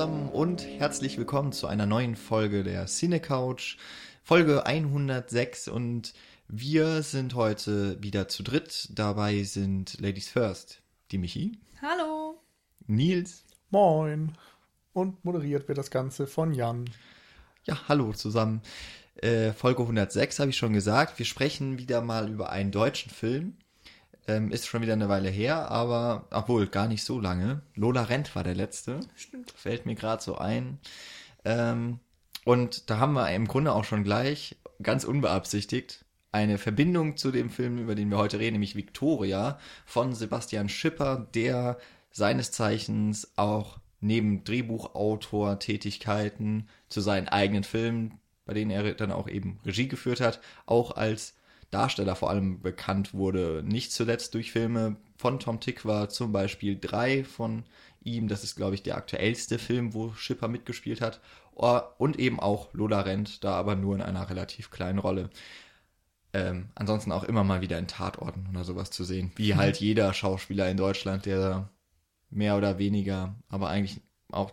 zusammen und herzlich willkommen zu einer neuen Folge der Cine Couch, Folge 106 und wir sind heute wieder zu dritt. Dabei sind Ladies First, die Michi. Hallo. Nils. Moin. Und moderiert wird das Ganze von Jan. Ja, hallo zusammen. Äh, Folge 106 habe ich schon gesagt. Wir sprechen wieder mal über einen deutschen Film. Ähm, ist schon wieder eine Weile her, aber obwohl gar nicht so lange. Lola Rent war der letzte. Stimmt. Fällt mir gerade so ein. Ähm, und da haben wir im Grunde auch schon gleich, ganz unbeabsichtigt, eine Verbindung zu dem Film, über den wir heute reden, nämlich Victoria von Sebastian Schipper, der seines Zeichens auch neben Drehbuchautor-Tätigkeiten zu seinen eigenen Filmen, bei denen er dann auch eben Regie geführt hat, auch als Darsteller vor allem bekannt wurde. Nicht zuletzt durch Filme von Tom Tick war zum Beispiel drei von ihm. Das ist, glaube ich, der aktuellste Film, wo Schipper mitgespielt hat. Und eben auch Lola Rent, da aber nur in einer relativ kleinen Rolle. Ähm, ansonsten auch immer mal wieder in Tatorten oder sowas zu sehen. Wie halt jeder Schauspieler in Deutschland, der mehr oder weniger, aber eigentlich auch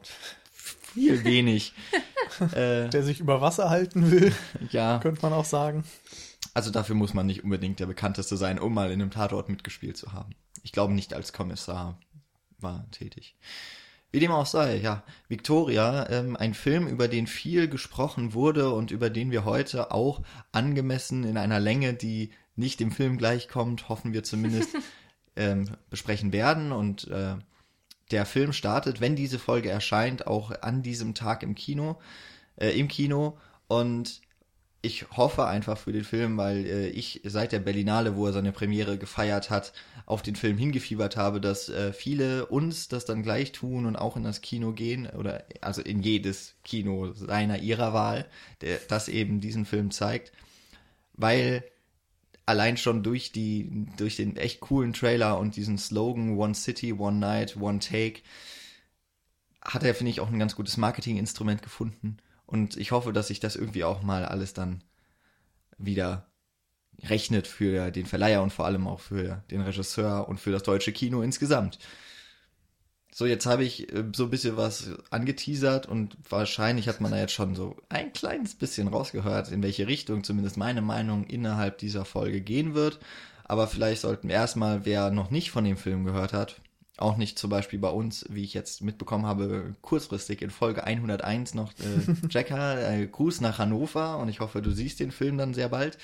viel wenig. äh, der sich über Wasser halten will, ja. könnte man auch sagen. Also dafür muss man nicht unbedingt der bekannteste sein, um mal in einem Tatort mitgespielt zu haben. Ich glaube nicht als Kommissar war tätig. Wie dem auch sei, ja, Victoria, ähm, ein Film, über den viel gesprochen wurde und über den wir heute auch angemessen in einer Länge, die nicht dem Film gleichkommt, hoffen wir zumindest, ähm, besprechen werden. Und äh, der Film startet, wenn diese Folge erscheint, auch an diesem Tag im Kino, äh, im Kino. Und ich hoffe einfach für den Film, weil äh, ich seit der Berlinale, wo er seine Premiere gefeiert hat, auf den Film hingefiebert habe, dass äh, viele uns das dann gleich tun und auch in das Kino gehen oder also in jedes Kino seiner ihrer Wahl, der das eben diesen Film zeigt, weil allein schon durch die durch den echt coolen Trailer und diesen Slogan One City, One Night, One Take hat er finde ich auch ein ganz gutes Marketinginstrument gefunden und ich hoffe, dass sich das irgendwie auch mal alles dann wieder rechnet für den Verleiher und vor allem auch für den Regisseur und für das deutsche Kino insgesamt. So, jetzt habe ich äh, so ein bisschen was angeteasert und wahrscheinlich hat man da jetzt schon so ein kleines bisschen rausgehört, in welche Richtung zumindest meine Meinung innerhalb dieser Folge gehen wird. Aber vielleicht sollten wir erstmal, wer noch nicht von dem Film gehört hat, auch nicht zum Beispiel bei uns, wie ich jetzt mitbekommen habe, kurzfristig in Folge 101 noch äh, Jacker, äh, Gruß nach Hannover und ich hoffe, du siehst den Film dann sehr bald.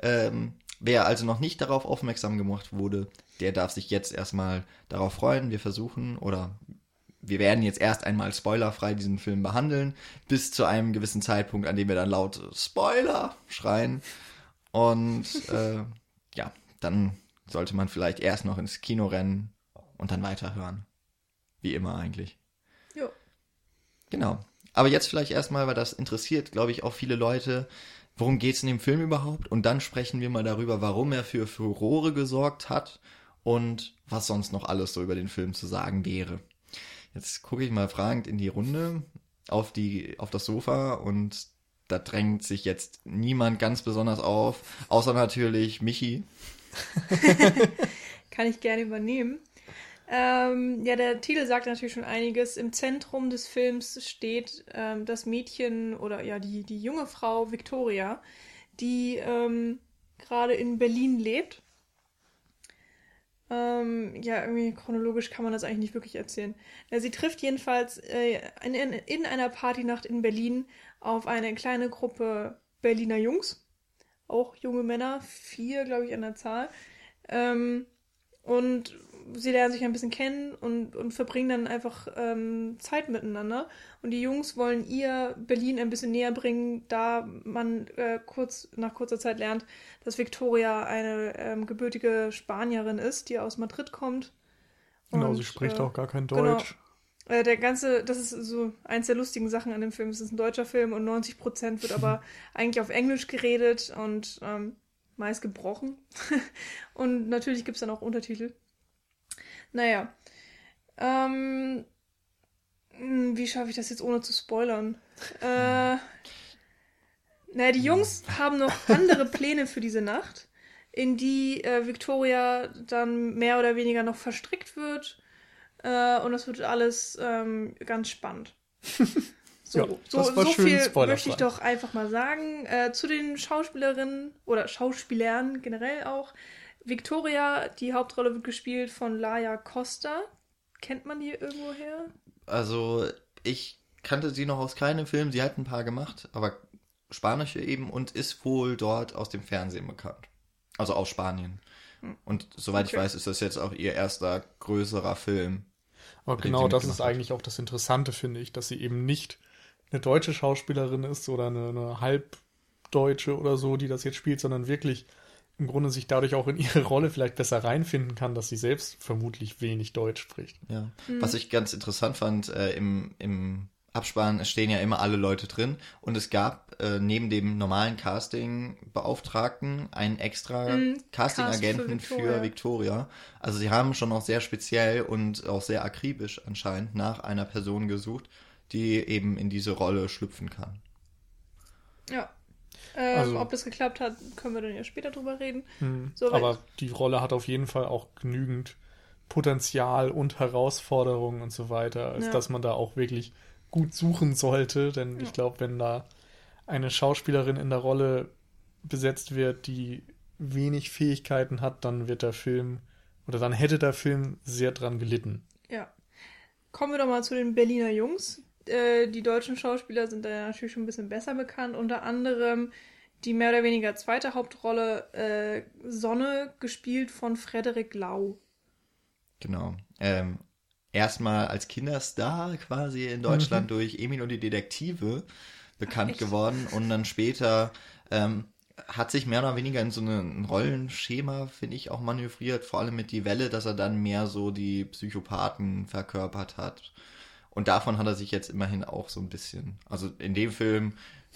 Ähm, wer also noch nicht darauf aufmerksam gemacht wurde, der darf sich jetzt erstmal darauf freuen. Wir versuchen oder wir werden jetzt erst einmal spoilerfrei diesen Film behandeln, bis zu einem gewissen Zeitpunkt, an dem wir dann laut Spoiler schreien. Und äh, ja, dann sollte man vielleicht erst noch ins Kino rennen, und dann weiterhören. Wie immer eigentlich. Jo. Genau. Aber jetzt vielleicht erstmal, weil das interessiert, glaube ich, auch viele Leute, worum geht es in dem Film überhaupt? Und dann sprechen wir mal darüber, warum er für Furore gesorgt hat und was sonst noch alles so über den Film zu sagen wäre. Jetzt gucke ich mal fragend in die Runde auf die auf das Sofa und da drängt sich jetzt niemand ganz besonders auf, außer natürlich Michi. Kann ich gerne übernehmen. Ähm, ja, der Titel sagt natürlich schon einiges. Im Zentrum des Films steht ähm, das Mädchen oder ja die, die junge Frau Victoria, die ähm, gerade in Berlin lebt. Ähm, ja, irgendwie chronologisch kann man das eigentlich nicht wirklich erzählen. Ja, sie trifft jedenfalls äh, in, in, in einer Partynacht in Berlin auf eine kleine Gruppe Berliner Jungs. Auch junge Männer, vier, glaube ich, an der Zahl. Ähm, und sie lernen sich ein bisschen kennen und, und verbringen dann einfach ähm, Zeit miteinander. Und die Jungs wollen ihr Berlin ein bisschen näher bringen, da man äh, kurz nach kurzer Zeit lernt, dass Victoria eine ähm, gebürtige Spanierin ist, die aus Madrid kommt. Genau, und, sie spricht äh, auch gar kein genau. Deutsch. Genau, der ganze, das ist so eins der lustigen Sachen an dem Film. Es ist ein deutscher Film und 90 Prozent wird aber eigentlich auf Englisch geredet und ähm, meist gebrochen. und natürlich gibt es dann auch Untertitel. Naja. Ähm, hm, wie schaffe ich das jetzt ohne zu spoilern? Äh, naja, die Jungs haben noch andere Pläne für diese Nacht, in die äh, Victoria dann mehr oder weniger noch verstrickt wird. Äh, und das wird alles ähm, ganz spannend. So, Ja, so, so schön viel spoilerfrei. möchte ich doch einfach mal sagen. Äh, zu den Schauspielerinnen oder Schauspielern generell auch. Victoria, die Hauptrolle wird gespielt von Laia Costa. Kennt man die irgendwoher? Also, ich kannte sie noch aus keinem Film. Sie hat ein paar gemacht, aber spanische eben und ist wohl dort aus dem Fernsehen bekannt. Also aus Spanien. Und soweit ich Okay. weiß, ist das jetzt auch ihr erster größerer Film. Aber genau das ist eigentlich auch das Interessante, finde ich, dass sie eben nicht eine deutsche Schauspielerin ist oder eine, eine Halbdeutsche oder so, die das jetzt spielt, sondern wirklich im Grunde sich dadurch auch in ihre Rolle vielleicht besser reinfinden kann, dass sie selbst vermutlich wenig Deutsch spricht. Ja. Was ich ganz interessant fand, äh, im, im Abspann stehen ja immer alle Leute drin und es gab äh, neben dem normalen Casting-Beauftragten einen extra Mm, Casting-Agenten Cast für für Victoria. Also sie haben schon noch sehr speziell und auch sehr akribisch anscheinend nach einer Person gesucht, die eben in diese Rolle schlüpfen kann. Ja. Ähm, Also- ob das geklappt hat, können wir dann ja später drüber reden. Hm. Soweit- Aber die Rolle hat auf jeden Fall auch genügend Potenzial und Herausforderungen und so weiter, als Ja. dass man da auch wirklich gut suchen sollte. Denn ich glaube, wenn da eine Schauspielerin in der Rolle besetzt wird, die wenig Fähigkeiten hat, dann wird der Film oder dann hätte der Film sehr dran gelitten. Ja. Kommen wir doch mal zu den Berliner Jungs. Äh, die deutschen Schauspieler sind da ja natürlich schon ein bisschen besser bekannt. Unter anderem die mehr oder weniger zweite Hauptrolle äh, Sonne, gespielt von Frederik Lau. Genau. Ähm, erstmal als Kinderstar quasi in Deutschland durch Emil und die Detektive bekannt Echt? geworden und dann später ähm, hat sich mehr oder weniger in so ein Rollenschema, finde ich, auch manövriert, vor allem mit die Welle, dass er dann mehr so die Psychopathen verkörpert hat. Und davon hat er sich jetzt immerhin auch so ein bisschen. Also in dem Film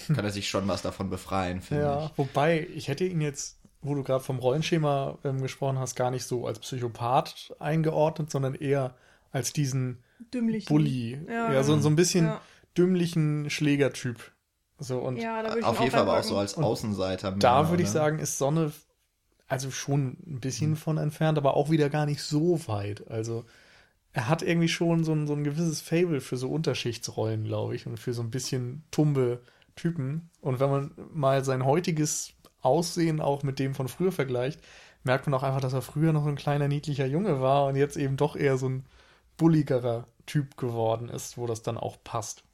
kann er sich schon was davon befreien, finde Ja, ich. wobei ich hätte ihn jetzt, wo du gerade vom Rollenschema ähm, gesprochen hast, gar nicht so als Psychopath eingeordnet, sondern eher als diesen Dümmlich. Bully. Ja. Ja, so, so ein bisschen Ja. dümmlichen Schlägertyp. So, und Ja, da würde ich Auf jeden Fall aber auch so als Außenseiter. da würde ich oder? sagen, ist Sonne also schon ein bisschen von entfernt, aber auch wieder gar nicht so weit. Also er hat irgendwie schon so ein, so ein gewisses Fable für so Unterschichtsrollen, glaube ich, und für so ein bisschen tumbe Typen. Und wenn man mal sein heutiges Aussehen auch mit dem von früher vergleicht, merkt man auch einfach, dass er früher noch so ein kleiner, niedlicher Junge war und jetzt eben doch eher so ein bulligerer Typ geworden ist, wo das dann auch passt.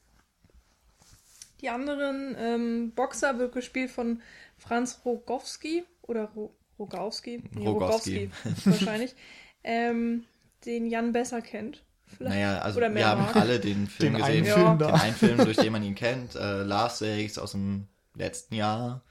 Die anderen ähm, Boxer wird gespielt von Franz Rogowski oder Ro Rogowski. Rogowski. wahrscheinlich. ähm, den Jan besser kennt. Vielleicht. Naja, also Oder mehr wir haben mag. alle den Film Den gesehen. einen Film da. Den einen Film, durch den man ihn kennt. Äh, Last Days aus dem letzten Jahr.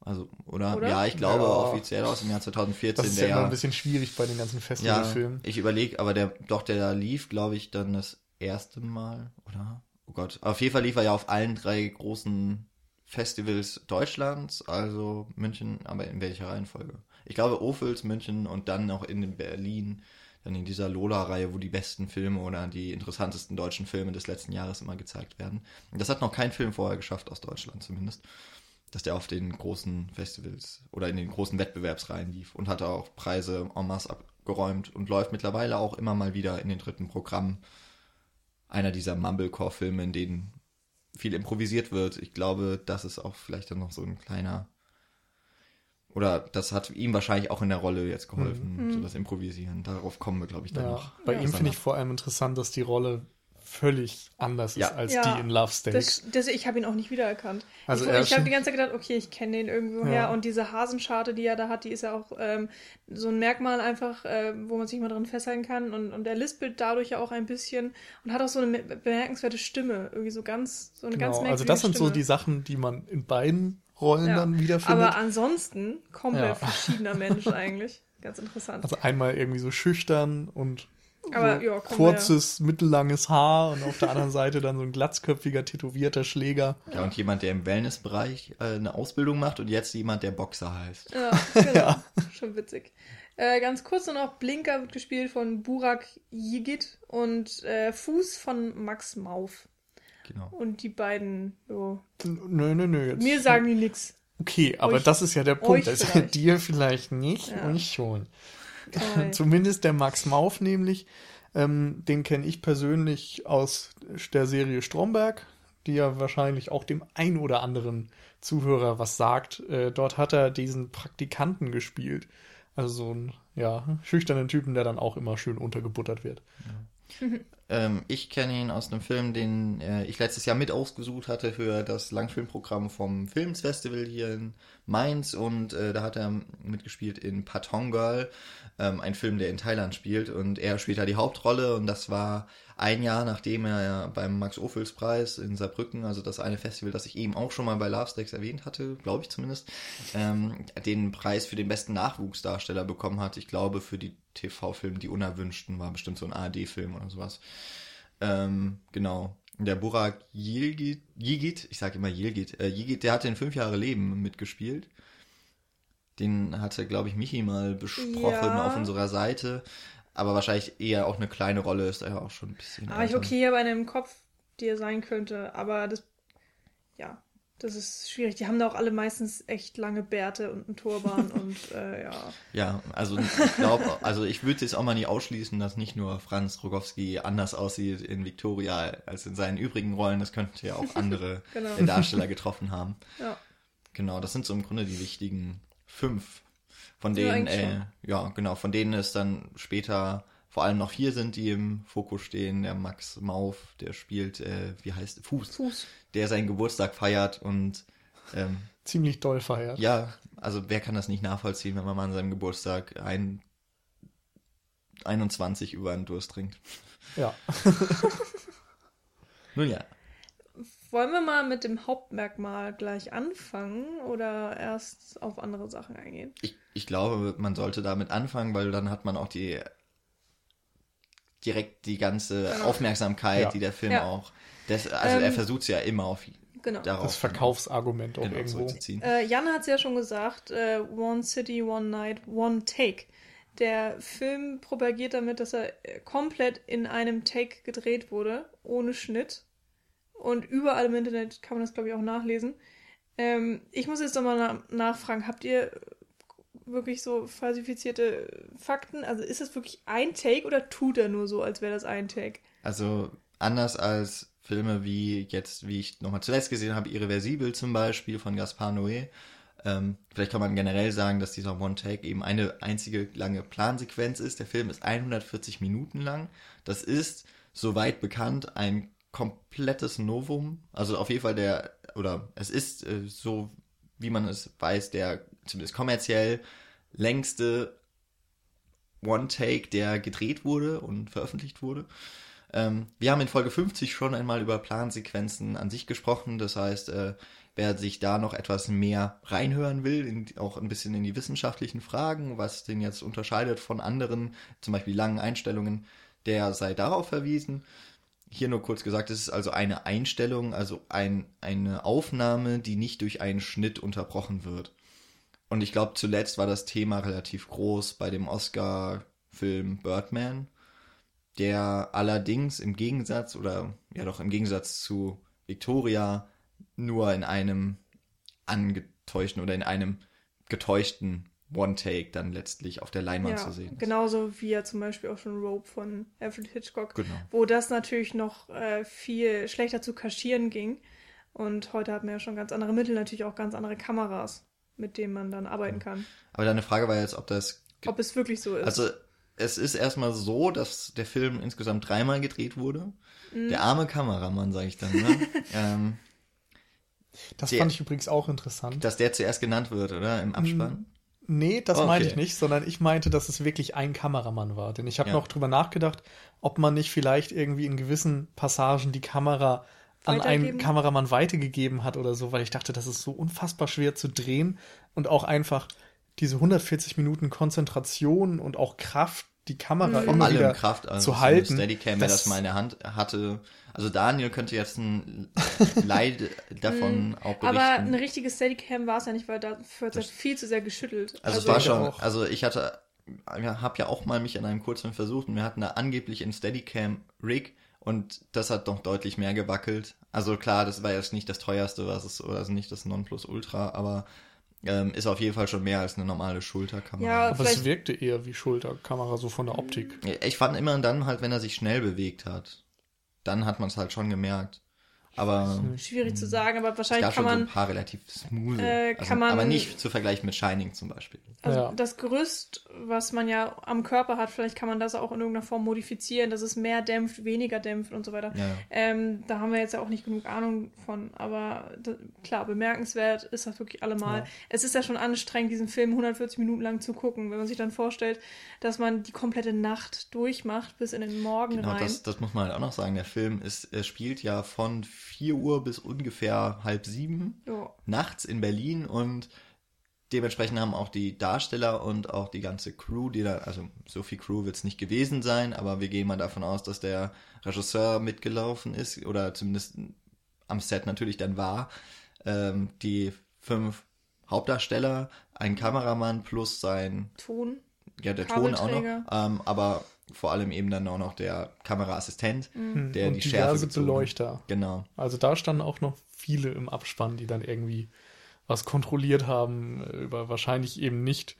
Also, oder? Oder? Ja, ich glaube Ja. offiziell aus dem Jahr 2014. Das ist der ja immer ja, ein bisschen schwierig bei den ganzen ja, Festivalfilmen. ich überlege, aber der, doch, der lief, glaube ich, dann das erste Mal, oder? Oh Gott. Auf jeden Fall lief er ja auf allen drei großen Festivals Deutschlands, also München, aber in welcher Reihenfolge? Ich glaube Ophüls, München und dann noch in Berlin, dann in dieser Lola-Reihe, wo die besten Filme oder die interessantesten deutschen Filme des letzten Jahres immer gezeigt werden. Und das hat noch kein Film vorher geschafft, aus Deutschland zumindest, dass der auf den großen Festivals oder in den großen Wettbewerbsreihen lief und hat auch Preise en masse abgeräumt und läuft mittlerweile auch immer mal wieder in den dritten Programmen einer dieser Mumblecore-Filme, in denen viel improvisiert wird. Ich glaube, das ist auch vielleicht dann noch so ein kleiner. Oder das hat ihm wahrscheinlich auch in der Rolle jetzt geholfen, so das Improvisieren. Darauf kommen wir, glaube ich, dann Ja, noch. bei Ja. ihm finde ich vor allem interessant, dass die Rolle völlig anders Ja. ist als Ja, die in Love Stakes. Das, das, ich habe ihn auch nicht wiedererkannt. Also ich ich habe die ganze Zeit gedacht, okay, ich kenne den irgendwo Ja. her. Und diese Hasenscharte, die er da hat, die ist ja auch ähm, so ein Merkmal einfach, äh, wo man sich mal dran festhalten kann. Und, und er lispelt dadurch ja auch ein bisschen und hat auch so eine me- bemerkenswerte Stimme. Irgendwie so ganz, so eine ganz Genau, also merkwürdige das sind so Stimme. die Sachen, die man in beiden Rollen Ja. dann wiederfindet. Aber ansonsten komplett Ja. verschiedener Mensch eigentlich. Ganz interessant. Also einmal irgendwie so schüchtern und Aber, so ja, kurzes, mittellanges Haar und auf der anderen Seite dann so ein glatzköpfiger, tätowierter Schläger. Ja, und jemand, der im Wellnessbereich äh, eine Ausbildung macht und jetzt jemand, der Boxer heißt. Ja, genau. Schon witzig. Äh, ganz kurz nur noch, Blinker wird gespielt von Burak Yigit und äh, Fuß von Max Mauf. Genau. Und die beiden, jo. Nö, nö, nö. Jetzt. mir sagen die nix. Okay, aber Euch- das ist ja der Punkt. Also vielleicht. dir vielleicht nicht, Ja. euch schon. Toll. Zumindest der Max Mauf nämlich. Ähm, den kenne ich persönlich aus der Serie Stromberg, die ja wahrscheinlich auch dem ein oder anderen Zuhörer was sagt. Äh, dort hat er diesen Praktikanten gespielt. Also so einen ja, schüchternen Typen, der dann auch immer schön untergebuttert wird. Ähm, ich kenne ihn aus einem Film, den äh, ich letztes Jahr mit ausgesucht hatte für das Langfilmprogramm vom Filmsfestival hier in Mainz und äh, da hat er mitgespielt in Patong ähm, ein Film, der in Thailand spielt und er spielt da die Hauptrolle und das war ein Jahr nachdem er beim Max Ophüls Preis in Saarbrücken, also das eine Festival, das ich eben auch schon mal bei Love Stakes erwähnt hatte, glaube ich zumindest, ähm, den Preis für den besten Nachwuchsdarsteller bekommen hat. Ich glaube für die TV-Film Die Unerwünschten war bestimmt so ein ARD-Film oder sowas. Ähm, genau. Der Burak Yilgit, Yigit, ich sage immer Yilgit, äh, Yilgit, der hatte in fünf Jahre Leben mitgespielt. Den hatte, glaube ich, Michi mal besprochen Ja. auf unserer Seite. Aber wahrscheinlich eher auch eine kleine Rolle, ist er ja auch schon ein bisschen. Aber ich älter. okay, habe einen im Kopf, die er sein könnte. Aber das, ja, das ist schwierig. Die haben da auch alle meistens echt lange Bärte und einen Turban und äh, ja. Ja, also ich glaube, also ich würde jetzt auch mal nicht ausschließen, dass nicht nur Franz Rogowski anders aussieht in Victoria als in seinen übrigen Rollen. Das könnte ja auch andere Genau. der Darsteller getroffen haben. Ja. Genau, das sind so im Grunde die wichtigen fünf, von Ja, denen, äh, ja, genau, von denen es dann später vor allem noch vier sind, die im Fokus stehen. Der Max Mauf, der spielt, äh, wie heißt Fuß, Fuß. der seinen Geburtstag feiert und ähm, Ziemlich doll feiert. ja, also wer kann das nicht nachvollziehen, wenn man mal an seinem Geburtstag ein 21 über einen Durst trinkt? Ja. Nun ja, Wollen wir mal mit dem Hauptmerkmal gleich anfangen oder erst auf andere Sachen eingehen? ich, ich glaube, man sollte damit anfangen, weil dann hat man auch die direkt die ganze Genau. Aufmerksamkeit, Ja. die der Film Ja. auch. Das, also er Ähm, versucht es ja immer auf Genau. darauf Das Verkaufsargument auch genau, irgendwo. zurückzuziehen. Äh, Jan hat es ja schon gesagt, äh, One City, One Night, One Take. Der Film propagiert damit, dass er komplett in einem Take gedreht wurde, ohne Schnitt. Und überall im Internet kann man das, glaube ich, auch nachlesen. Ähm, ich muss jetzt nochmal na nachfragen, habt ihr wirklich so falsifizierte Fakten? Also ist das wirklich ein Take oder tut er nur so, als wäre das ein Take? Also anders als Filme wie jetzt, wie ich nochmal zuletzt gesehen habe, Irreversibel zum Beispiel von Gaspar Noé. Ähm, vielleicht kann man generell sagen, dass dieser One Take eben eine einzige lange Plansequenz ist. Der Film ist 140 Minuten lang. Das ist, soweit bekannt, ein komplettes Novum. Also auf jeden Fall der, oder es ist äh, so, wie man es weiß, der zumindest kommerziell längste One-Take, der gedreht wurde und veröffentlicht wurde. Ähm, wir haben in Folge 50 schon einmal über Plansequenzen an sich gesprochen. Das heißt, äh, wer sich da noch etwas mehr reinhören will, in, auch ein bisschen in die wissenschaftlichen Fragen, was den jetzt unterscheidet von anderen, zum Beispiel langen Einstellungen, der sei darauf verwiesen. Hier nur kurz gesagt, es ist also eine Einstellung, also ein, eine Aufnahme, die nicht durch einen Schnitt unterbrochen wird. Und ich glaube, zuletzt war das Thema relativ groß bei dem Oscar-Film Birdman, der allerdings im Gegensatz oder ja doch im Gegensatz zu Victoria nur in einem angetäuschten oder in einem getäuschten One-Take dann letztlich auf der Leinwand zu sehen ist. genauso wie ja zum Beispiel auch schon Rope von Alfred Hitchcock, Genau. wo das natürlich noch äh, viel schlechter zu kaschieren ging. Und heute hat man ja schon ganz andere Mittel, natürlich auch ganz andere Kameras, mit denen man dann arbeiten kann. Aber deine Frage war jetzt, ob das Ob es wirklich so ist. Also es ist erstmal so, dass der Film insgesamt dreimal gedreht wurde. Mhm. Der arme Kameramann, sage ich dann, ne? ähm, Das Der- fand ich übrigens auch interessant. dass der zuerst genannt wird, oder? Im Abspann. Nee, das Okay. meinte ich nicht, sondern ich meinte, dass es wirklich ein Kameramann war. Denn ich habe Ja. noch drüber nachgedacht, ob man nicht vielleicht irgendwie in gewissen Passagen die Kamera an einen? Kameramann weitergegeben hat oder so, weil ich dachte, das ist so unfassbar schwer zu drehen und auch einfach diese 140 Minuten Konzentration und auch Kraft, die Kamera Vor immer allem wieder Kraft, also zu so halten. Steadicam, wer das- das mal in der Hand hatte. Also Daniel könnte jetzt ein Leid davon auch berichten. Mhm. Aber eine richtige Steadicam war es ja nicht, weil dafür hat es viel zu sehr geschüttelt. Also, es Also war ich schon, auch. also ich hatte, habe ja auch mal mich an einem Kurzfilm versucht und wir hatten da angeblich in Steadicam Rig und das hat doch deutlich mehr gewackelt. Also klar, das war jetzt nicht das teuerste, was es, oder also nicht das Nonplusultra, aber ähm, ist auf jeden Fall schon mehr als eine normale Schulterkamera. Ja, Aber es wirkte eher wie Schulterkamera, so von der Optik. Ich fand immer dann halt, wenn er sich schnell bewegt hat, dann hat man es halt schon gemerkt. Aber Schwierig zu sagen, aber wahrscheinlich kann schon so man ein paar relativ smooth. äh, kann man- aber nicht zu vergleichen mit Shining zum Beispiel. Also Ja. das Gerüst, was man ja am Körper hat, vielleicht kann man das auch in irgendeiner Form modifizieren, dass es mehr dämpft, weniger dämpft und so weiter. Ja. Ähm, da haben wir jetzt ja auch nicht genug Ahnung von, aber da, klar, bemerkenswert ist das wirklich allemal. Ja. Es ist ja schon anstrengend, diesen Film 140 Minuten lang zu gucken, wenn man sich dann vorstellt, dass man die komplette Nacht durchmacht bis in den Morgen Genau, rein. das, das muss man halt auch noch sagen. Der Film ist, er spielt ja von 4 Uhr bis ungefähr halb sieben Jo. nachts in Berlin und dementsprechend haben auch die Darsteller und auch die ganze Crew, die da, also so viel Crew wird es nicht gewesen sein, aber wir gehen mal davon aus, dass der Regisseur mitgelaufen ist oder zumindest am Set natürlich dann war. Ähm, die fünf Hauptdarsteller, ein Kameramann plus sein Ton. ja, der Ton auch noch, ähm, aber vor allem eben dann auch noch der Kameraassistent, Mhm. der und die Schärfe gezogen. Beleuchter. Genau. Also da standen auch noch viele im Abspann, die dann irgendwie was kontrolliert haben, äh, über wahrscheinlich eben nicht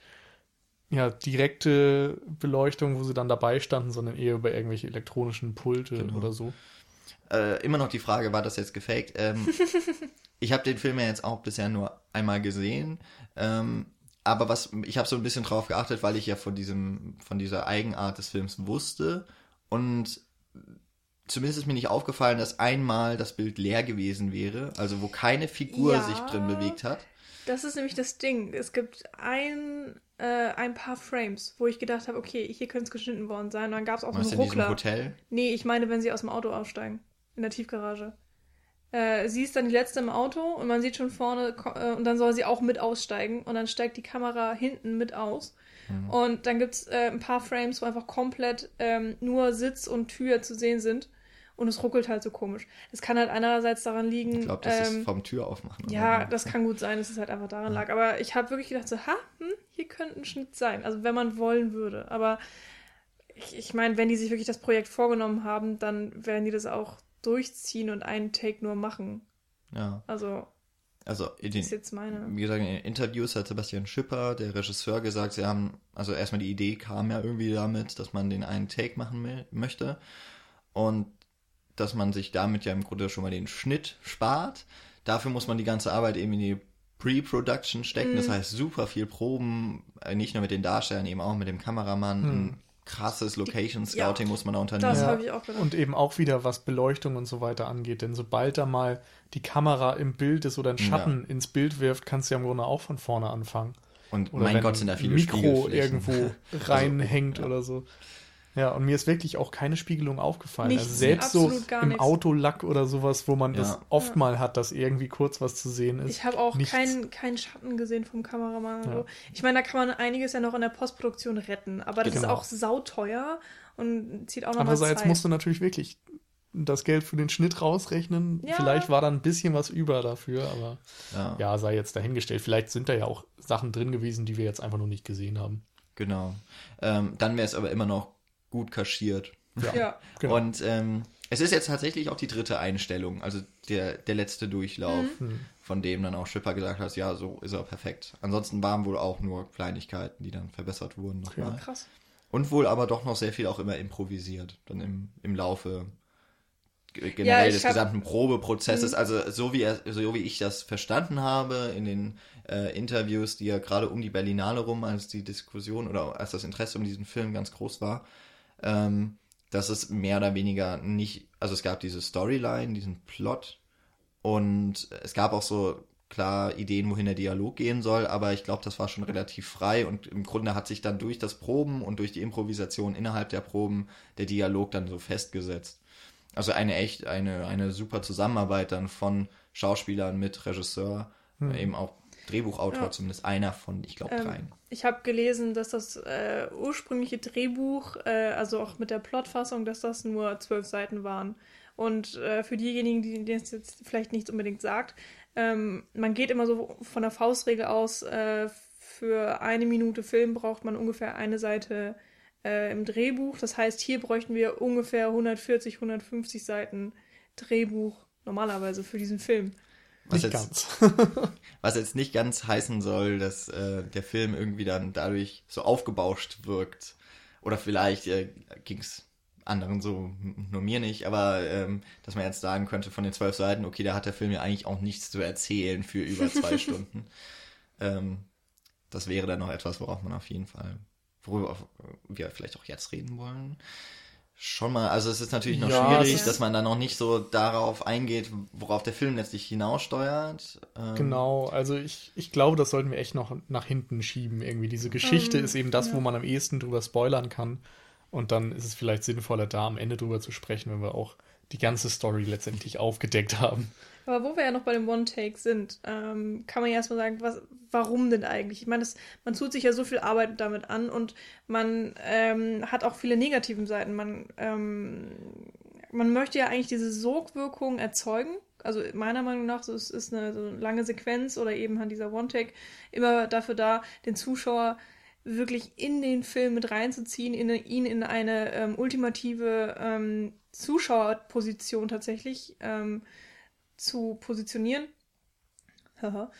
ja, direkte Beleuchtung, wo sie dann dabei standen, sondern eher über irgendwelche elektronischen Pulte Genau. oder so. Äh, immer noch die Frage, war das jetzt gefaked? Ähm, ich habe den Film ja jetzt auch bisher nur einmal gesehen. Ähm, aber was, ich habe so ein bisschen drauf geachtet, weil ich ja von diesem, von dieser Eigenart des Films wusste. Und zumindest ist mir nicht aufgefallen, dass einmal das Bild leer gewesen wäre, also wo keine Figur Ja. sich drin bewegt hat. Das ist nämlich das Ding. Es gibt ein, äh, ein paar Frames, wo ich gedacht habe, okay, hier könnte es geschnitten worden sein. Und dann gab es auch so einen Ruckler. Hotel? Nee, ich meine, wenn sie aus dem Auto aussteigen. In der Tiefgarage. Äh, sie ist dann die letzte im Auto und man sieht schon vorne, äh, und dann soll sie auch mit aussteigen. Und dann steigt die Kamera hinten mit aus. Mhm. Und dann gibt es äh, ein paar Frames, wo einfach komplett ähm, nur Sitz und Tür zu sehen sind. Und es ruckelt halt so komisch. Es kann halt einerseits daran liegen. Ich glaube, das ähm, ist vom Tür aufmachen. ja, das kann gut sein, dass es halt einfach daran lag. Aber ich habe wirklich gedacht, so, ha, hm, hier könnte ein Schnitt sein. Also wenn man wollen würde. Aber ich, ich meine, wenn die sich wirklich das Projekt vorgenommen haben, dann werden die das auch durchziehen und einen Take nur machen. Ja, Also, also in den, ist jetzt meine. wie gesagt, in den Interviews hat Sebastian Schipper, der Regisseur, gesagt, sie haben, also erstmal die Idee kam ja irgendwie damit, dass man den einen Take machen möchte und dass man sich damit ja im Grunde schon mal den Schnitt spart. Dafür muss man die ganze Arbeit eben in die Pre-Production stecken, das Mhm. heißt super viel Proben, äh, nicht nur mit den Darstellern, eben auch mit dem Kameramann, Hm. Krasses Location Scouting muss man da unternehmen. Das Ja. habe ich auch gedacht. Und eben auch wieder, was Beleuchtung und so weiter angeht. Denn sobald da mal die Kamera im Bild ist oder ein Schatten ins Bild wirft, kannst du ja im Grunde auch von vorne anfangen. Und Oder mein wenn Gott, sind da viele Mikro irgendwo reinhängt ja. oder so. Ja, und mir ist wirklich auch keine Spiegelung aufgefallen. Nichts, also selbst so im nichts. Autolack oder sowas, wo man Ja. das oft mal hat, dass irgendwie kurz was zu sehen ist. Ich habe auch nichts. keinen keinen Schatten gesehen vom Kameramann. Ja. so. Ich meine, da kann man einiges ja noch in der Postproduktion retten. Aber das ist Genau. auch sauteuer und zieht auch nochmal Andererseits Zeit. musst du natürlich wirklich das Geld für den Schnitt rausrechnen. Ja. Vielleicht war da ein bisschen was über dafür, aber Ja. ja, sei jetzt dahingestellt. Vielleicht sind da ja auch Sachen drin gewesen, die wir jetzt einfach noch nicht gesehen haben. Genau. Ähm, dann wäre es aber immer noch gut kaschiert. ja. Genau. Und ähm, es ist jetzt tatsächlich auch die dritte Einstellung, also der, der letzte Durchlauf, Hm. von dem dann auch Schipper gesagt hat, ja, so ist er perfekt. Ansonsten waren wohl auch nur Kleinigkeiten, die dann verbessert wurden nochmal. Krass. Und wohl aber doch noch sehr viel auch immer improvisiert, dann im, im Laufe Ja, generell ich des hab- gesamten Probeprozesses. Mhm. Also so wie, er, so wie ich das verstanden habe in den äh, Interviews, die ja gerade um die Berlinale rum, als die Diskussion oder als das Interesse um diesen Film ganz groß war, ähm, dass es mehr oder weniger nicht, also es gab diese Storyline, diesen Plot und es gab auch so klar Ideen, wohin der Dialog gehen soll, aber ich glaube, das war schon relativ frei und im Grunde hat sich dann durch das Proben und durch die Improvisation innerhalb der Proben der Dialog dann so festgesetzt. Also eine echt, eine, eine super Zusammenarbeit dann von Schauspielern mit Regisseur, Hm. eben auch Drehbuchautor, Ja. zumindest einer von, ich glaube, Ähm, dreien. Ich habe gelesen, dass das äh, ursprüngliche Drehbuch, äh, also auch mit der Plotfassung, dass das nur zwölf Seiten waren. Und äh, für diejenigen, die denen es jetzt vielleicht nicht unbedingt sagt, ähm, man geht immer so von der Faustregel aus, äh, für eine Minute Film braucht man ungefähr eine Seite äh, im Drehbuch. Das heißt, hier bräuchten wir ungefähr 140, 150 Seiten Drehbuch normalerweise für diesen Film. Was Nicht jetzt, ganz. was jetzt nicht ganz heißen soll, dass äh, der Film irgendwie dann dadurch so aufgebauscht wirkt. Oder vielleicht äh, ging es anderen so, nur mir nicht, aber ähm, dass man jetzt sagen könnte von den zwölf Seiten, okay, da hat der Film ja eigentlich auch nichts zu erzählen für über zwei Stunden. Ähm, das wäre dann noch etwas, worauf man auf jeden Fall, worüber wir vielleicht auch jetzt reden wollen. Schon mal, also es ist natürlich noch Ja, schwierig, dass man dann noch nicht so darauf eingeht, worauf der Film letztlich hinaussteuert. Ähm, Genau, also ich, ich glaube, das sollten wir echt noch nach hinten schieben. Irgendwie diese Geschichte Ähm, ist eben das, ja. wo man am ehesten drüber spoilern kann. Und dann ist es vielleicht sinnvoller, da am Ende drüber zu sprechen, wenn wir auch die ganze Story letztendlich aufgedeckt haben. Aber wo wir ja noch bei dem One-Take sind, ähm, kann man ja erstmal sagen, was, warum denn eigentlich? Ich meine, man tut sich ja so viel Arbeit damit an und man ähm, hat auch viele negativen Seiten. Man, ähm, man möchte ja eigentlich diese Sogwirkung erzeugen. Also meiner Meinung nach so ist, ist eine so eine lange Sequenz oder eben halt dieser One-Take immer dafür da, den Zuschauer wirklich in den Film mit reinzuziehen, in, ihn in eine ähm, ultimative ähm, Zuschauerposition tatsächlich ähm, zu positionieren. Haha.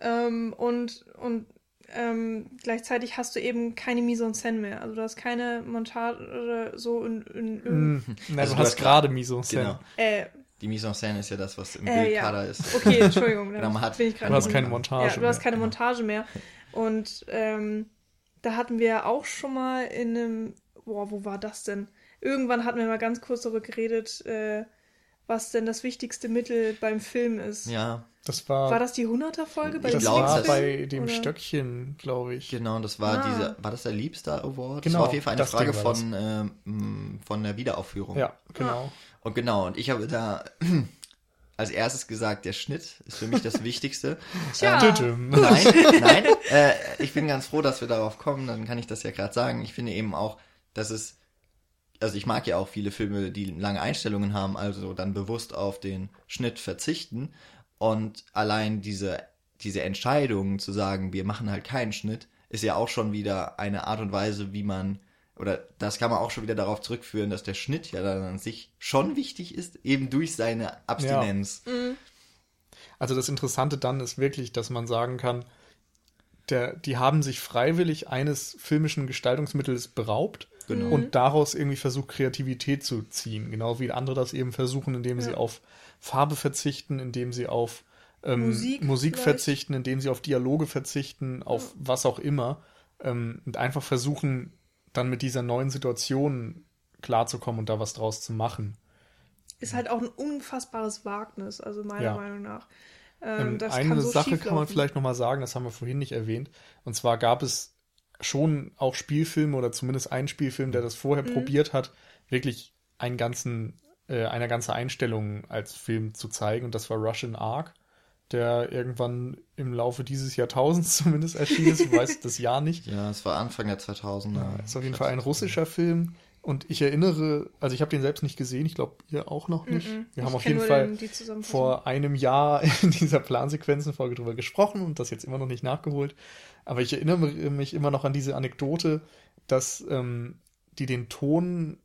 ähm, und und ähm, gleichzeitig hast du eben keine Mise en scène mehr. Also du hast keine Montage so in, in, in Mm, Also du du hast hast gerade Mise en scène. Genau. äh, Die Mise en scène ist ja das, was im Äh, Bildkader ja. ist. Okay, Entschuldigung. Genau, man hat- bin ich Du hast keine Montage. Ja, du hast mehr. keine Montage mehr. Und ähm, da hatten wir auch schon mal in einem, boah, wo war das denn? Irgendwann hatten wir mal ganz kurz darüber geredet, äh, was denn das wichtigste Mittel beim Film ist. Ja, Das war, War das die 100er-Folge bei Ich das war bei dem Oder? Stöckchen, glaube ich. genau, das war Ah. dieser, war das der Liebstar Award? Genau, das war auf jeden Fall eine Frage von, ähm, von der Wiederaufführung. Ja, genau. Und genau, und ich habe da als erstes gesagt, der Schnitt ist für mich das Wichtigste. Tja. Tütüm. Nein, nein. Äh, ich bin ganz froh, dass wir darauf kommen. Dann kann ich das ja gerade sagen. Ich finde eben auch, dass es, also ich mag ja auch viele Filme, die lange Einstellungen haben, also dann bewusst auf den Schnitt verzichten. Und allein diese, diese Entscheidung zu sagen, wir machen halt keinen Schnitt, ist ja auch schon wieder eine Art und Weise, wie man, oder das kann man auch schon wieder darauf zurückführen, dass der Schnitt ja dann an sich schon wichtig ist, eben durch seine Abstinenz. Also das Interessante dann ist wirklich, dass man sagen kann, der, die haben sich freiwillig eines filmischen Gestaltungsmittels beraubt Genau. und daraus irgendwie versucht, Kreativität zu ziehen. Genau wie andere das eben versuchen, indem sie Ja. auf Farbe verzichten, indem sie auf ähm, Musik Musik, verzichten, indem sie auf Dialoge verzichten, auf was auch immer. Ähm, und einfach versuchen, dann mit dieser neuen Situation klarzukommen und da was draus zu machen. Ist halt auch ein unfassbares Wagnis, also meiner Ja. Meinung nach. Ähm, Ähm, das eine kann so Sache kann man vielleicht nochmal sagen, das haben wir vorhin nicht erwähnt. Und zwar gab es schon auch Spielfilme oder zumindest einen Spielfilm, der das vorher Mhm. probiert hat, wirklich einen ganzen, äh, eine ganze Einstellung als Film zu zeigen. Und das war Russian Ark, der irgendwann im Laufe dieses Jahrtausends zumindest erschienen ist. Ich weiß das Jahr nicht. Ja, es war Anfang der 2000er. Ja, ist auf jeden Fall ein russischer Film. Und ich erinnere, also ich habe den selbst nicht gesehen, ich glaube, ihr auch noch nicht. Mhm. Wir Ich haben auf jeden Fall vor einem Jahr in dieser Plansequenzenfolge drüber gesprochen und das jetzt immer noch nicht nachgeholt. Aber ich erinnere mich immer noch an diese Anekdote, dass ähm, die den Ton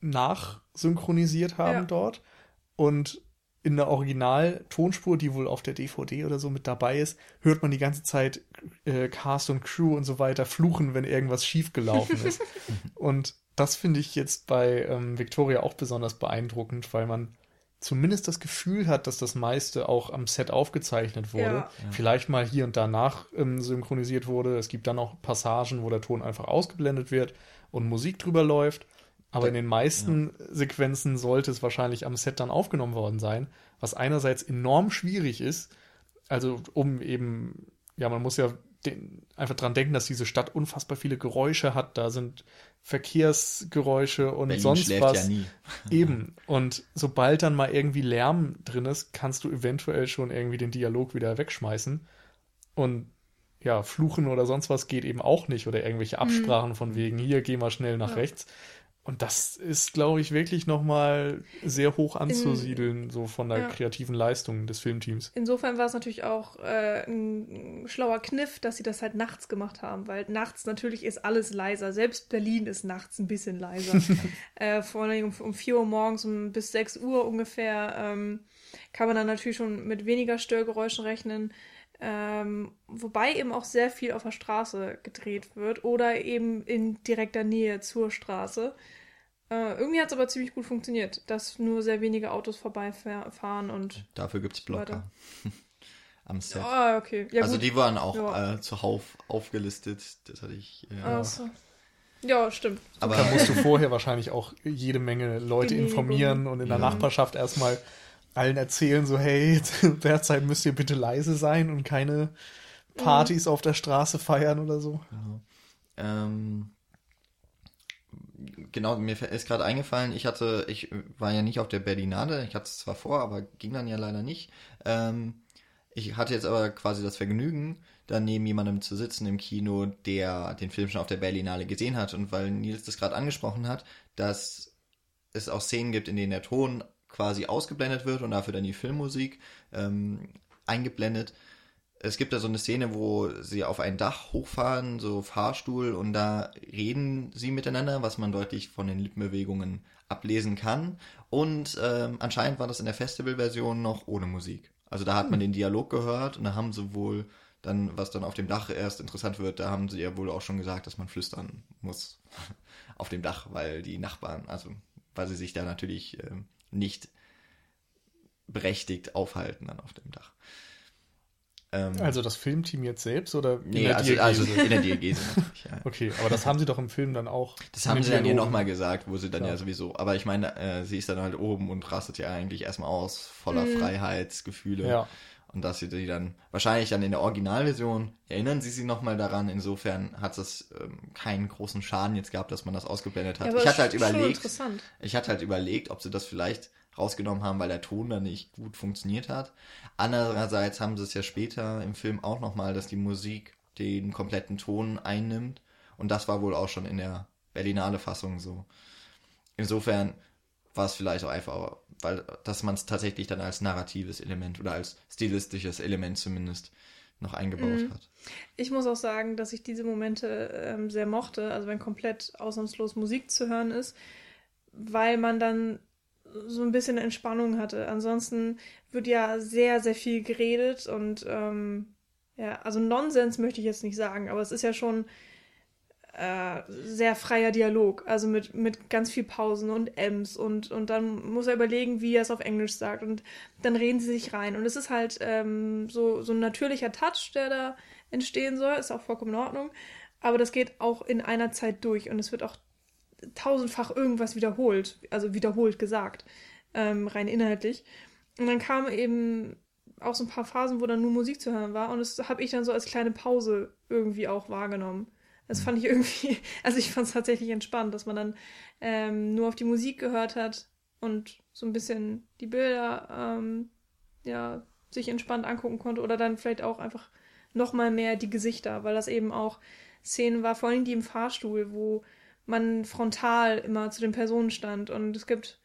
nachsynchronisiert haben Ja. dort und in der Original-Tonspur, die wohl auf der DVD oder so mit dabei ist, hört man die ganze Zeit äh, Cast und Crew und so weiter fluchen, wenn irgendwas schiefgelaufen ist. und das finde ich jetzt bei ähm, Victoria auch besonders beeindruckend, weil man zumindest das Gefühl hat, dass das meiste auch am Set aufgezeichnet wurde. Ja. Vielleicht mal hier und danach ähm, synchronisiert wurde. Es gibt dann auch Passagen, wo der Ton einfach ausgeblendet wird und Musik drüber läuft. Aber in den meisten Sequenzen sollte es wahrscheinlich am Set dann aufgenommen worden sein, was einerseits enorm schwierig ist. Also um eben, ja, man muss ja den, einfach dran denken, dass diese Stadt unfassbar viele Geräusche hat. Da sind Verkehrsgeräusche und Berlin sonst was. ja nie. Eben. Und sobald dann mal irgendwie Lärm drin ist, kannst du eventuell schon irgendwie den Dialog wieder wegschmeißen. Und ja, fluchen oder sonst was geht eben auch nicht. Oder irgendwelche Absprachen von wegen, hier, geh mal schnell nach Ja. rechts. Und das ist, glaube ich, wirklich nochmal sehr hoch anzusiedeln, In, so von der ja. kreativen Leistung des Filmteams. Insofern war es natürlich auch äh, ein schlauer Kniff, dass sie das halt nachts gemacht haben, weil nachts natürlich ist alles leiser. Selbst Berlin ist nachts ein bisschen leiser. äh, vor allem um, um 4 Uhr morgens um bis 6 Uhr ungefähr ähm, kann man dann natürlich schon mit weniger Störgeräuschen rechnen. Ähm, wobei eben auch sehr viel auf der Straße gedreht wird oder eben in direkter Nähe zur Straße. Äh, irgendwie hat es aber ziemlich gut funktioniert, dass nur sehr wenige Autos vorbeifahren und. Dafür gibt es Blocker. Am Set. Ah, okay. Ja, also gut. die waren auch ja. äh, zuhauf aufgelistet. Das hatte ich. Ja, so. ja stimmt. Aber da musst du vorher wahrscheinlich auch jede Menge Leute informieren und in der Nachbarschaft erstmal allen erzählen, so, hey, derzeit müsst ihr bitte leise sein und keine Partys mhm. auf der Straße feiern oder so. Genau. Ähm, genau, mir ist gerade eingefallen, ich hatte, ich war ja nicht auf der Berlinade, ich hatte es zwar vor, aber ging dann ja leider nicht. Ähm, ich hatte jetzt aber quasi das Vergnügen, da neben jemandem zu sitzen im Kino, der den Film schon auf der Berlinale gesehen hat. Und weil Nils das gerade angesprochen hat, dass es auch Szenen gibt, in denen der Ton quasi ausgeblendet wird und dafür dann die Filmmusik ähm, eingeblendet. Es gibt da so eine Szene, wo sie auf ein Dach hochfahren, so Fahrstuhl, und da reden sie miteinander, was man deutlich von den Lippenbewegungen ablesen kann. Und ähm, anscheinend war das in der Festivalversion noch ohne Musik. Also da hat man hm. den Dialog gehört und da haben sie wohl dann, was dann auf dem Dach erst interessant wird, da haben sie ja wohl auch schon gesagt, dass man flüstern muss auf dem Dach, weil die Nachbarn, also weil sie sich da natürlich ähm, nicht berechtigt aufhalten dann auf dem Dach. Ähm, also das Filmteam jetzt selbst oder in nee, der also, also in der Diagese natürlich, ja. Okay, aber das haben sie doch im Film dann auch. Das haben sie dann hier nochmal gesagt, wo sie dann ja, ja sowieso, aber ich meine, äh, sie ist dann halt oben und rastet ja eigentlich erstmal aus, voller mhm. Freiheitsgefühle. Ja. Und dass sie die dann, wahrscheinlich dann in der Originalversion, erinnern sie sich nochmal daran, insofern hat es ähm, keinen großen Schaden jetzt gehabt, dass man das ausgeblendet hat. Ja, ich hatte halt überlegt, ich hatte halt überlegt, ob sie das vielleicht rausgenommen haben, weil der Ton dann nicht gut funktioniert hat. Andererseits haben sie es ja später im Film auch nochmal, dass die Musik den kompletten Ton einnimmt. Und das war wohl auch schon in der Berlinale Fassung so. Insofern war es vielleicht auch einfach weil dass man es tatsächlich dann als narratives Element oder als stilistisches Element zumindest noch eingebaut mhm. hat. Ich muss auch sagen, dass ich diese Momente ähm, sehr mochte, also wenn komplett ausnahmslos Musik zu hören ist, weil man dann so ein bisschen Entspannung hatte. Ansonsten wird ja sehr, sehr viel geredet und ähm, ja, also Nonsens möchte ich jetzt nicht sagen, aber es ist ja schon äh, sehr freier Dialog, also mit, mit ganz viel Pausen und Ms und, und dann muss er überlegen, wie er es auf Englisch sagt und dann reden sie sich rein. Und es ist halt ähm, so, so ein natürlicher Touch, der da entstehen soll, ist auch vollkommen in Ordnung, aber das geht auch in einer Zeit durch und es wird auch tausendfach irgendwas wiederholt, also wiederholt gesagt, ähm, rein inhaltlich und dann kamen eben auch so ein paar Phasen, wo dann nur Musik zu hören war und das habe ich dann so als kleine Pause irgendwie auch wahrgenommen. Das fand ich irgendwie, also ich fand es tatsächlich entspannt, dass man dann ähm, nur auf die Musik gehört hat und so ein bisschen die Bilder ähm, ja, sich entspannt angucken konnte oder dann vielleicht auch einfach nochmal mehr die Gesichter, weil das eben auch Szenen war, vor allem die im Fahrstuhl, wo man frontal immer zu den Personen stand und es gibt,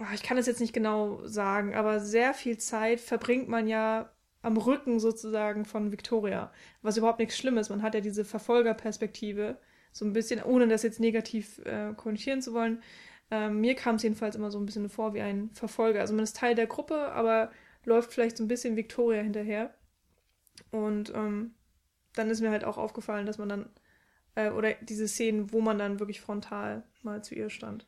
oh, ich kann es jetzt nicht genau sagen, aber sehr viel Zeit verbringt man ja am Rücken sozusagen von Victoria. Was überhaupt nichts Schlimmes. Man hat ja diese Verfolgerperspektive, so ein bisschen, ohne das jetzt negativ äh, konnotieren zu wollen. Ähm, mir kam es jedenfalls immer so ein bisschen vor wie ein Verfolger. Also man ist Teil der Gruppe, aber läuft vielleicht so ein bisschen Victoria hinterher. Und ähm, dann ist mir halt auch aufgefallen, dass man dann, äh, oder diese Szenen, wo man dann wirklich frontal mal zu ihr stand.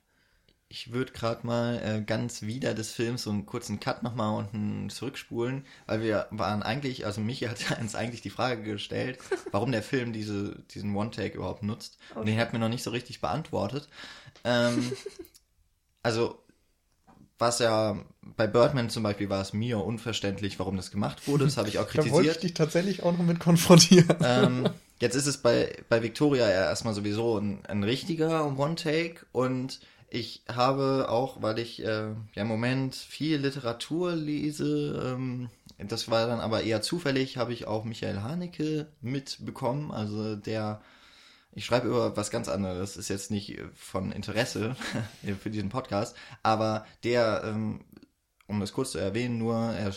Ich würde gerade mal äh, ganz wieder des Films so einen kurzen Cut nochmal unten zurückspulen, weil wir waren eigentlich, also Michi hat uns eigentlich die Frage gestellt, warum der Film diese, diesen One-Take überhaupt nutzt. Okay. Und den hat mir noch nicht so richtig beantwortet. Ähm, also, was ja bei Birdman zum Beispiel war es mir unverständlich, warum das gemacht wurde. Das habe ich auch kritisiert. da wollte ich dich tatsächlich auch noch mit konfrontieren. Ähm, jetzt ist es bei, bei Victoria ja erstmal sowieso ein, ein richtiger One-Take und ich habe auch, weil ich äh, ja im Moment viel Literatur lese, ähm, das war dann aber eher zufällig, habe ich auch Michael Haneke mitbekommen, also der Ich schreibe über was ganz anderes, ist jetzt nicht von Interesse für diesen Podcast, aber der, ähm, um das kurz zu erwähnen, nur, er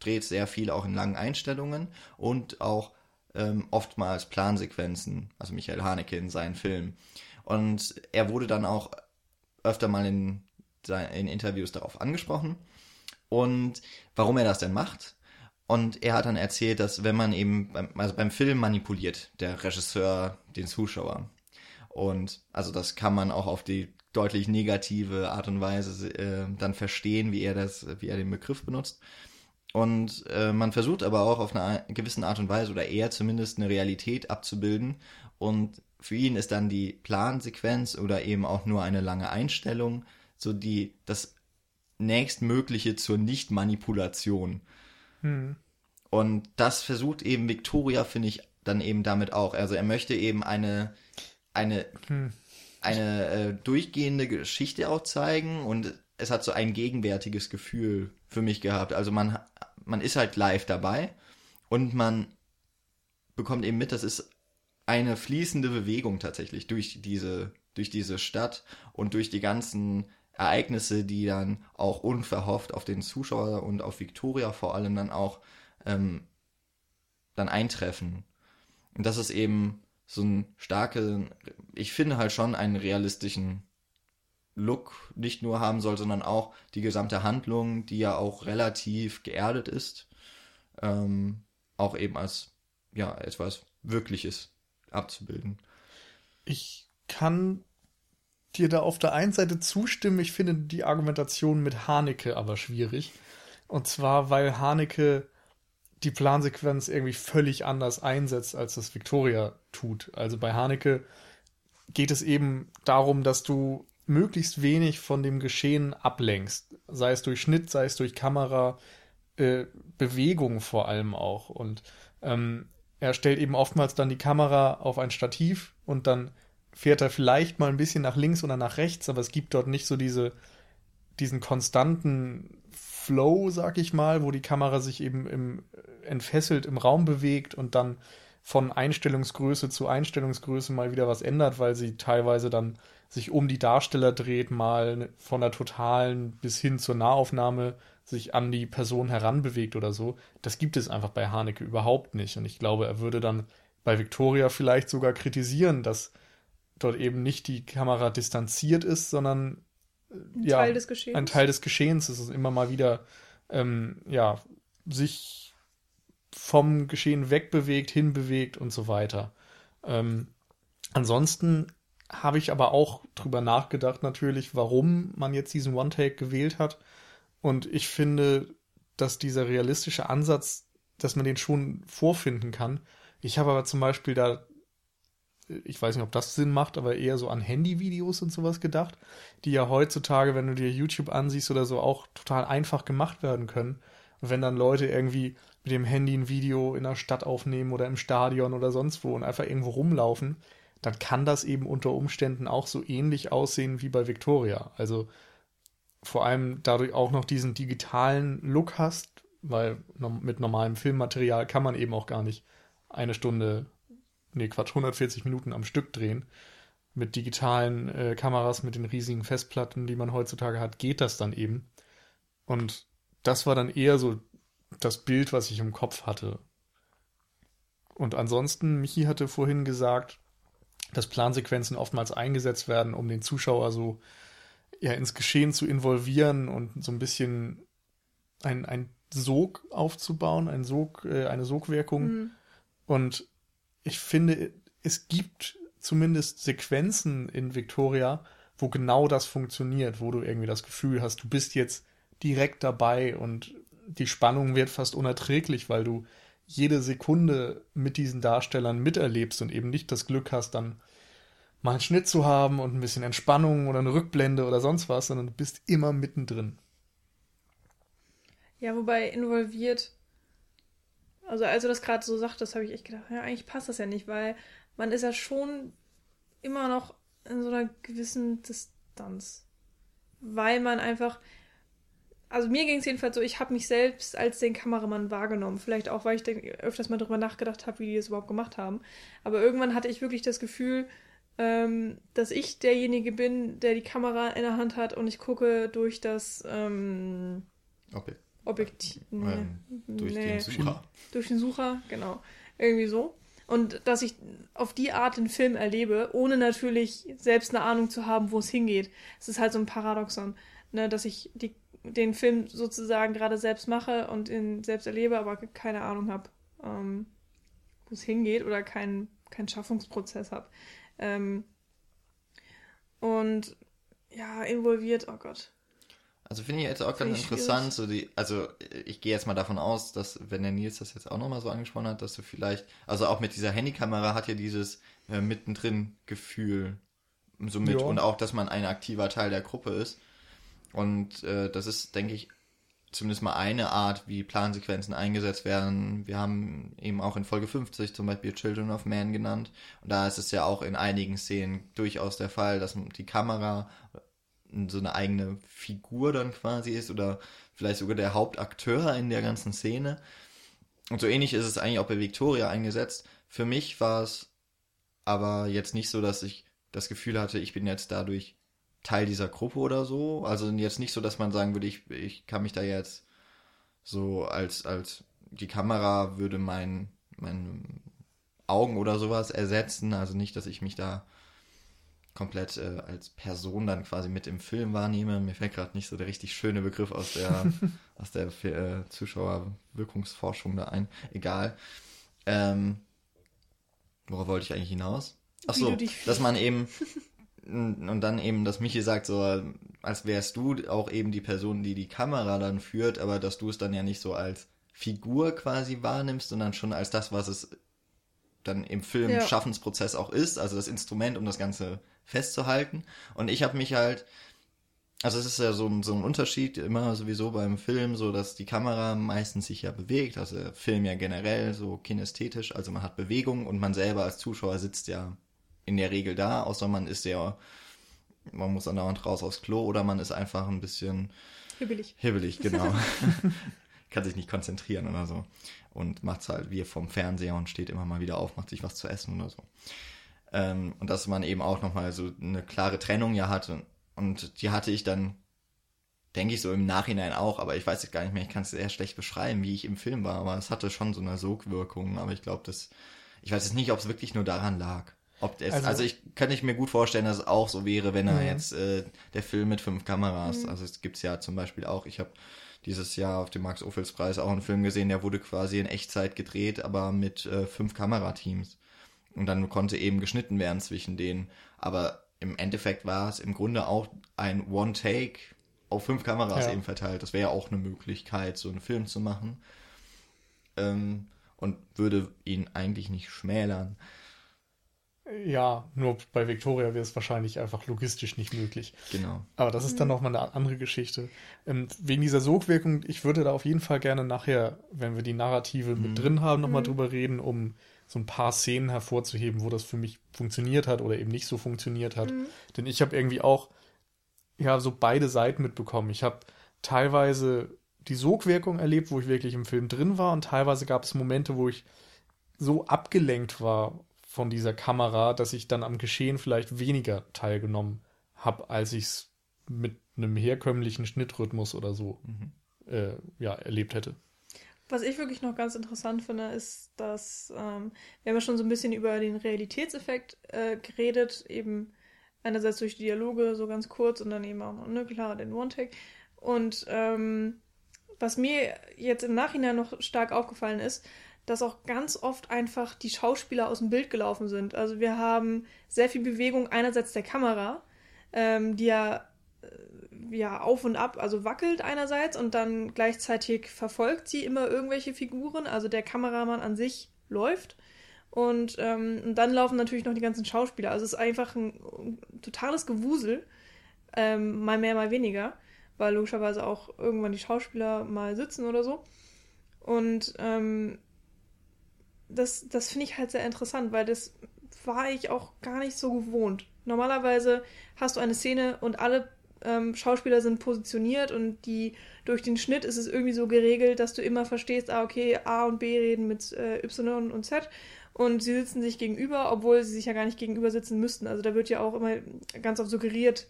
dreht sehr viel auch in langen Einstellungen und auch ähm, oftmals Plansequenzen, also Michael Haneke in seinen Filmen. Und er wurde dann auch öfter mal in, in Interviews darauf angesprochen und warum er das denn macht. Und er hat dann erzählt, dass wenn man eben, beim, also beim Film manipuliert der Regisseur den Zuschauer. Und also das kann man auch auf die deutlich negative Art und Weise äh, dann verstehen, wie er das, wie er den Begriff benutzt. Und äh, man versucht aber auch auf eine gewisse Art und Weise oder eher zumindest eine Realität abzubilden. Und für ihn ist dann die Plansequenz oder eben auch nur eine lange Einstellung so die das nächstmögliche zur Nicht-Manipulation. Hm. Und das versucht eben Victoria, finde ich, dann eben damit auch. Also er möchte eben eine, eine, hm. eine äh, durchgehende Geschichte auch zeigen und es hat so ein gegenwärtiges Gefühl für mich gehabt. Also man, man ist halt live dabei und man bekommt eben mit, das ist eine fließende Bewegung tatsächlich durch diese, durch diese Stadt und durch die ganzen Ereignisse, die dann auch unverhofft auf den Zuschauer und auf Victoria vor allem dann auch ähm, dann eintreffen. Und das ist eben so ein starke, ich finde halt schon einen realistischen Look nicht nur haben soll, sondern auch die gesamte Handlung, die ja auch relativ geerdet ist, ähm, auch eben als ja etwas Wirkliches abzubilden. Ich kann dir da auf der einen Seite zustimmen. Ich finde die Argumentation mit Haneke aber schwierig. Und zwar, weil Haneke die Plansequenz irgendwie völlig anders einsetzt, als das Victoria tut. Also bei Haneke geht es eben darum, dass du möglichst wenig von dem Geschehen ablenkst. Sei es durch Schnitt, sei es durch Kamera, äh, Bewegung vor allem auch. Und ähm, er stellt eben oftmals dann die Kamera auf ein Stativ und dann fährt er vielleicht mal ein bisschen nach links oder nach rechts, aber es gibt dort nicht so diese, diesen konstanten Flow, sag ich mal, wo die Kamera sich eben im, entfesselt im Raum bewegt und dann von Einstellungsgröße zu Einstellungsgröße mal wieder was ändert, weil sie teilweise dann sich um die Darsteller dreht, mal von der totalen bis hin zur Nahaufnahme sich an die Person heranbewegt oder so. Das gibt es einfach bei Haneke überhaupt nicht. Und ich glaube, er würde dann bei Victoria vielleicht sogar kritisieren, dass dort eben nicht die Kamera distanziert ist, sondern ein ja, Teil des Geschehens. ein Teil des Geschehens ist es immer mal wieder ähm, ja sich vom Geschehen wegbewegt, hinbewegt und so weiter. Ähm, ansonsten habe ich aber auch drüber nachgedacht natürlich, warum man jetzt diesen One-Take gewählt hat. Und ich finde, dass dieser realistische Ansatz, dass man den schon vorfinden kann. Ich habe aber zum Beispiel da ich weiß nicht, ob das Sinn macht, aber eher so an Handyvideos und sowas gedacht, die ja heutzutage, wenn du dir YouTube ansiehst oder so, auch total einfach gemacht werden können. Und wenn dann Leute irgendwie mit dem Handy ein Video in der Stadt aufnehmen oder im Stadion oder sonst wo und einfach irgendwo rumlaufen, dann kann das eben unter Umständen auch so ähnlich aussehen wie bei Victoria. Also vor allem dadurch auch noch diesen digitalen Look hast, weil mit normalem Filmmaterial kann man eben auch gar nicht eine Stunde nee, Quatsch, 140 Minuten am Stück drehen. Mit digitalen äh, Kameras, mit den riesigen Festplatten, die man heutzutage hat, geht das dann eben. Und das war dann eher so das Bild, was ich im Kopf hatte. Und ansonsten, Michi hatte vorhin gesagt, dass Plansequenzen oftmals eingesetzt werden, um den Zuschauer so ja, ins Geschehen zu involvieren und so ein bisschen ein, ein Sog aufzubauen, ein Sog, äh, eine Sogwirkung. Mhm. Und ich finde, es gibt zumindest Sequenzen in Victoria, wo genau das funktioniert, wo du irgendwie das Gefühl hast, du bist jetzt direkt dabei und die Spannung wird fast unerträglich, weil du jede Sekunde mit diesen Darstellern miterlebst und eben nicht das Glück hast, dann mal einen Schnitt zu haben und ein bisschen Entspannung oder eine Rückblende oder sonst was, sondern du bist immer mittendrin. Ja, wobei involviert also als du das gerade so sagtest, habe ich echt gedacht, ja, eigentlich passt das ja nicht, weil man ist ja schon immer noch in so einer gewissen Distanz. Weil man einfach also mir ging es jedenfalls so, ich habe mich selbst als den Kameramann wahrgenommen. Vielleicht auch, weil ich öfters mal drüber nachgedacht habe, wie die das überhaupt gemacht haben. Aber irgendwann hatte ich wirklich das Gefühl, ähm, dass ich derjenige bin, der die Kamera in der Hand hat und ich gucke durch das ähm, Objekt. Objektiv. Nee, Ähm, durch nee, den Sucher. durch den Sucher, genau. Irgendwie so. Und dass ich auf die Art den Film erlebe, ohne natürlich selbst eine Ahnung zu haben, wo es hingeht. Es ist halt so ein Paradoxon, ne, dass ich die, den Film sozusagen gerade selbst mache und ihn selbst erlebe, aber keine Ahnung habe, ähm, wo es hingeht oder keinen keinen Schaffungsprozess habe. Ähm, und ja, involviert, oh Gott. Also finde ich jetzt auch ganz interessant, so die, also ich gehe jetzt mal davon aus, dass, wenn der Nils das jetzt auch nochmal so angesprochen hat, dass du vielleicht, also auch mit dieser Handykamera hat ja dieses äh, mittendrin Gefühl so mit Ja. und auch, dass man ein aktiver Teil der Gruppe ist. Und äh, das ist, denke ich, zumindest mal eine Art, wie Plansequenzen eingesetzt werden. Wir haben eben auch in Folge 50 zum Beispiel Children of Man genannt. Und da ist es ja auch in einigen Szenen durchaus der Fall, dass die Kamera so eine eigene Figur dann quasi ist oder vielleicht sogar der Hauptakteur in der ganzen Szene. Und so ähnlich ist es eigentlich auch bei Victoria eingesetzt. Für mich war es aber jetzt nicht so, dass ich das Gefühl hatte, ich bin jetzt dadurch Teil dieser Gruppe oder so. Also jetzt nicht so, dass man sagen würde, ich, ich kann mich da jetzt so als, als die Kamera würde mein, meine Augen oder sowas ersetzen. Also nicht, dass ich mich da komplett äh, als Person dann quasi mit im Film wahrnehme. Mir fällt gerade nicht so der richtig schöne Begriff aus der, aus der äh, Zuschauerwirkungsforschung da ein. Egal. Ähm, worauf wollte ich eigentlich hinaus? Ach so, dass man eben und dann eben, dass Michi sagt, so als wärst du auch eben die Person, die die Kamera dann führt, aber dass du es dann ja nicht so als Figur quasi wahrnimmst, sondern schon als das, was es dann im Film Ja. Schaffensprozess auch ist, also das Instrument, um das Ganze festzuhalten. Und ich habe mich halt, also es ist ja so ein, so ein Unterschied immer sowieso beim Film, so dass die Kamera meistens sich ja bewegt, also der Film ja generell so kinästhetisch, also man hat Bewegung und man selber als Zuschauer sitzt ja in der Regel da, außer man ist ja, man muss andauernd raus aufs Klo oder man ist einfach ein bisschen Hibbelig. hibbelig, genau. Kann sich nicht konzentrieren oder so. Und macht's halt wie vom Fernseher und steht immer mal wieder auf, macht sich was zu essen oder so. Ähm, und dass man eben auch nochmal so eine klare Trennung ja hatte. Und die hatte ich dann, denke ich so im Nachhinein auch, aber ich weiß es gar nicht mehr, ich kann es sehr schlecht beschreiben, wie ich im Film war, aber es hatte schon so eine Sogwirkung, aber ich glaube, das, ich weiß jetzt nicht, ob es wirklich nur daran lag. Ob es, also, Also- ich kann ich mir gut vorstellen, dass es auch so wäre, wenn er Mhm. jetzt äh, der Film mit fünf Kameras, also es gibt's ja zum Beispiel auch, ich habe dieses Jahr auf dem Max-Ophüls-Preis auch einen Film gesehen, der wurde quasi in Echtzeit gedreht, aber mit äh, fünf Kamerateams. Und dann konnte eben geschnitten werden zwischen denen. Aber im Endeffekt war es im Grunde auch ein One-Take auf fünf Kameras Ja. eben verteilt. Das wäre ja auch eine Möglichkeit, so einen Film zu machen. Ähm, und würde ihn eigentlich nicht schmälern. Ja, nur bei Victoria wäre es wahrscheinlich einfach logistisch nicht möglich. Genau. Aber das ist dann nochmal eine andere Geschichte. Ähm, wegen dieser Sogwirkung, ich würde da auf jeden Fall gerne nachher, wenn wir die Narrative mit drin haben, nochmal drüber reden, um so ein paar Szenen hervorzuheben, wo das für mich funktioniert hat oder eben nicht so funktioniert hat. Denn ich habe irgendwie auch ja so beide Seiten mitbekommen. Ich habe teilweise die Sogwirkung erlebt, wo ich wirklich im Film drin war und teilweise gab es Momente, wo ich so abgelenkt war von dieser Kamera, dass ich dann am Geschehen vielleicht weniger teilgenommen habe, als ich es mit einem herkömmlichen Schnittrhythmus oder so äh, ja, erlebt hätte. Was ich wirklich noch ganz interessant finde, ist, dass ähm, wir haben ja schon so ein bisschen über den Realitätseffekt äh, geredet, eben einerseits durch die Dialoge so ganz kurz und dann eben auch noch, ne, klar, den One-Take. Und ähm, was mir jetzt im Nachhinein noch stark aufgefallen ist, dass auch ganz oft einfach die Schauspieler aus dem Bild gelaufen sind. Also wir haben sehr viel Bewegung einerseits der Kamera, ähm, die ja ja auf und ab, also wackelt einerseits und dann gleichzeitig verfolgt sie immer irgendwelche Figuren, also der Kameramann an sich läuft und, ähm, und dann laufen natürlich noch die ganzen Schauspieler. Also es ist einfach ein, ein totales Gewusel, ähm, mal mehr, mal weniger, weil logischerweise auch irgendwann die Schauspieler mal sitzen oder so. Und ähm, das, das finde ich halt sehr interessant, weil das war ich auch gar nicht so gewohnt. Normalerweise hast du eine Szene und alle ähm, Schauspieler sind positioniert und die durch den Schnitt ist es irgendwie so geregelt, dass du immer verstehst, ah, okay, A und B reden mit äh, Y und Z und sie sitzen sich gegenüber, obwohl sie sich ja gar nicht gegenüber sitzen müssten. Also da wird ja auch immer ganz oft suggeriert,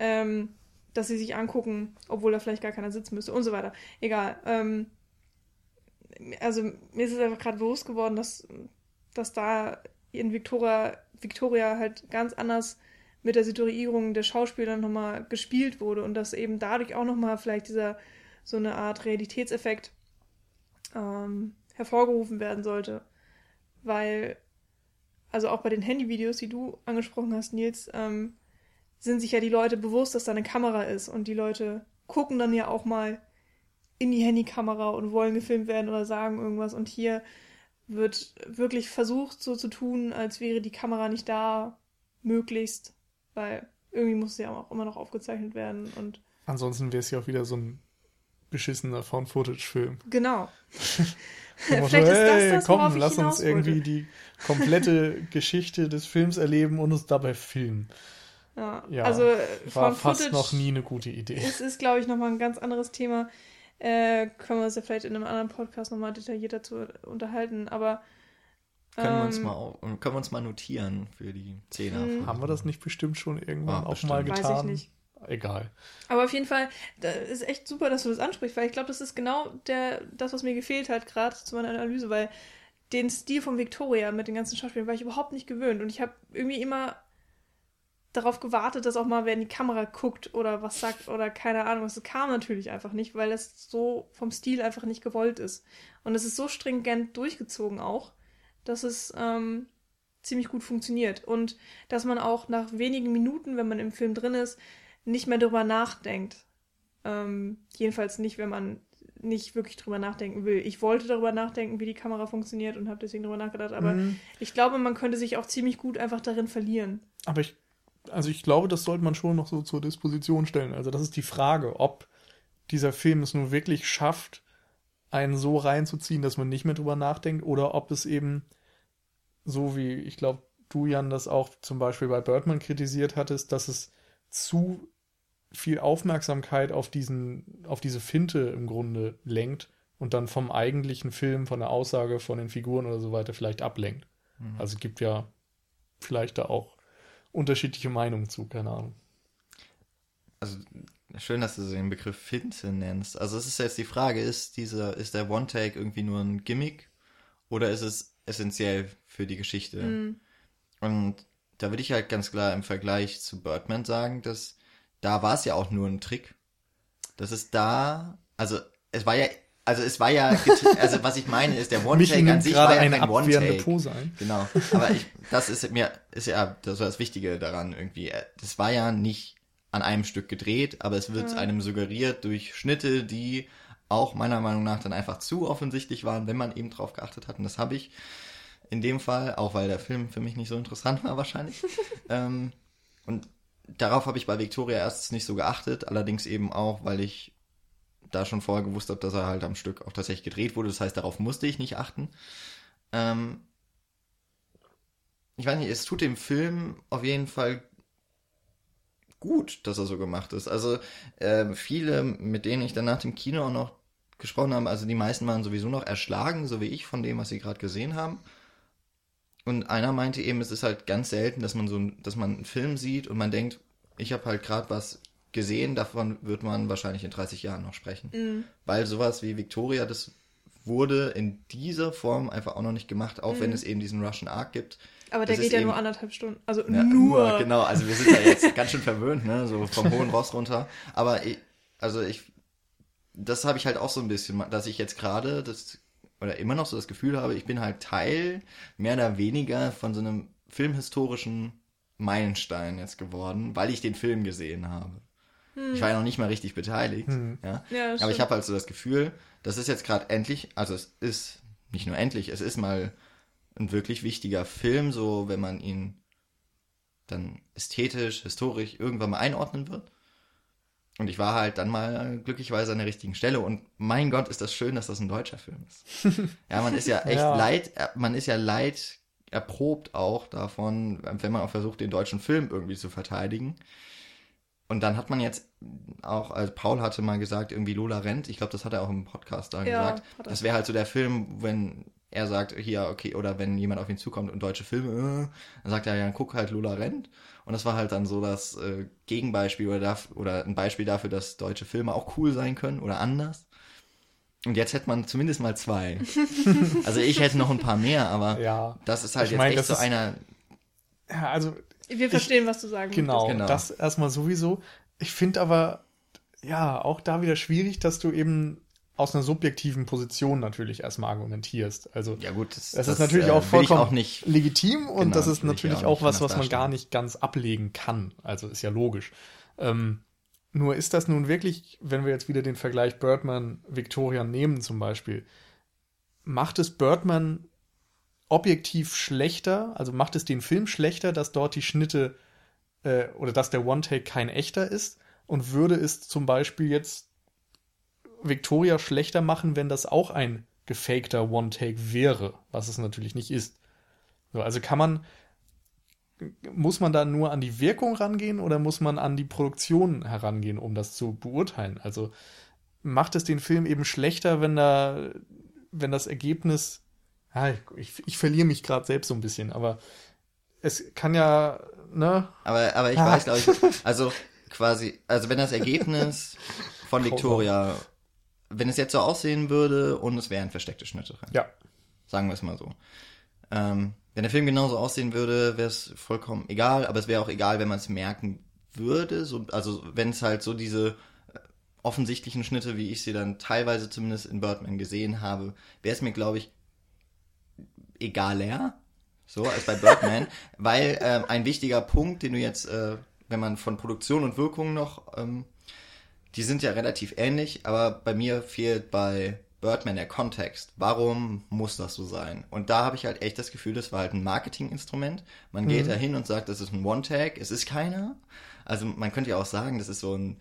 ähm, dass sie sich angucken, obwohl da vielleicht gar keiner sitzen müsste und so weiter. Egal. Ähm, also mir ist es einfach gerade bewusst geworden, dass, dass da in Victoria, Victoria halt ganz anders mit der Situierung der Schauspieler nochmal gespielt wurde und dass eben dadurch auch nochmal vielleicht dieser so eine Art Realitätseffekt ähm, hervorgerufen werden sollte. Weil, also auch bei den Handyvideos, die du angesprochen hast, Nils, ähm, sind sich ja die Leute bewusst, dass da eine Kamera ist und die Leute gucken dann ja auch mal in die Handykamera und wollen gefilmt werden oder sagen irgendwas und hier wird wirklich versucht so zu tun, als wäre die Kamera nicht da, möglichst, weil irgendwie muss sie ja auch immer noch aufgezeichnet werden und ansonsten wäre es ja auch wieder so ein beschissener Found-Footage-Film. Genau. Vielleicht so, hey, das das, komm, lass uns irgendwie die komplette Geschichte des Films erleben und uns dabei filmen. Ja, ja also war fast noch nie eine gute Idee. Es ist, glaube ich, nochmal ein ganz anderes Thema. Äh, können wir uns ja vielleicht in einem anderen Podcast nochmal detaillierter zu unterhalten, aber können, wir uns ähm, mal, können wir uns mal notieren für die Zehner. Hm. Haben wir das nicht bestimmt schon irgendwann ah, auch bestimmt. mal getan? Weiß ich nicht. Egal. Aber auf jeden Fall, das ist echt super, dass du das ansprichst, weil ich glaube, das ist genau der, das, was mir gefehlt hat, gerade zu meiner Analyse, weil den Stil von Victoria mit den ganzen Schauspielern war ich überhaupt nicht gewöhnt und ich habe irgendwie immer darauf gewartet, dass auch mal wer in die Kamera guckt oder was sagt oder keine Ahnung. Das kam natürlich einfach nicht, weil es so vom Stil einfach nicht gewollt ist. Und es ist so stringent durchgezogen auch, dass es ähm, ziemlich gut funktioniert. Und dass man auch nach wenigen Minuten, wenn man im Film drin ist, nicht mehr drüber nachdenkt. Ähm, jedenfalls nicht, wenn man nicht wirklich drüber nachdenken will. Ich wollte darüber nachdenken, wie die Kamera funktioniert und habe deswegen drüber nachgedacht. Aber mhm. ich glaube, man könnte sich auch ziemlich gut einfach darin verlieren. Aber ich also ich glaube, das sollte man schon noch so zur Disposition stellen. Also das ist die Frage, ob dieser Film es nur wirklich schafft, einen so reinzuziehen, dass man nicht mehr drüber nachdenkt, oder ob es eben so wie, ich glaube, du, Jan, das auch zum Beispiel bei Birdman kritisiert hattest, dass es zu viel Aufmerksamkeit auf diesen, auf diese Finte im Grunde lenkt und dann vom eigentlichen Film, von der Aussage, von den Figuren oder so weiter vielleicht ablenkt. Mhm. Also es gibt ja vielleicht da auch unterschiedliche Meinungen zu, keine Ahnung. Also schön, dass du den Begriff Finte nennst. Also es ist jetzt die Frage, ist dieser, ist der One-Take irgendwie nur ein Gimmick oder ist es essentiell für die Geschichte? Mhm. Und da würde ich halt ganz klar im Vergleich zu Birdman sagen, dass da war es ja auch nur ein Trick. Das ist da, also es war ja also es war ja, also was ich meine ist, der One-Take an sich war ja eine kein One-Take. Pose ein. Genau, aber ich, das ist mir, ist ja das, war das Wichtige daran irgendwie. Das war ja nicht an einem Stück gedreht, aber es wird ja. einem suggeriert durch Schnitte, die auch meiner Meinung nach dann einfach zu offensichtlich waren, wenn man eben drauf geachtet hat. Und das habe ich in dem Fall, auch weil der Film für mich nicht so interessant war wahrscheinlich. ähm, und darauf habe ich bei Victoria erst nicht so geachtet, allerdings eben auch, weil ich da schon vorher gewusst habe, dass er halt am Stück auch tatsächlich gedreht wurde. Das heißt, darauf musste ich nicht achten. Ähm, ich weiß nicht, es tut dem Film auf jeden Fall gut, dass er so gemacht ist. Also äh, viele, mit denen ich dann nach dem Kino auch noch gesprochen habe, also die meisten waren sowieso noch erschlagen, so wie ich, von dem, was sie gerade gesehen haben. Und einer meinte eben, es ist halt ganz selten, dass man so, dass man einen Film sieht und man denkt, ich habe halt gerade was gesehen, davon wird man wahrscheinlich in 30 Jahren noch sprechen. Mhm. Weil sowas wie Victoria, das wurde in dieser Form einfach auch noch nicht gemacht, auch mhm. wenn es eben diesen Russian Arc gibt. Aber der geht ja eben, nur anderthalb Stunden. Also ja, nur. nur. Genau, also wir sind ja jetzt ganz schön verwöhnt, ne, so vom hohen Ross runter. Aber ich, also ich, das habe ich halt auch so ein bisschen, dass ich jetzt gerade das, oder immer noch so das Gefühl habe, ich bin halt Teil, mehr oder weniger von so einem filmhistorischen Meilenstein jetzt geworden, weil ich den Film gesehen habe. Hm. Ich war ja noch nicht mal richtig beteiligt. Hm. Ja? ja Aber ich habe halt so das Gefühl, das ist jetzt gerade endlich, also es ist nicht nur endlich, es ist mal ein wirklich wichtiger Film, so wenn man ihn dann ästhetisch, historisch irgendwann mal einordnen wird. Und ich war halt dann mal glücklicherweise an der richtigen Stelle und mein Gott, ist das schön, dass das ein deutscher Film ist. ja, man ist ja echt ja. leid, man ist ja leid erprobt auch davon, wenn man auch versucht, den deutschen Film irgendwie zu verteidigen und dann hat man jetzt auch, also Paul hatte mal gesagt, irgendwie Lola rennt. Ich glaube, das hat er auch im Podcast da Ja, gesagt. hat er. Das wäre halt so der Film, wenn er sagt, hier, okay, oder wenn jemand auf ihn zukommt und deutsche Filme, äh, dann sagt er, ja, guck halt, Lola rennt. Und das war halt dann so das äh, Gegenbeispiel oder, darf, oder ein Beispiel dafür, dass deutsche Filme auch cool sein können oder anders. Und jetzt hätte man zumindest mal zwei. also ich hätte noch ein paar mehr, aber Ja. das ist halt Ich jetzt mein, echt so ist- einer, Ja, also Wir verstehen, was du sagen Genau, Genau. das erstmal sowieso. Ich finde aber, ja, auch da wieder schwierig, dass du eben aus einer subjektiven Position natürlich erstmal argumentierst. Also, ja gut, das, das, ist natürlich auch will ich vollkommen auch nicht legitim und Genau, das ist ich natürlich auch auch was, was man gar nicht ganz ablegen kann. Also ist ja logisch. Ähm, nur ist das nun wirklich, wenn wir jetzt wieder den Vergleich Birdman-Victoria nehmen zum Beispiel, macht es Birdman objektiv schlechter, also macht es den Film schlechter, dass dort die Schnitte äh, oder dass der One-Take kein echter ist und würde es zum Beispiel jetzt Victoria schlechter machen, wenn das auch ein gefakter One-Take wäre, was es natürlich nicht ist. So, also kann man, muss man da nur an die Wirkung rangehen oder muss man an die Produktion herangehen, um das zu beurteilen? Also macht es den Film eben schlechter, wenn da, wenn das Ergebnis, ja, ich, ich verliere mich gerade selbst so ein bisschen, aber es kann ja, ne? Aber, aber ich Ah. weiß, glaube ich, also quasi, also wenn das Ergebnis von Victoria, wenn es jetzt so aussehen würde und es wären versteckte Schnitte drin, Ja. sagen wir es mal so. Ähm, wenn der Film genauso aussehen würde, wäre es vollkommen egal, aber es wäre auch egal, wenn man es merken würde, so, also wenn es halt so diese äh, offensichtlichen Schnitte, wie ich sie dann teilweise zumindest in Birdman gesehen habe, wäre es mir, glaube ich, egaler, so als bei Birdman, weil ähm, ein wichtiger Punkt, den du jetzt, äh, wenn man von Produktion und Wirkung noch, ähm, die sind ja relativ ähnlich, aber bei mir fehlt bei Birdman der Kontext. Warum muss das so sein? Und da habe ich halt echt das Gefühl, das war halt ein Marketinginstrument. Man geht da hin und sagt, das ist ein One-Tag, es ist keiner. Also man könnte ja auch sagen, das ist so ein,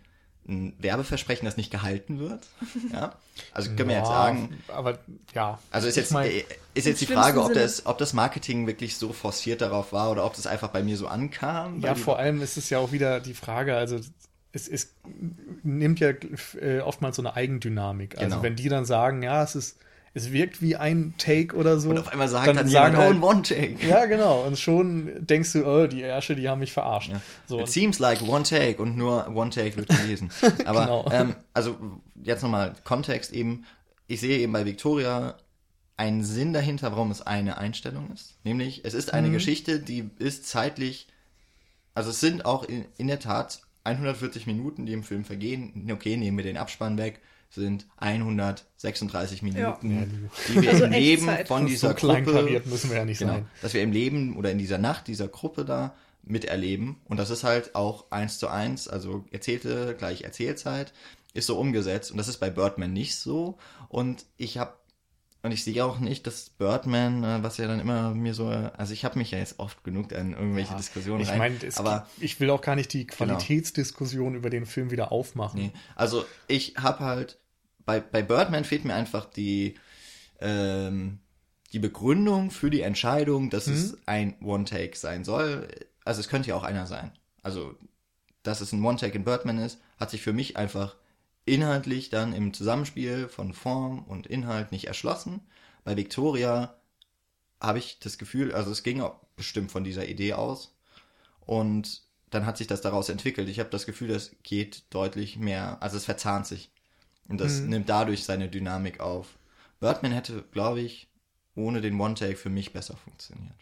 ein Werbeversprechen, das nicht gehalten wird. Ja. Also können wir jetzt Ja, sagen, Aber ja. also ist jetzt, mein- äh, ist jetzt die Frage, ob das, ob das Marketing wirklich so forciert darauf war oder ob das einfach bei mir so ankam. Ja, vor allem ist es ja auch wieder die Frage, also es, es nimmt ja äh, oftmals so eine Eigendynamik. Also Genau. wenn die dann sagen, ja, es ist, es wirkt wie ein Take oder so. Und auf einmal sagt dann dann, sagen jemand, halt, oh, ein One-Take. Ja, genau. Und schon denkst du, oh, die Ärsche, die haben mich verarscht. So, It seems like one take und nur one take wird gelesen. Aber Genau. ähm, also jetzt nochmal Kontext eben. Ich sehe eben bei Victoria einen Sinn dahinter, warum es eine Einstellung ist. Nämlich, es ist eine Mhm. Geschichte, die ist zeitlich, also es sind auch in, in der Tat 140 Minuten, die im Film vergehen. Okay, nehmen wir den Abspann weg, sind 136 Minuten, Ja, die- wir Also im Leben Echtzeit. von so dieser klein Gruppe kariert müssen wir ja nicht Genau. sein. Dass wir im Leben oder in dieser Nacht dieser Gruppe da miterleben. Und das ist halt auch eins zu eins, also erzählte gleich Erzählzeit, ist so umgesetzt. Und das ist bei Birdman nicht so. Und ich habe und ich sehe auch nicht, dass Birdman, äh, was ja dann immer mir so, also ich habe mich ja jetzt oft genug an irgendwelche Diskussionen Ich rein, meine, es aber Genau. gibt- ich will auch gar nicht die Qualitätsdiskussion über den Film wieder aufmachen. Nee, also ich habe halt, bei, bei Birdman fehlt mir einfach die, ähm, die Begründung für die Entscheidung, dass es ein One-Take sein soll. Also es könnte ja auch einer sein. Also, dass es ein One-Take in Birdman ist, hat sich für mich einfach inhaltlich dann im Zusammenspiel von Form und Inhalt nicht erschlossen. Bei Victoria habe ich das Gefühl, also es ging auch bestimmt von dieser Idee aus. Und dann hat sich das daraus entwickelt. Ich habe das Gefühl, das geht deutlich mehr, also es verzahnt sich. Und das nimmt dadurch seine Dynamik auf. Birdman hätte, glaube ich, ohne den One-Take für mich besser funktioniert.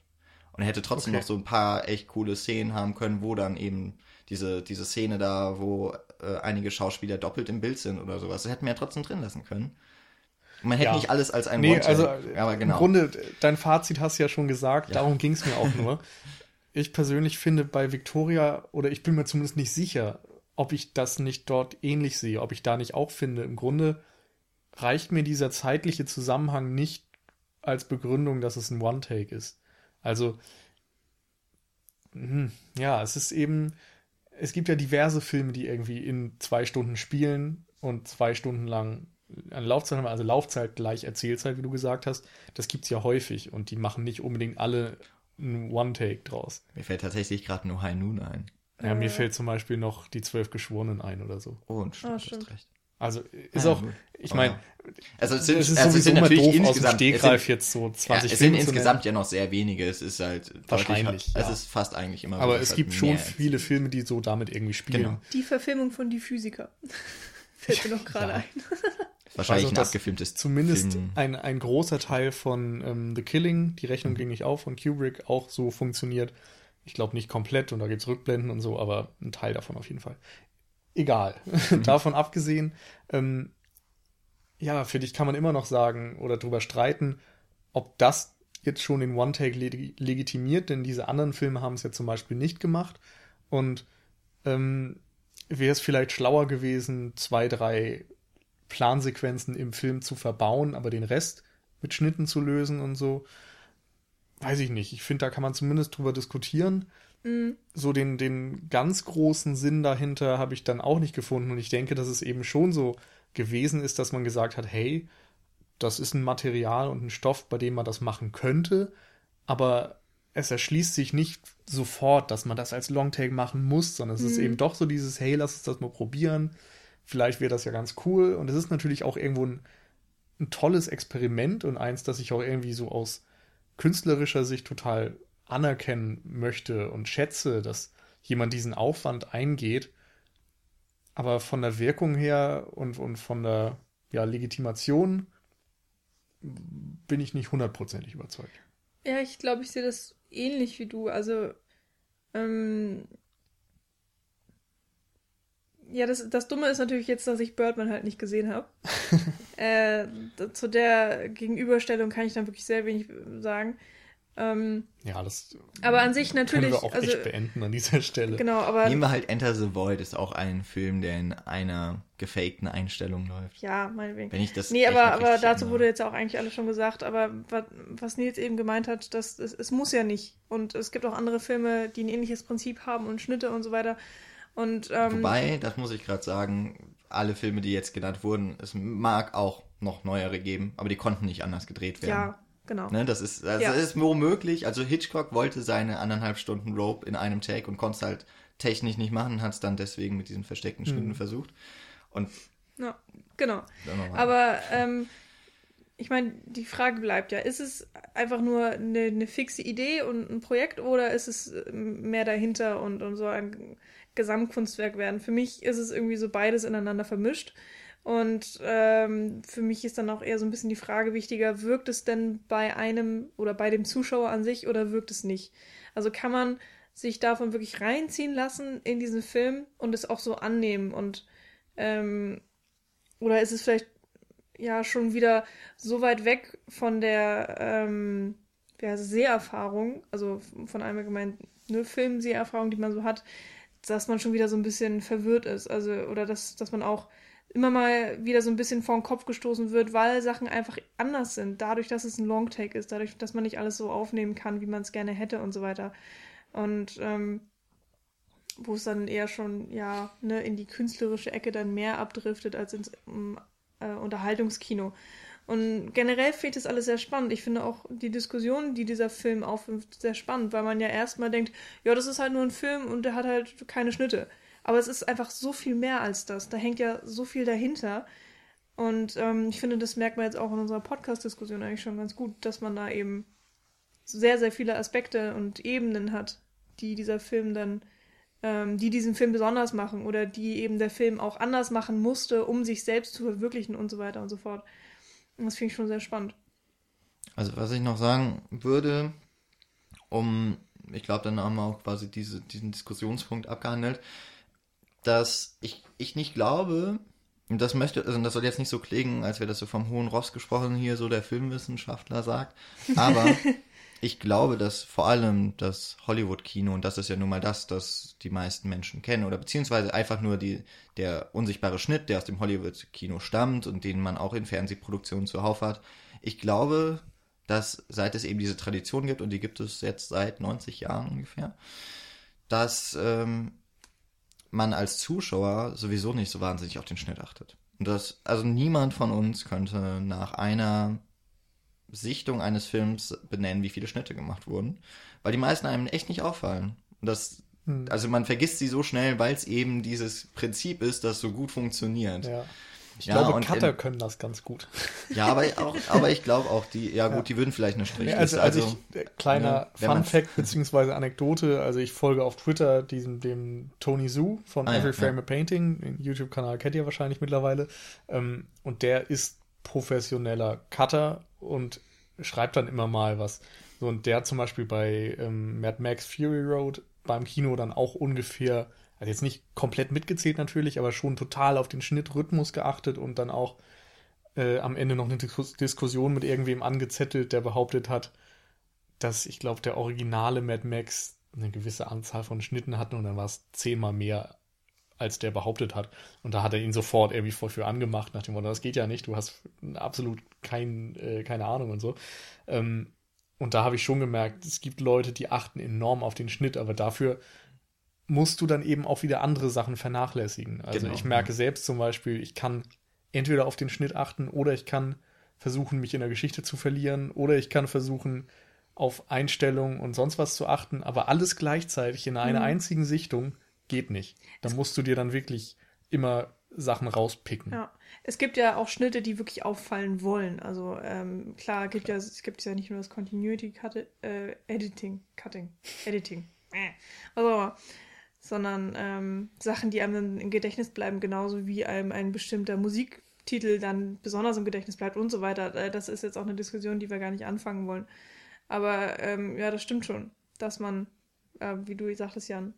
Und er hätte trotzdem Okay. noch so ein paar echt coole Szenen haben können, wo dann eben diese, diese Szene da, wo äh, einige Schauspieler doppelt im Bild sind oder sowas. Das hätten wir ja trotzdem drin lassen können. Man hätte Ja. nicht alles als ein Nee, One-Take. also aber genau. im Grunde, dein Fazit hast du ja schon gesagt, Ja. darum ging es mir auch nur. Ich persönlich finde bei Victoria, oder ich bin mir zumindest nicht sicher, ob ich das nicht dort ähnlich sehe, ob ich da nicht auch finde. Im Grunde reicht mir dieser zeitliche Zusammenhang nicht als Begründung, dass es ein One-Take ist. Also, hm, ja, es ist eben, es gibt ja diverse Filme, die irgendwie in zwei Stunden spielen und zwei Stunden lang eine Laufzeit haben, also Laufzeit gleich Erzählzeit, wie du gesagt hast. Das gibt's ja häufig und die machen nicht unbedingt alle einen One-Take draus. Mir fällt tatsächlich gerade nur High Noon ein. Ja, mir Äh, fällt zum Beispiel noch die zwölf Geschworenen ein oder so. Oh, und stimmt, Ah, stimmt. recht. Also ist Ja, auch, ich meine, Also es es sind, ist also es sind immer natürlich doof aus dem insgesamt, es Stegreif sind, jetzt so 20 ja, es sind Filme zu insgesamt ja noch sehr wenige. Es ist halt Wahrscheinlich, deutlich, es ja. ist fast eigentlich immer. Aber es halt gibt schon mehr- viele Filme, die so damit irgendwie spielen. Genau. Die Verfilmung von Die Physiker. Fällt mir noch gerade Ja. ein. Wahrscheinlich Also, ein abgefilmtes Zumindest Film. ein, ein großer Teil von ähm, The Killing, die Rechnung ging nicht auf, von Kubrick auch so funktioniert. Ich glaube nicht komplett und da gibt es Rückblenden und so, aber ein Teil davon auf jeden Fall. Egal. davon abgesehen, ähm, ja, für dich kann man immer noch sagen oder drüber streiten, ob das jetzt schon den One-Take leg legitimiert, denn diese anderen Filme haben es ja zum Beispiel nicht gemacht. Und ähm, wäre es vielleicht schlauer gewesen, zwei, drei Plansequenzen im Film zu verbauen, aber den Rest mit Schnitten zu lösen und so. Weiß ich nicht. Ich finde, da kann man zumindest drüber diskutieren. Mhm. So den, den ganz großen Sinn dahinter habe ich dann auch nicht gefunden. Und ich denke, dass es eben schon so gewesen ist, dass man gesagt hat, hey, das ist ein Material und ein Stoff, bei dem man das machen könnte, aber es erschließt sich nicht sofort, dass man das als Longtake machen muss, sondern es ist Mhm. eben doch so dieses, hey, lass uns das mal probieren. Vielleicht wäre das ja ganz cool. Und es ist natürlich auch irgendwo ein, ein tolles Experiment und eins, das ich auch irgendwie so aus künstlerischer Sicht total anerkennen möchte und schätze, dass jemand diesen Aufwand eingeht. Aber von der Wirkung her und, und von der ja, Legitimation bin ich nicht hundertprozentig überzeugt. Ja, ich glaube, ich sehe das ähnlich wie du. Also, ähm, ja, das, das Dumme ist natürlich jetzt, dass ich Birdman halt nicht gesehen habe. äh, zu der Gegenüberstellung kann ich dann wirklich sehr wenig sagen. Ähm, Ja, das aber an sich können natürlich, wir auch also, echt beenden an dieser Stelle. genau, aber Nehmen wir halt Enter the Void, ist auch ein Film, der in einer gefakten Einstellung läuft. ja, meinetwegen. Wenn ich das Nee, aber, aber dazu erinnere. wurde jetzt auch eigentlich alles schon gesagt. Aber was, was Nils eben gemeint hat, dass es, es muss ja nicht. Und es gibt auch andere Filme, die ein ähnliches Prinzip haben und Schnitte und so weiter. Und ähm, Wobei, das muss ich gerade sagen, alle Filme, die jetzt genannt wurden, es mag auch noch neuere geben, aber die konnten nicht anders gedreht werden. ja, genau. Ne, das ist, also Ja. ist womöglich, also Hitchcock wollte seine anderthalb Stunden Rope in einem Take und konnte es halt technisch nicht machen, hat es dann deswegen mit diesen versteckten Schnitten Mhm. versucht. Und Ja, genau. Aber ähm, ich meine, die Frage bleibt ja, ist es einfach nur eine, eine fixe Idee und ein Projekt oder ist es ähm, mehr dahinter und, und so ein Gesamtkunstwerk werden? Für mich ist es irgendwie so beides ineinander vermischt. Und ähm, für mich ist dann auch eher so ein bisschen die Frage wichtiger, wirkt es denn bei einem oder bei dem Zuschauer an sich oder wirkt es nicht? Also kann man sich davon wirklich reinziehen lassen in diesen Film und es auch so annehmen und ähm, oder ist es vielleicht ja schon wieder so weit weg von der ähm, ja, Seherfahrung, also von einem allgemeinen ne, Film-Seherfahrung, die man so hat, dass man schon wieder so ein bisschen verwirrt ist. Also, oder dass, dass man auch immer mal wieder so ein bisschen vor den Kopf gestoßen wird, weil Sachen einfach anders sind. Dadurch, dass es ein Longtake ist, dadurch, dass man nicht alles so aufnehmen kann, wie man es gerne hätte und so weiter. Und ähm, wo es dann eher schon ja ne, in die künstlerische Ecke dann mehr abdriftet als ins ähm, äh, Unterhaltungskino. Und generell fehlt es alles sehr spannend. Ich finde auch die Diskussion, die dieser Film aufwirft, sehr spannend, weil man ja erstmal denkt, ja, das ist halt nur ein Film und der hat halt keine Schnitte. Aber es ist einfach so viel mehr als das. Da hängt ja so viel dahinter. Und ähm, ich finde, das merkt man jetzt auch in unserer Podcast-Diskussion eigentlich schon ganz gut, dass man da eben sehr, sehr viele Aspekte und Ebenen hat, die dieser Film dann, ähm, die diesen Film besonders machen oder die eben der Film auch anders machen musste, um sich selbst zu verwirklichen und so weiter und so fort. Das finde ich schon sehr spannend. Also was ich noch sagen würde, um, ich glaube, dann haben wir auch quasi diese, diesen Diskussionspunkt abgehandelt, dass ich, ich nicht glaube, und das möchte, also das soll jetzt nicht so klingen, als wäre das so vom hohen Ross gesprochen hier, so der Filmwissenschaftler sagt, aber ich glaube, dass vor allem das Hollywood-Kino, und das ist ja nun mal das, das die meisten Menschen kennen, oder beziehungsweise einfach nur die, der unsichtbare Schnitt, der aus dem Hollywood-Kino stammt und den man auch in Fernsehproduktionen zuhauf hat. Ich glaube, dass seit es eben diese Tradition gibt, und die gibt es jetzt seit 90 Jahren ungefähr, dass ähm, man als Zuschauer sowieso nicht so wahnsinnig auf den Schnitt achtet. Und das, also niemand von uns könnte nach einer Sichtung eines Films benennen, wie viele Schnitte gemacht wurden, weil die meisten einem echt nicht auffallen. Das Also man vergisst sie so schnell, weil es eben dieses Prinzip ist, das so gut funktioniert. Ja. Ich Ja, glaube, Cutter in- können das ganz gut. Ja, aber auch, aber ich glaube auch die, ja gut, die würden vielleicht eine Strichliste. also, Also, also ich, äh, kleiner ja, wenn Fun Fact beziehungsweise Anekdote, also ich folge auf Twitter diesem dem Tony Zhu von Ah, ja, Every Frame ja. a Painting, den YouTube-Kanal kennt ihr wahrscheinlich mittlerweile, ähm, und der ist professioneller Cutter und schreibt dann immer mal was. So, und der zum Beispiel bei ähm, Mad Max Fury Road beim Kino dann auch ungefähr, also jetzt nicht komplett mitgezählt natürlich, aber schon total auf den Schnittrhythmus geachtet und dann auch äh, am Ende noch eine Diskus Diskussion mit irgendwem angezettelt, der behauptet hat, dass ich glaube, der originale Mad Max eine gewisse Anzahl von Schnitten hatte und dann war es zehnmal mehr, als der behauptet hat. Und da hat er ihn sofort irgendwie voll für angemacht, nach dem Motto, das geht ja nicht, du hast absolut kein, äh, keine Ahnung und so. Ähm, und da habe ich schon gemerkt, es gibt Leute, die achten enorm auf den Schnitt, aber dafür musst du dann eben auch wieder andere Sachen vernachlässigen. Also Genau, ich merke selbst zum Beispiel, ich kann entweder auf den Schnitt achten oder ich kann versuchen, mich in der Geschichte zu verlieren oder ich kann versuchen, auf Einstellungen und sonst was zu achten, aber alles gleichzeitig in einer Mhm. einzigen Sichtung geht nicht. Da musst du dir dann wirklich immer Sachen rauspicken. Ja, es gibt ja auch Schnitte, die wirklich auffallen wollen. Also ähm, klar, gibt ja, es gibt ja nicht nur das Continuity Cut, äh, Editing, Cutting, Editing, äh, also, sondern ähm, Sachen, die einem dann im Gedächtnis bleiben, genauso wie einem ein bestimmter Musiktitel dann besonders im Gedächtnis bleibt und so weiter. Äh, Das ist jetzt auch eine Diskussion, die wir gar nicht anfangen wollen. Aber ähm, ja, das stimmt schon, dass man, äh, wie du sagtest, Jan,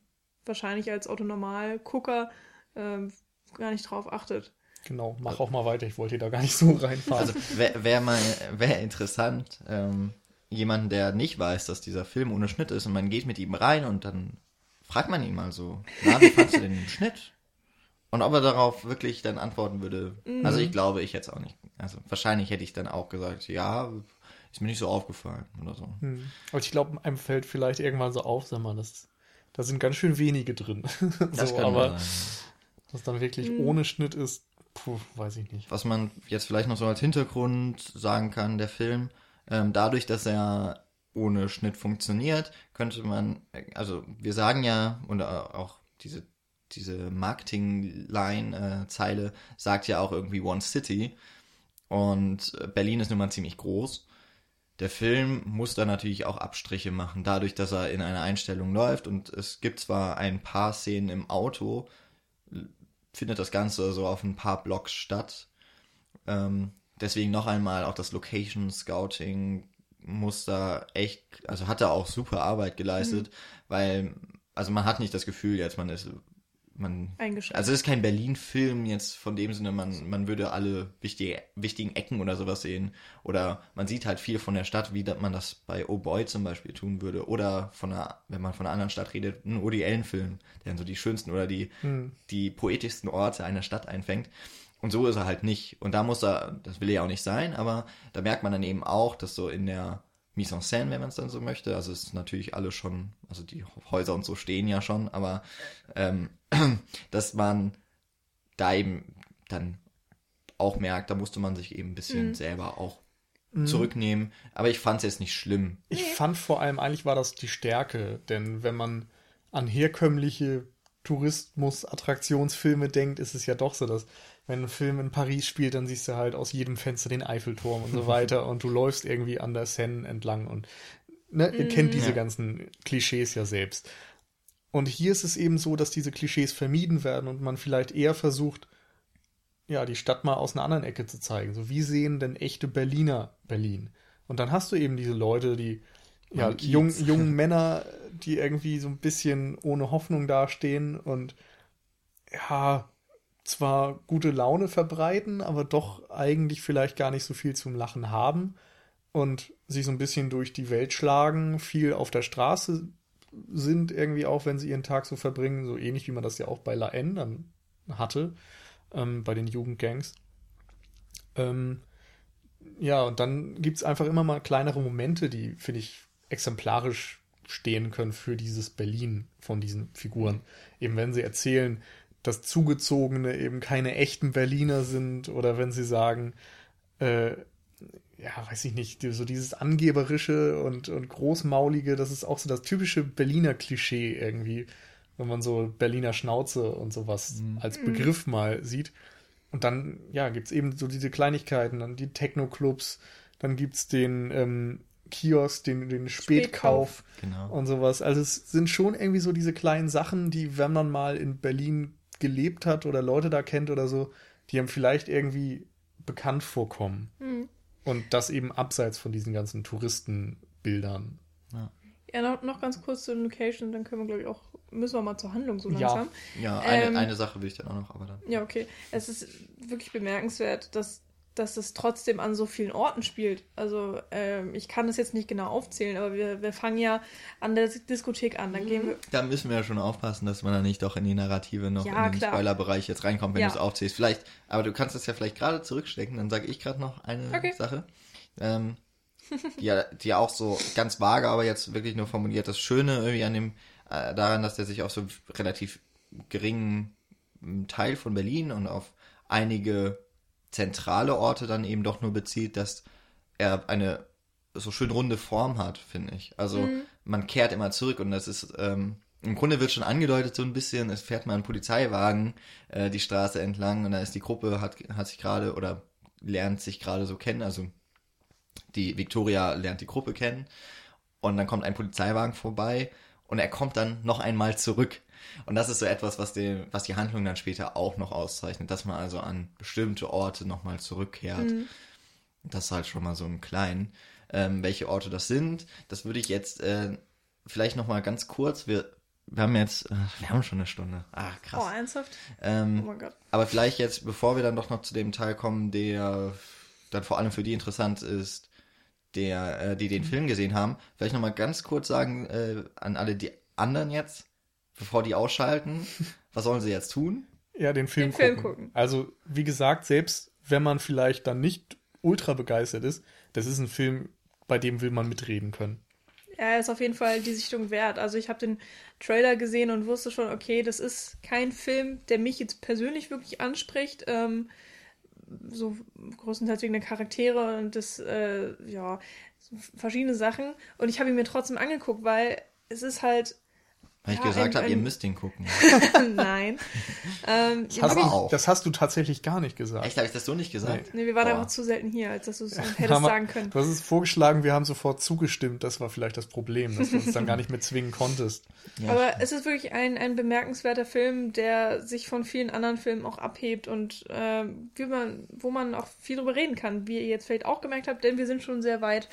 wahrscheinlich als Autonormal-Gucker ähm, gar nicht drauf achtet. Genau, mach auch mal weiter, ich wollte da gar nicht so reinfahren. also wäre wär mal wär interessant, ähm, jemanden, der nicht weiß, dass dieser Film ohne Schnitt ist und man geht mit ihm rein und dann fragt man ihn mal so, na, wie fandst du denn den Schnitt? Und ob er darauf wirklich dann antworten würde. Also ich glaube, ich hätte es auch nicht. Also wahrscheinlich hätte ich dann auch gesagt, ja, ist mir nicht so aufgefallen oder so. Hm. Aber ich glaube, einem fällt vielleicht irgendwann so auf, sag mal, das, da sind ganz schön wenige drin. Das so, kann aber sein. was dann wirklich Hm. ohne Schnitt ist, puh, weiß ich nicht. Was man jetzt vielleicht noch so als Hintergrund sagen kann, der Film, ähm, dadurch, dass er ohne Schnitt funktioniert, könnte man, also wir sagen ja, und auch diese, diese Marketing-Line-Zeile sagt ja auch irgendwie One City. Und Berlin ist nun mal ziemlich groß. Der Film muss da natürlich auch Abstriche machen, dadurch, dass er in einer Einstellung läuft. Und es gibt zwar ein paar Szenen im Auto, findet das Ganze so auf ein paar Blocks statt. Ähm, deswegen noch einmal auch das Location Scouting muss da echt, also hat er auch super Arbeit geleistet, weil, also man hat nicht das Gefühl jetzt, man ist, man, Eingeschränkt. also es ist kein Berlin-Film jetzt von dem Sinne, man, man würde alle wichtige, wichtigen Ecken oder sowas sehen. Oder man sieht halt viel von der Stadt, wie man das bei Oh Boy zum Beispiel tun würde. Oder von einer, wenn man von einer anderen Stadt redet, ein Woody Allen-Film, der dann so die schönsten oder die, die poetischsten Orte einer Stadt einfängt. Und so ist er halt nicht. Und da muss er, das will er ja auch nicht sein, aber da merkt man dann eben auch, dass so in der Mise en scène, wenn man es dann so möchte, also es ist natürlich alle schon, also die Häuser und so stehen ja schon, aber ähm, dass man da eben dann auch merkt, da musste man sich eben ein bisschen selber auch zurücknehmen. Aber ich fand es jetzt nicht schlimm. Ich fand vor allem, eigentlich war das die Stärke, denn wenn man an herkömmliche Tourismus-Attraktionsfilme denkt, ist es ja doch so, dass wenn ein Film in Paris spielt, dann siehst du halt aus jedem Fenster den Eiffelturm und so weiter und du läufst irgendwie an der Seine entlang und ne, ihr kennt diese Ja. ganzen Klischees ja selbst. Und hier ist es eben so, dass diese Klischees vermieden werden und man vielleicht eher versucht, ja, die Stadt mal aus einer anderen Ecke zu zeigen. So, wie sehen denn echte Berliner Berlin? Und dann hast du eben diese Leute, die, ja, jung, jungen Männer, die irgendwie so ein bisschen ohne Hoffnung dastehen und ja, zwar gute Laune verbreiten, aber doch eigentlich vielleicht gar nicht so viel zum Lachen haben und sich so ein bisschen durch die Welt schlagen, viel auf der Straße sind, irgendwie auch, wenn sie ihren Tag so verbringen, so ähnlich wie man das ja auch bei La N dann hatte, ähm, bei den Jugendgangs. Ähm, ja, und dann gibt es einfach immer mal kleinere Momente, die, finde ich, exemplarisch stehen können für dieses Berlin von diesen Figuren. Eben wenn sie erzählen, dass Zugezogene eben keine echten Berliner sind oder wenn sie sagen, äh, ja, weiß ich nicht, so dieses Angeberische und, und Großmaulige, das ist auch so das typische Berliner Klischee irgendwie, wenn man so Berliner Schnauze und sowas als Begriff mal sieht. Und dann, ja, gibt's eben so diese Kleinigkeiten, dann die Techno-Clubs, dann gibt's den ähm, Kiosk, den, den Spätkauf, Genau. und sowas. Also es sind schon irgendwie so diese kleinen Sachen, die, wenn man mal in Berlin gelebt hat oder Leute da kennt oder so, die einem vielleicht irgendwie bekannt vorkommen. Und das eben abseits von diesen ganzen Touristenbildern. Ja, noch, noch ganz kurz zur Location, dann können wir, glaube ich, auch, müssen wir mal zur Handlung so Ja. langsam. Ja, eine, Ähm, eine Sache will ich dann auch noch, aber dann. Ja, okay. Es ist wirklich bemerkenswert, dass, dass es trotzdem an so vielen Orten spielt. Also, ähm, ich kann das jetzt nicht genau aufzählen, aber wir, wir fangen ja an der Diskothek an. Dann gehen wir. Da müssen wir ja schon aufpassen, dass man da nicht doch in die Narrative noch Ja, in den klar. Spoilerbereich jetzt reinkommt, wenn Ja. du es aufzählst. Vielleicht, aber du kannst es ja vielleicht gerade zurückstecken, dann sage ich gerade noch eine Okay. Sache. Ähm, die, ja, die auch so ganz vage, aber jetzt wirklich nur formuliert. Das Schöne irgendwie an dem, äh, daran, dass der sich auf so relativ geringen m, Teil von Berlin und auf einige zentrale Orte dann eben doch nur bezieht, dass er eine so schön runde Form hat, finde ich. Also man kehrt immer zurück und das ist ähm, im Grunde wird schon angedeutet so ein bisschen, es fährt mal ein Polizeiwagen äh, die Straße entlang und da ist die Gruppe, hat, hat sich gerade oder lernt sich gerade so kennen, also die Victoria lernt die Gruppe kennen und dann kommt ein Polizeiwagen vorbei und er kommt dann noch einmal zurück. Und das ist so etwas, was, den, was die Handlung dann später auch noch auszeichnet, dass man also an bestimmte Orte nochmal zurückkehrt. Das ist halt schon mal so im Kleinen. Ähm, welche Orte das sind, das würde ich jetzt äh, vielleicht nochmal ganz kurz, wir, wir haben jetzt, äh, wir haben schon eine Stunde. Ah, krass. Oh, ernsthaft? ähm, Oh mein Gott. aber vielleicht jetzt, bevor wir dann doch noch zu dem Teil kommen, der dann vor allem für die interessant ist, der, äh, die den Film gesehen haben, vielleicht nochmal ganz kurz sagen äh, an alle die anderen jetzt, bevor die ausschalten, was sollen sie jetzt tun? Ja, den Film, Den Film gucken. gucken. Also, wie gesagt, selbst wenn man vielleicht dann nicht ultra begeistert ist, das ist ein Film, bei dem will man mitreden können. Er ist auf jeden Fall die Sichtung wert. Also ich habe den Trailer gesehen und wusste schon, okay, das ist kein Film, der mich jetzt persönlich wirklich anspricht. Ähm, so größtenteils wegen der Charaktere und das, äh, ja, so verschiedene Sachen. Und ich habe ihn mir trotzdem angeguckt, weil es ist halt, Weil ich Ja, gesagt ein- habe, ihr müsst den gucken. nein. ähm, Das hast, du, auch. das hast du tatsächlich gar nicht gesagt. Echt, habe ich das so nicht gesagt? nee, wir waren Boah. einfach zu selten hier, als dass du es Haben hättest wir- sagen können. Du hast es vorgeschlagen, wir haben sofort zugestimmt. Das war vielleicht das Problem, dass du uns dann gar nicht mehr zwingen konntest. Ja, Aber es ist wirklich ein, ein bemerkenswerter Film, der sich von vielen anderen Filmen auch abhebt und äh, wie man, wo man auch viel drüber reden kann, wie ihr jetzt vielleicht auch gemerkt habt, denn wir sind schon sehr weit.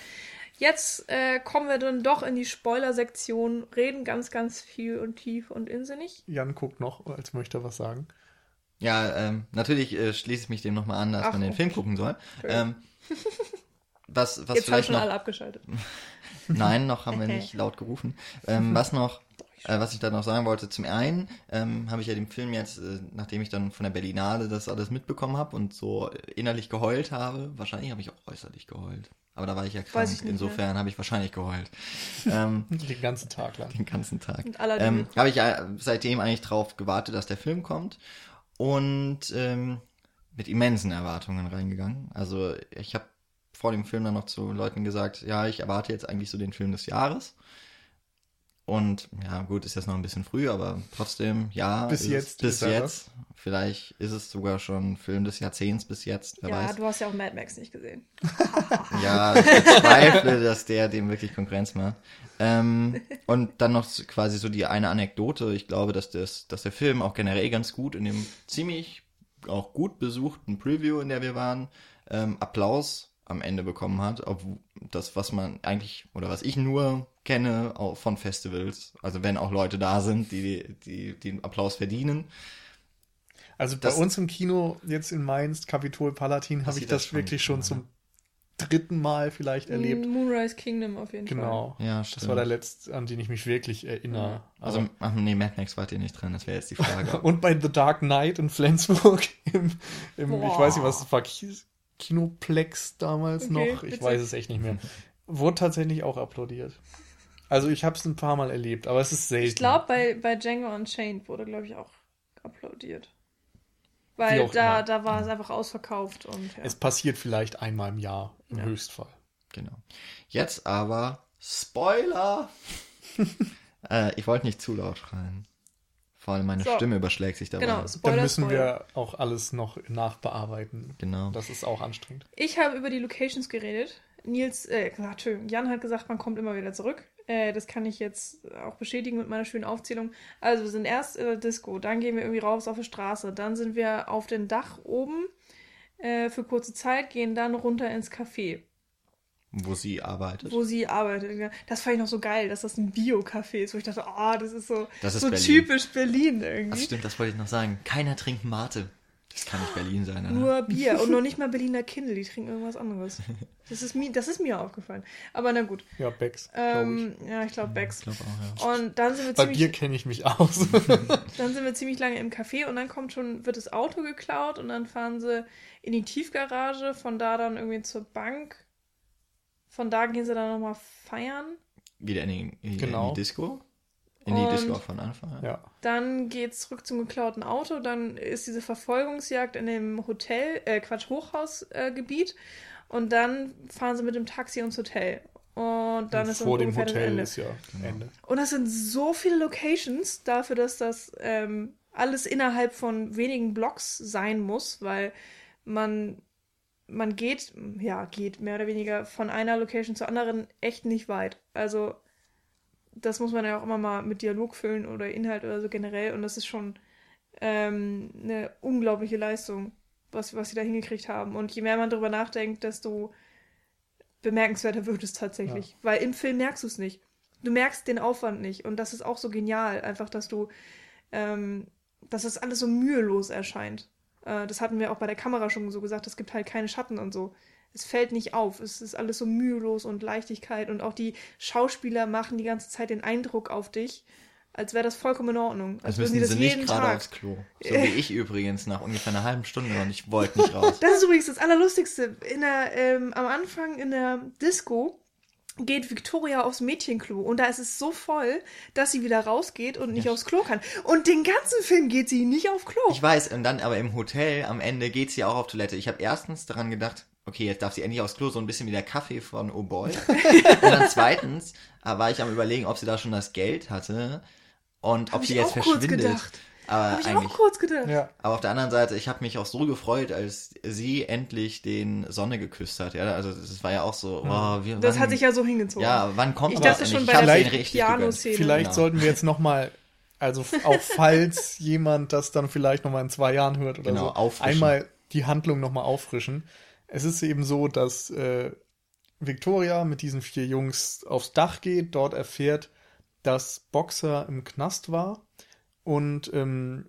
Jetzt äh, kommen wir dann doch in die Spoiler-Sektion, reden ganz, ganz viel und tief und insinnig. Jan guckt noch, als möchte er was sagen. Ja, ähm, natürlich äh, schließe ich mich dem nochmal an, dass Ach, man den okay. Film gucken soll. Ähm, was, was jetzt haben vielleicht schon noch alle abgeschaltet. Nein, noch haben wir nicht laut gerufen. Ähm, was noch, äh, was ich da noch sagen wollte, zum einen ähm, habe ich ja den Film jetzt, äh, nachdem ich dann von der Berlinale das alles mitbekommen habe und so innerlich geheult habe, wahrscheinlich habe ich auch äußerlich geheult. Aber da war ich ja krank, Weiß ich nicht insofern habe ich wahrscheinlich geheult. ähm, Den ganzen Tag lang. den ganzen Tag. Ähm, habe ich ja seitdem eigentlich drauf gewartet, dass der Film kommt und ähm, mit immensen Erwartungen reingegangen. Also ich habe vor dem Film dann noch zu Leuten gesagt, ja, ich erwarte jetzt eigentlich so den Film des Jahres. Und ja, gut, ist jetzt noch ein bisschen früh, aber trotzdem, ja. Bis jetzt Es, bis er jetzt. Vielleicht ist es sogar schon Film des Jahrzehnts bis jetzt, wer Ja, weiß. du hast ja auch Mad Max nicht gesehen. Ja, ich bezweifle, dass der dem wirklich Konkurrenz macht. Ähm, und dann noch quasi so die eine Anekdote. Ich glaube, dass, das, dass der Film auch generell ganz gut in dem ziemlich auch gut besuchten Preview, in der wir waren, ähm, Applaus am Ende bekommen hat. Ob das, was man eigentlich, oder was ich nur kenne auch von Festivals. Also wenn auch Leute da sind, die, die, die den Applaus verdienen. Also bei Das- uns im Kino, jetzt in Mainz, Kapitol Palatin, habe ich das das schon wirklich schon zum dritten Mal vielleicht erlebt. Moonrise Kingdom auf jeden Fall. Genau. Ja, Das stimmt. war der letzte, an den ich mich wirklich erinnere. Also, ach nee, Mad Max wart ihr nicht dran, das wäre jetzt die Frage. Und bei The Dark Knight in Flensburg, im, im ich weiß nicht, was es war, Kinoplex damals Okay, noch, ich witzig. weiß es echt nicht mehr. Wurde tatsächlich auch applaudiert. Also ich habe es ein paar Mal erlebt, aber es ist selten. Ich glaube, bei, bei Django Unchained wurde, glaube ich, auch applaudiert. Weil da, immer. da war es einfach ausverkauft und ja. Es passiert vielleicht einmal im Jahr, im Ja. Höchstfall. Genau. Jetzt aber Spoiler. äh, ich wollte nicht zu laut schreien. Vor allem meine So. Stimme überschlägt sich dabei. Genau, Dann Spoiler, müssen Spoiler. wir auch alles noch nachbearbeiten. Genau. Das ist auch anstrengend. Ich habe über die Locations geredet. Nils, äh, Entschuldigung, Jan hat gesagt, man kommt immer wieder zurück. Äh, das kann ich jetzt auch bestätigen mit meiner schönen Aufzählung. Also wir sind erst in der Disco, dann gehen wir irgendwie raus auf die Straße, dann sind wir auf dem Dach oben äh, für kurze Zeit, gehen dann runter ins Café, Wo sie arbeitet. wo sie arbeitet. Das fand ich noch so geil, dass das ein Bio-Café ist, wo ich dachte, oh, das ist so, Das ist so Berlin. typisch Berlin Ach irgendwie. stimmt, das wollte ich noch sagen. Keiner trinkt Mate. Das kann nicht Berlin sein, oder? Nur Bier und noch nicht mal Berliner Kindle, die trinken irgendwas anderes. Das ist mir, das ist mir aufgefallen. Aber na gut. Ja, Becks, Ähm, ja, ich glaube Becks. Ich glaube auch, ja. Und dann sind wir ich. Bei ziemlich, Bier kenne ich mich aus. dann sind wir ziemlich lange im Café und dann kommt schon, wird das Auto geklaut und dann fahren sie in die Tiefgarage, von da dann irgendwie zur Bank. Von da gehen sie dann nochmal feiern. Wieder in die, in Genau. die Disco. In die Und- Disco auch von Anfang an. ja. Dann geht's zurück zum geklauten Auto. Dann ist diese Verfolgungsjagd in dem Hotel, äh, Quatsch, Hochhausgebiet. Äh, und dann fahren sie mit dem Taxi ins Hotel. Und dann ist Vor dem Hotel Ende. ist ja Genau. Ende. Und das sind so viele Locations dafür, dass das ähm, alles innerhalb von wenigen Blocks sein muss, weil man, man geht, ja, geht mehr oder weniger von einer Location zur anderen echt nicht weit. Also, das muss man ja auch immer mal mit Dialog füllen oder Inhalt oder so generell. Und das ist schon ähm, eine unglaubliche Leistung, was, was sie da hingekriegt haben. Und je mehr man darüber nachdenkt, desto bemerkenswerter wird es tatsächlich. Weil im Film merkst du es nicht. Du merkst den Aufwand nicht. Und das ist auch so genial, einfach, dass du, ähm, dass das alles so mühelos erscheint. Äh, das hatten wir auch bei der Kamera schon so gesagt, es gibt halt keine Schatten und so. Es fällt nicht auf. Es ist alles so mühelos und Leichtigkeit. Und auch die Schauspieler machen die ganze Zeit den Eindruck auf dich, als wäre das vollkommen in Ordnung. Als Als müssen sie sie das nicht jeden gerade Tag. aufs Klo. So wie ich übrigens nach ungefähr einer halben Stunde und ich wollte nicht raus. Das ist übrigens das Allerlustigste. In der, ähm, am Anfang in der Disco geht Victoria aufs Mädchenklo und da ist es so voll, dass sie wieder rausgeht und nicht aufs Klo kann. Und den ganzen Film geht sie nicht auf Klo. Ich weiß, und dann aber im Hotel am Ende geht sie auch auf Toilette. Ich habe erstens daran gedacht, okay, jetzt darf sie endlich aufs Klo, so ein bisschen wie der Kaffee von Oh Boy. und dann zweitens äh, war ich am überlegen, ob sie da schon das Geld hatte und Hab ob sie jetzt verschwindet. gedacht. Aber Habe ich eigentlich. auch kurz gedacht. Ja. Aber auf der anderen Seite, ich habe mich auch so gefreut, als sie endlich den Sonne geküsst hat. Ja, also das war ja auch so, oh, wir, Das wann, hat sich ja so hingezogen. Ja, wann kommt Ich das dachte schon Ich bei der Piano-Szene. Vielleicht Genau. sollten wir jetzt nochmal, also auch falls jemand das dann vielleicht nochmal in zwei Jahren hört oder Genau, so, auffrischen. einmal die Handlung nochmal auffrischen. Es ist eben so, dass äh, Victoria mit diesen vier Jungs aufs Dach geht, dort erfährt, dass Boxer im Knast war und ähm,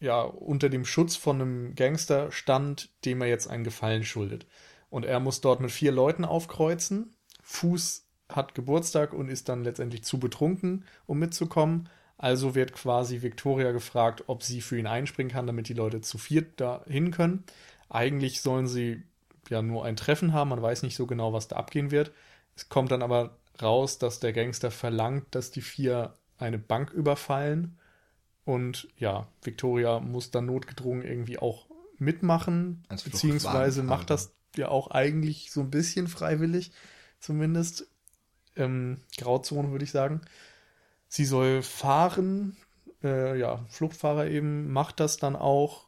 ja, unter dem Schutz von einem Gangster stand, dem er jetzt einen Gefallen schuldet. Und er muss dort mit vier Leuten aufkreuzen. Fuß hat Geburtstag und ist dann letztendlich zu betrunken, um mitzukommen. Also wird quasi Victoria gefragt, ob sie für ihn einspringen kann, damit die Leute zu viert da hin können. Eigentlich sollen sie ja nur ein Treffen haben, man weiß nicht so genau, was da abgehen wird. Es kommt dann aber raus, dass der Gangster verlangt, dass die vier eine Bank überfallen. Und ja, Victoria muss dann notgedrungen irgendwie auch mitmachen, Als beziehungsweise macht das ja auch eigentlich so ein bisschen freiwillig, zumindest. Ähm, Grauzone würde ich sagen. Sie soll fahren, äh, ja, Fluchtfahrer eben, macht das dann auch.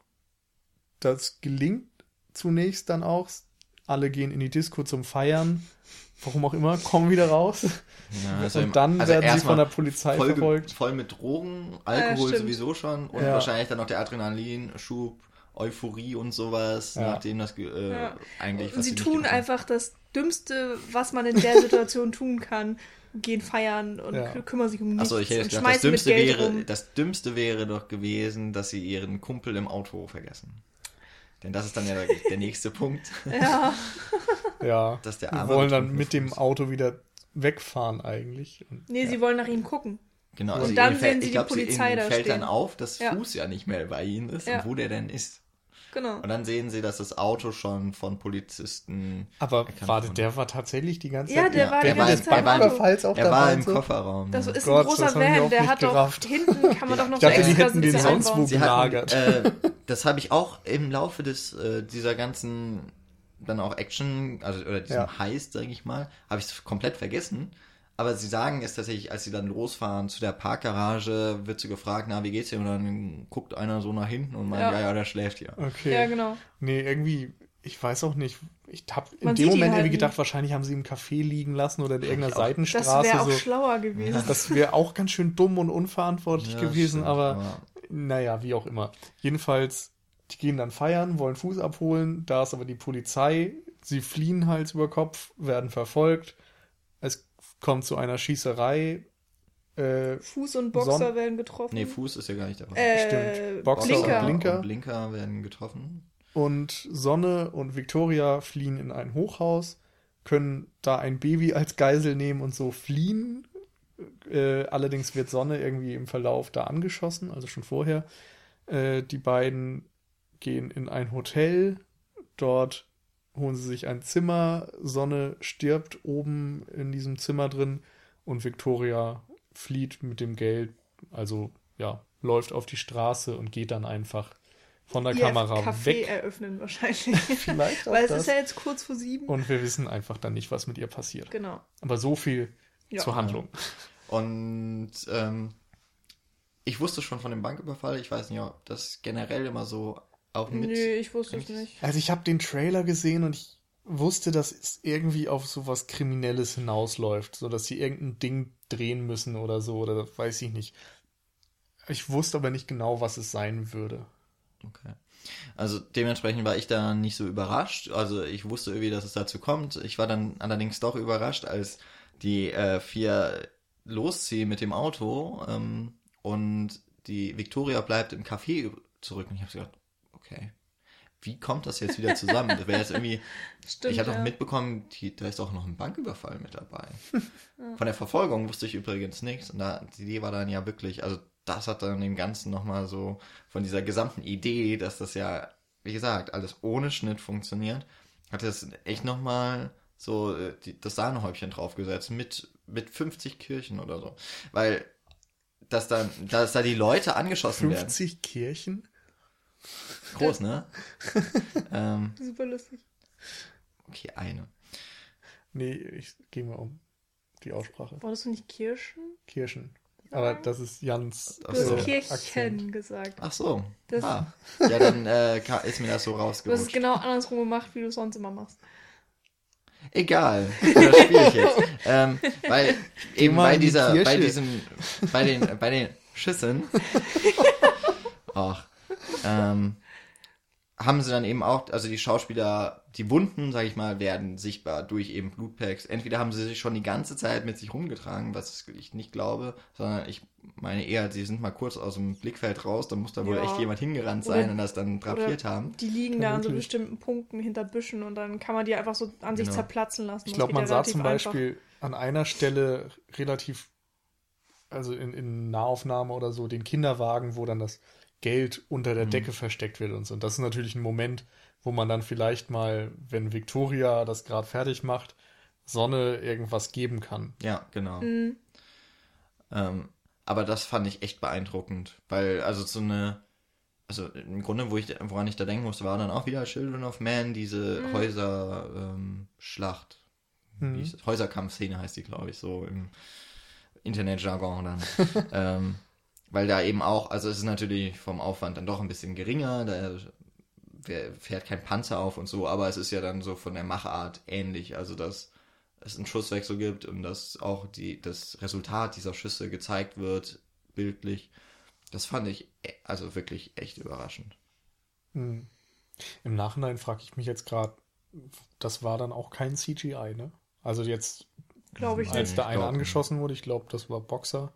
Das gelingt zunächst dann auch. Alle gehen in die Disco zum Feiern. Warum auch immer, kommen wieder raus. Ja, also und dann also werden sie von der Polizei voll, verfolgt. voll mit Drogen, Alkohol stimmt. sowieso schon und Ja. wahrscheinlich dann noch der Adrenalinschub, Euphorie und sowas, Ja. nachdem das äh, Ja. eigentlich Und sie tun einfach das Dümmste, was man in der Situation tun kann. Gehen feiern und Ja. kü- kümmern sich um nichts Achso, ich hätte gedacht, das schmeißen mit Dümmste, wäre, rum. das Dümmste wäre doch gewesen, dass sie ihren Kumpel im Auto vergessen. Denn das ist dann ja der, der nächste Punkt. Ja, Ja, Dass der wir arme wollen dann mit dem Auto wieder wegfahren eigentlich. Und, nee, ja. sie wollen nach ihm gucken. Genau, Und also dann sehen fällt, sie ich die glaube, Polizei da fällt dann stehen. auf, dass Ja. Fuß ja nicht mehr bei ihnen ist Ja. und wo der denn ist. Genau. Und dann sehen sie, dass das Auto schon von Polizisten. Aber warte, wurde. der war tatsächlich die ganze Ja, Zeit. der war die während ganze Zeit im Auto. Banküberfalls auch er dabei war im so. Kofferraum. Das ja. ist Gott, ein großer Van, der hat doch gerafft. hinten kann man doch noch Ich dachte, so die extra hätten den sonst wo. Sie hatten, gelagert. äh, das habe ich auch im Laufe des äh, dieser ganzen dann auch Action, also oder diesem Ja. Heist, sage ich mal, habe ich es komplett vergessen. Aber sie sagen es tatsächlich, als sie dann losfahren zu der Parkgarage, wird sie gefragt, na, wie geht's dir? Und dann guckt einer so nach hinten und meint, Ja. ja, ja, der schläft hier. Okay. Ja, genau. Nee, irgendwie, ich weiß auch nicht. Ich habe in dem Moment halt irgendwie gedacht, wahrscheinlich haben sie im Café liegen lassen oder in irgendeiner auch. Das Seitenstraße. wäre auch so. schlauer gewesen. Das wäre auch ganz schön dumm und unverantwortlich Ja, gewesen, stimmt, aber naja, wie auch immer. Jedenfalls, die gehen dann feiern, wollen Fuß abholen, da ist aber die Polizei, sie fliehen Hals über Kopf, werden verfolgt, kommt zu einer Schießerei, äh, Fuß und Boxer Son- werden getroffen. Nee, Fuß ist ja gar nicht dabei. äh, Stimmt. Boxer Blinker. und Blinker. Und Blinker werden getroffen. und Sonne und Victoria fliehen in ein Hochhaus, können da ein Baby als Geisel nehmen und so fliehen. Äh, allerdings wird Sonne irgendwie im Verlauf da angeschossen, also schon vorher. Äh, die beiden gehen in ein Hotel, dort holen sie sich ein Zimmer, Sonne stirbt oben in diesem Zimmer drin und Victoria flieht mit dem Geld, also ja, läuft auf die Straße und geht dann einfach von der Ihr Kamera Café weg. eröffnen wahrscheinlich. Vielleicht auch Weil es das. ist ja jetzt kurz vor sieben. Und wir wissen einfach dann nicht, was mit ihr passiert. genau. Aber so viel Ja. zur Handlung. Und ähm, ich wusste schon von dem Banküberfall. Ich weiß nicht, ob das generell immer so auch mit. Nö, ich wusste es nicht. Also ich habe den Trailer gesehen und ich wusste, dass es irgendwie auf sowas Kriminelles hinausläuft, so dass sie irgendein Ding drehen müssen oder so oder weiß ich nicht. Ich wusste aber nicht genau, was es sein würde. Okay. Also dementsprechend war ich da nicht so überrascht. Also ich wusste irgendwie, dass es dazu kommt. Ich war dann allerdings doch überrascht, als die äh, vier losziehen mit dem Auto ähm, und die Victoria bleibt im Café zurück. Und ich habe gedacht, okay, wie kommt das jetzt wieder zusammen? Das wäre jetzt irgendwie. Stimmt. ich habe ja. doch mitbekommen, die, da ist auch noch ein Banküberfall mit dabei. Von der Verfolgung wusste ich übrigens nichts. Und da, die Idee war dann ja wirklich, also das hat dann dem Ganzen nochmal so von dieser gesamten Idee, dass das ja, wie gesagt, alles ohne Schnitt funktioniert, hat es echt nochmal so äh, die, das Sahnehäubchen draufgesetzt mit, mit 50 Kirchen oder so. Weil, dass dann, dass da die Leute angeschossen werden. 50 Kirchen? Groß, ne? ähm, Super lustig. okay, eine. Nee, ich gehe mal um die Aussprache. Wolltest du nicht Kirschen? Kirchen. Aber das ist Jans Du hast so. Kirchen Akzent. gesagt. Ach so. Das- ah. Ja, dann äh, ist mir das so Du hast es genau andersrum gemacht, wie du es sonst immer machst. Egal, das spiele ich jetzt. ähm, weil eben bei in die dieser, bei diesem, bei den, bei den Schüssen, ach, ähm, haben sie dann eben auch, also die Schauspieler, die Wunden, sag ich mal, werden sichtbar durch eben Blutpacks. Entweder haben sie sich schon die ganze Zeit mit sich rumgetragen, was ich nicht glaube, sondern ich meine eher, sie sind mal kurz aus dem Blickfeld raus, dann muss da wohl Ja. echt jemand hingerannt sein Oder- und das dann drapiert haben. Die liegen da an so bestimmten Punkten hinter Büschen und dann kann man die einfach so an sich Genau. zerplatzen lassen. Ich glaube, man ja sah zum einfach. Beispiel an einer Stelle relativ, also in, in Nahaufnahme oder so, den Kinderwagen, wo dann das Geld unter der Decke versteckt wird und so. Und das ist natürlich ein Moment, wo man dann vielleicht mal, wenn Victoria das gerade fertig macht, Sonne irgendwas geben kann. Ja, genau. Mhm. Ähm, aber das fand ich echt beeindruckend, weil also so eine, also im Grunde, wo ich, woran ich da denken musste, war dann auch wieder Children of Man, diese Häuser-Schlacht. Ähm, Schlacht. Mhm. Häuserkampfszene heißt die, glaube ich, so im Internetjargon dann. ähm, weil da eben auch, also es ist natürlich vom Aufwand dann doch ein bisschen geringer, da fährt kein Panzer auf und so, aber es ist ja dann so von der Machart ähnlich, also dass es einen Schusswechsel gibt und dass auch die, das Resultat dieser Schüsse gezeigt wird, bildlich. Das fand ich e- also wirklich echt überraschend. Hm. Im Nachhinein frage ich mich jetzt gerade, das war dann auch kein CGI, ne? Also jetzt, Glaube ich als nicht. der eine angeschossen wurde, ich glaube, das war Boxer.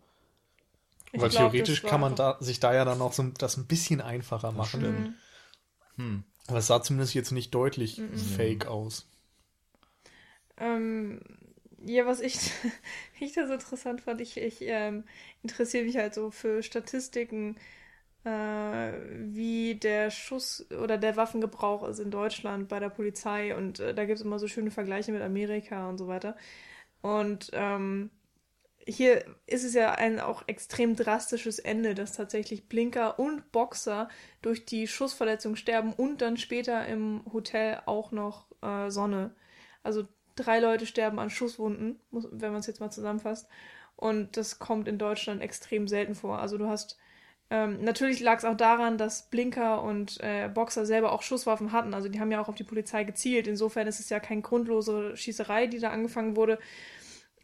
Ich Weil glaub, theoretisch kann man da, sich da ja dann auch so das ein bisschen einfacher machen. Mhm. Hm. Aber es sah zumindest jetzt nicht deutlich Mhm. fake aus. Ähm, ja, was ich, ich das interessant fand, ich, ich ähm, interessiere mich halt so für Statistiken, äh, wie der Schuss oder der Waffengebrauch ist in Deutschland bei der Polizei und äh, da gibt es immer so schöne Vergleiche mit Amerika und so weiter. Und ähm, hier ist es ja ein auch extrem drastisches Ende, dass tatsächlich Blinker und Boxer durch die Schussverletzung sterben und dann später im Hotel auch noch äh, Sonne. Also drei Leute sterben an Schusswunden, muss, wenn man es jetzt mal zusammenfasst. Und das kommt in Deutschland extrem selten vor. Also du hast ähm, natürlich lag es auch daran, dass Blinker und äh, Boxer selber auch Schusswaffen hatten. Also die haben ja auch auf die Polizei gezielt. Insofern ist es ja keine grundlose Schießerei, die da angefangen wurde,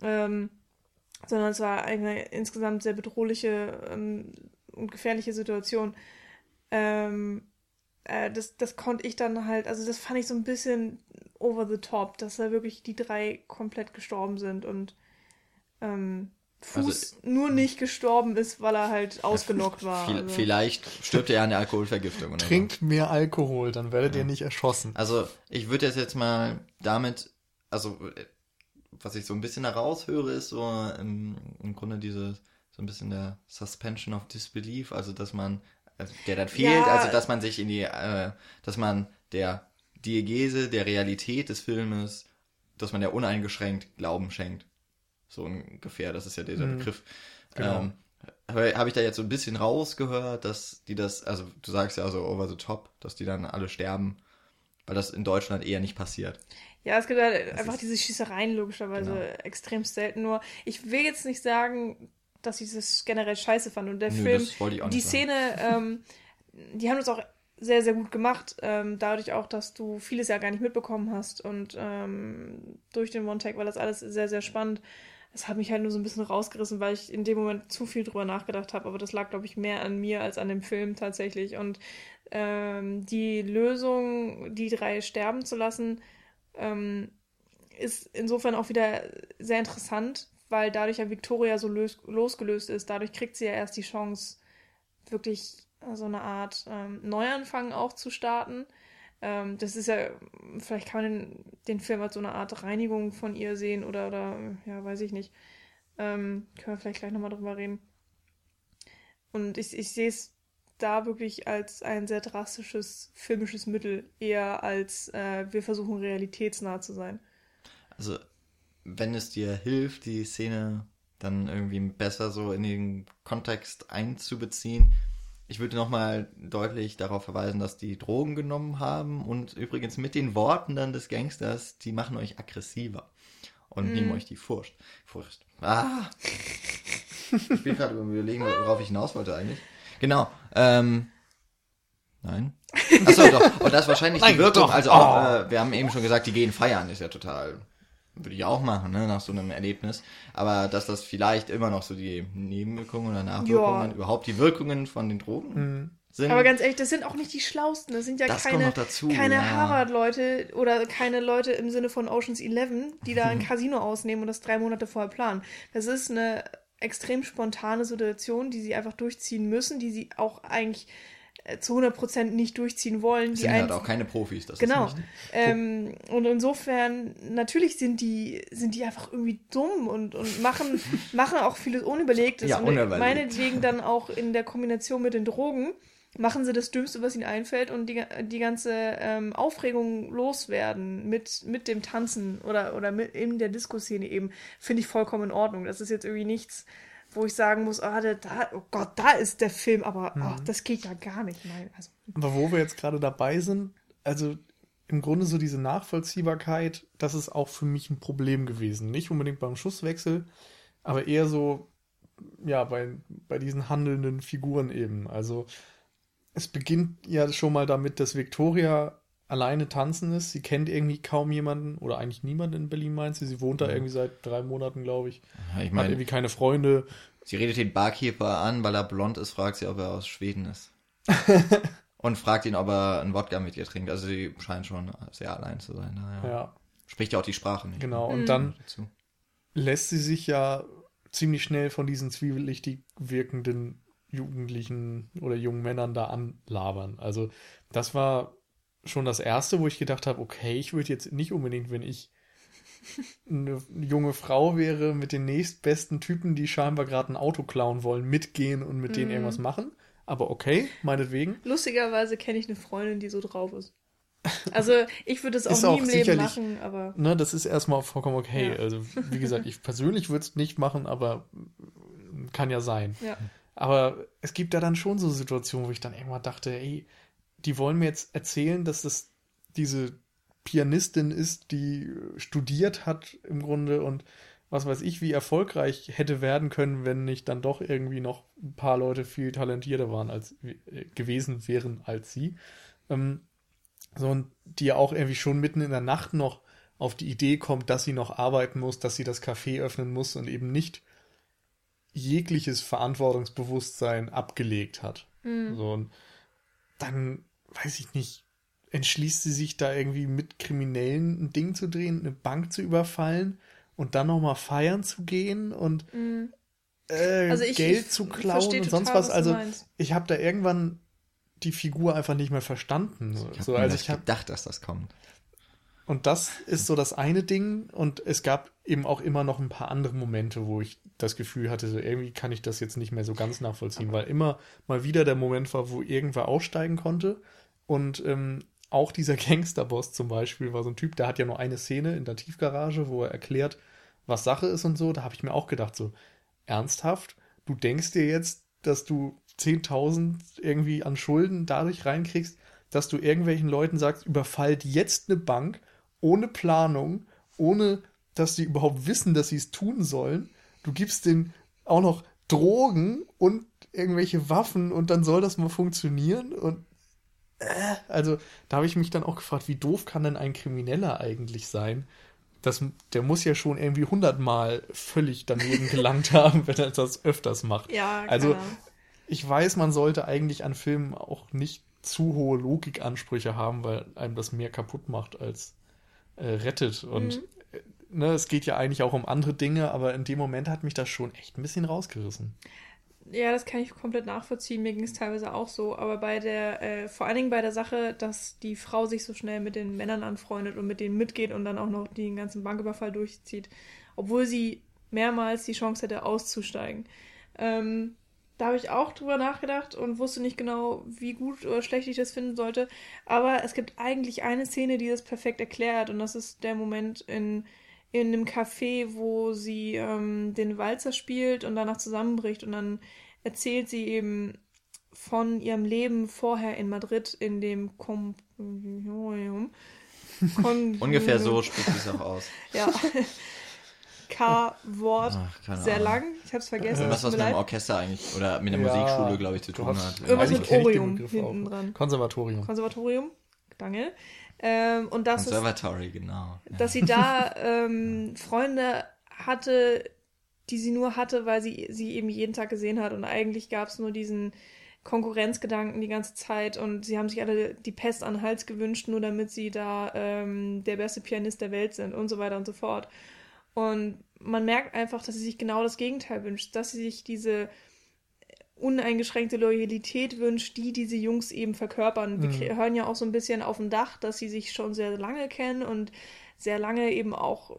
ähm, sondern es war eine insgesamt sehr bedrohliche ähm, und gefährliche Situation. Ähm, äh, das, das konnte ich dann halt, also das fand ich so ein bisschen over the top, dass da wirklich die drei komplett gestorben sind und ähm, Fuß also, nur nicht gestorben ist, weil er halt ausgenockt war. Viel, also. Vielleicht stirbt er an der Alkoholvergiftung. Oder Trinkt so. mehr Alkohol, dann werdet ja. ihr nicht erschossen. Also ich würde jetzt jetzt mal damit, also was ich so ein bisschen heraushöre, ist so im, im Grunde diese so ein bisschen der Suspension of Disbelief, also dass man, äh, der dann fehlt, ja. also dass man sich in die, äh, dass man der Diegese der Realität des Filmes, dass man der uneingeschränkt Glauben schenkt. So ungefähr, das ist ja dieser mhm. Begriff. Genau. Ähm, habe hab ich da jetzt so ein bisschen rausgehört, dass die das, also du sagst ja so over the top, dass die dann alle sterben, weil das in Deutschland eher nicht passiert. Ja, es gibt halt das einfach diese Schießereien logischerweise genau. extrem selten. Nur ich will jetzt nicht sagen, dass ich das generell scheiße fand. Und der Nö, Film, die Szene, ähm, die haben das auch sehr, sehr gut gemacht. Ähm, dadurch auch, dass du vieles ja gar nicht mitbekommen hast. Und ähm, durch den One-Tag war das alles sehr, sehr spannend es hat mich halt nur so ein bisschen rausgerissen, weil ich in dem Moment zu viel drüber nachgedacht habe. Aber das lag, glaube ich, mehr an mir als an dem Film tatsächlich. Und ähm, die Lösung, die drei sterben zu lassen, ähm, ist insofern auch wieder sehr interessant, weil dadurch ja Victoria so los losgelöst ist. Dadurch kriegt sie ja erst die Chance, wirklich so eine Art ähm, Neuanfang auch zu starten. Ähm, das ist ja, vielleicht kann man den, den, Film als so eine Art Reinigung von ihr sehen oder, oder ja, weiß ich nicht. Ähm, können wir vielleicht gleich nochmal drüber reden. Und ich, ich sehe es da wirklich als ein sehr drastisches filmisches Mittel, eher als äh, wir versuchen realitätsnah zu sein. Also, wenn es dir hilft, die Szene dann irgendwie besser so in den Kontext einzubeziehen, ich würde nochmal deutlich darauf verweisen, dass die Drogen genommen haben und übrigens mit den Worten dann des Gangsters, die machen euch aggressiver und mm. nehmen euch die Furcht. Furcht. Ah! ich bin gerade überlegen, worauf ich hinaus wollte eigentlich. Genau. Ähm, nein. Achso, doch. Und das ist wahrscheinlich nein, die Wirkung. Doch. Also auch, oh. äh, wir haben eben schon gesagt, die gehen feiern, ist ja total würde ich auch machen, ne, nach so einem Erlebnis. Aber dass das vielleicht immer noch so die Nebenwirkungen oder Nachwirkungen, ja. überhaupt die Wirkungen von den Drogen mhm. sind. Aber ganz ehrlich, das sind auch nicht die Schlausten. Das sind ja das keine, keine ja. Harvard-Leute oder keine Leute im Sinne von Oceans 11, die da ein Casino ausnehmen und das drei Monate vorher planen. Das ist eine extrem spontane Situation, die sie einfach durchziehen müssen, die sie auch eigentlich äh, zu 100% nicht durchziehen wollen. Das sind halt auch keine Profis. Das genau. Ähm, und insofern, natürlich sind die, sind die einfach irgendwie dumm und, und machen, machen auch vieles Unüberlegtes. Ja, unüberlegt. meinetwegen dann auch in der Kombination mit den Drogen machen sie das Dümmste, was ihnen einfällt und die, die ganze ähm, Aufregung loswerden mit, mit dem Tanzen oder, oder mit, in der Disco-Szene eben, finde ich vollkommen in Ordnung. Das ist jetzt irgendwie nichts, wo ich sagen muss, oh, der, da, oh Gott, da ist der Film, aber oh, mhm. oh, das geht ja gar nicht. Nein, also. Aber wo wir jetzt gerade dabei sind, also im Grunde so diese Nachvollziehbarkeit, das ist auch für mich ein Problem gewesen. Nicht unbedingt beim Schusswechsel, aber eher so, ja, bei, bei diesen handelnden Figuren eben. Also es beginnt ja schon mal damit, dass Victoria alleine tanzen ist. Sie kennt irgendwie kaum jemanden oder eigentlich niemanden in Berlin, meint sie. Sie wohnt da irgendwie seit drei Monaten, glaube ich. Ja, ich mein, Hat irgendwie keine Freunde. Sie redet den Barkeeper an, weil er blond ist, fragt sie, ob er aus Schweden ist. Und fragt ihn, ob er einen Wodka mit ihr trinkt. Also sie scheint schon sehr allein zu sein. Naja. Ja. Spricht ja auch die Sprache nicht. Genau, und mhm. dann lässt sie sich ja ziemlich schnell von diesen zwielichtig wirkenden Jugendlichen oder jungen Männern da anlabern. Also das war schon das erste, wo ich gedacht habe, okay, ich würde jetzt nicht unbedingt, wenn ich eine junge Frau wäre, mit den nächstbesten Typen, die scheinbar gerade ein Auto klauen wollen, mitgehen und mit denen mhm. irgendwas machen. Aber okay, meinetwegen. Lustigerweise kenne ich eine Freundin, die so drauf ist. Also ich würde es auch nie auch im Leben machen, aber. Ne, das ist erstmal vollkommen okay. Ja. Also, wie gesagt, ich persönlich würde es nicht machen, aber kann ja sein. Ja. Aber es gibt da dann schon so Situationen, wo ich dann irgendwann dachte, ey, die wollen mir jetzt erzählen, dass das diese Pianistin ist, die studiert hat im Grunde und was weiß ich, wie erfolgreich hätte werden können, wenn nicht dann doch irgendwie noch ein paar Leute viel talentierter waren als äh, gewesen wären als sie. Ähm, so und die ja auch irgendwie schon mitten in der Nacht noch auf die Idee kommt, dass sie noch arbeiten muss, dass sie das Café öffnen muss und eben nicht jegliches Verantwortungsbewusstsein abgelegt hat. Mhm. So und dann weiß ich nicht, entschließt sie sich da irgendwie mit Kriminellen ein Ding zu drehen, eine Bank zu überfallen und dann nochmal feiern zu gehen und mhm. äh, also ich, Geld ich zu klauen und sonst total, was. Also ich habe da irgendwann die Figur einfach nicht mehr verstanden. Ich habe so, also ich hab, gedacht, dass das kommt. Und das ist so das eine Ding. Und es gab eben auch immer noch ein paar andere Momente, wo ich das Gefühl hatte, so irgendwie kann ich das jetzt nicht mehr so ganz nachvollziehen, weil immer mal wieder der Moment war, wo irgendwer aussteigen konnte. Und ähm, auch dieser Gangsterboss zum Beispiel war so ein Typ, der hat ja nur eine Szene in der Tiefgarage, wo er erklärt, was Sache ist und so. Da habe ich mir auch gedacht, so ernsthaft, du denkst dir jetzt, dass du 10.000 irgendwie an Schulden dadurch reinkriegst, dass du irgendwelchen Leuten sagst, überfallt jetzt eine Bank ohne Planung, ohne dass sie überhaupt wissen, dass sie es tun sollen. Du gibst denen auch noch Drogen und irgendwelche Waffen und dann soll das mal funktionieren und äh, also da habe ich mich dann auch gefragt, wie doof kann denn ein Krimineller eigentlich sein? Das, der muss ja schon irgendwie hundertmal völlig daneben gelangt haben, wenn er das öfters macht. Ja, also ich weiß, man sollte eigentlich an Filmen auch nicht zu hohe Logikansprüche haben, weil einem das mehr kaputt macht als äh, rettet. Und mhm. Ne, es geht ja eigentlich auch um andere Dinge, aber in dem Moment hat mich das schon echt ein bisschen rausgerissen. Ja, das kann ich komplett nachvollziehen. Mir ging es teilweise auch so. Aber bei der, äh, vor allen Dingen bei der Sache, dass die Frau sich so schnell mit den Männern anfreundet und mit denen mitgeht und dann auch noch den ganzen Banküberfall durchzieht, obwohl sie mehrmals die Chance hätte, auszusteigen. Ähm, da habe ich auch drüber nachgedacht und wusste nicht genau, wie gut oder schlecht ich das finden sollte. Aber es gibt eigentlich eine Szene, die das perfekt erklärt. Und das ist der Moment in in einem Café, wo sie ähm, den Walzer spielt und danach zusammenbricht und dann erzählt sie eben von ihrem Leben vorher in Madrid in dem Kom Ungefähr so spricht es auch aus. ja. K-Wort. Sehr lang. Ich habe es vergessen. Was, was mit dem Orchester eigentlich oder mit der ja, Musikschule, glaube ich, zu tun hat. Irgendwas mit Orium hinten dran. Konservatorium. Konservatorium. Danke. Ähm, und das Conservatory, ist, genau. Dass sie da ähm, Freunde hatte, die sie nur hatte, weil sie sie eben jeden Tag gesehen hat. Und eigentlich gab es nur diesen Konkurrenzgedanken die ganze Zeit und sie haben sich alle die Pest an den Hals gewünscht, nur damit sie da ähm, der beste Pianist der Welt sind und so weiter und so fort. Und man merkt einfach, dass sie sich genau das Gegenteil wünscht, dass sie sich diese uneingeschränkte Loyalität wünscht, die diese Jungs eben verkörpern. Mhm. Wir hören ja auch so ein bisschen auf dem Dach, dass sie sich schon sehr lange kennen und sehr lange eben auch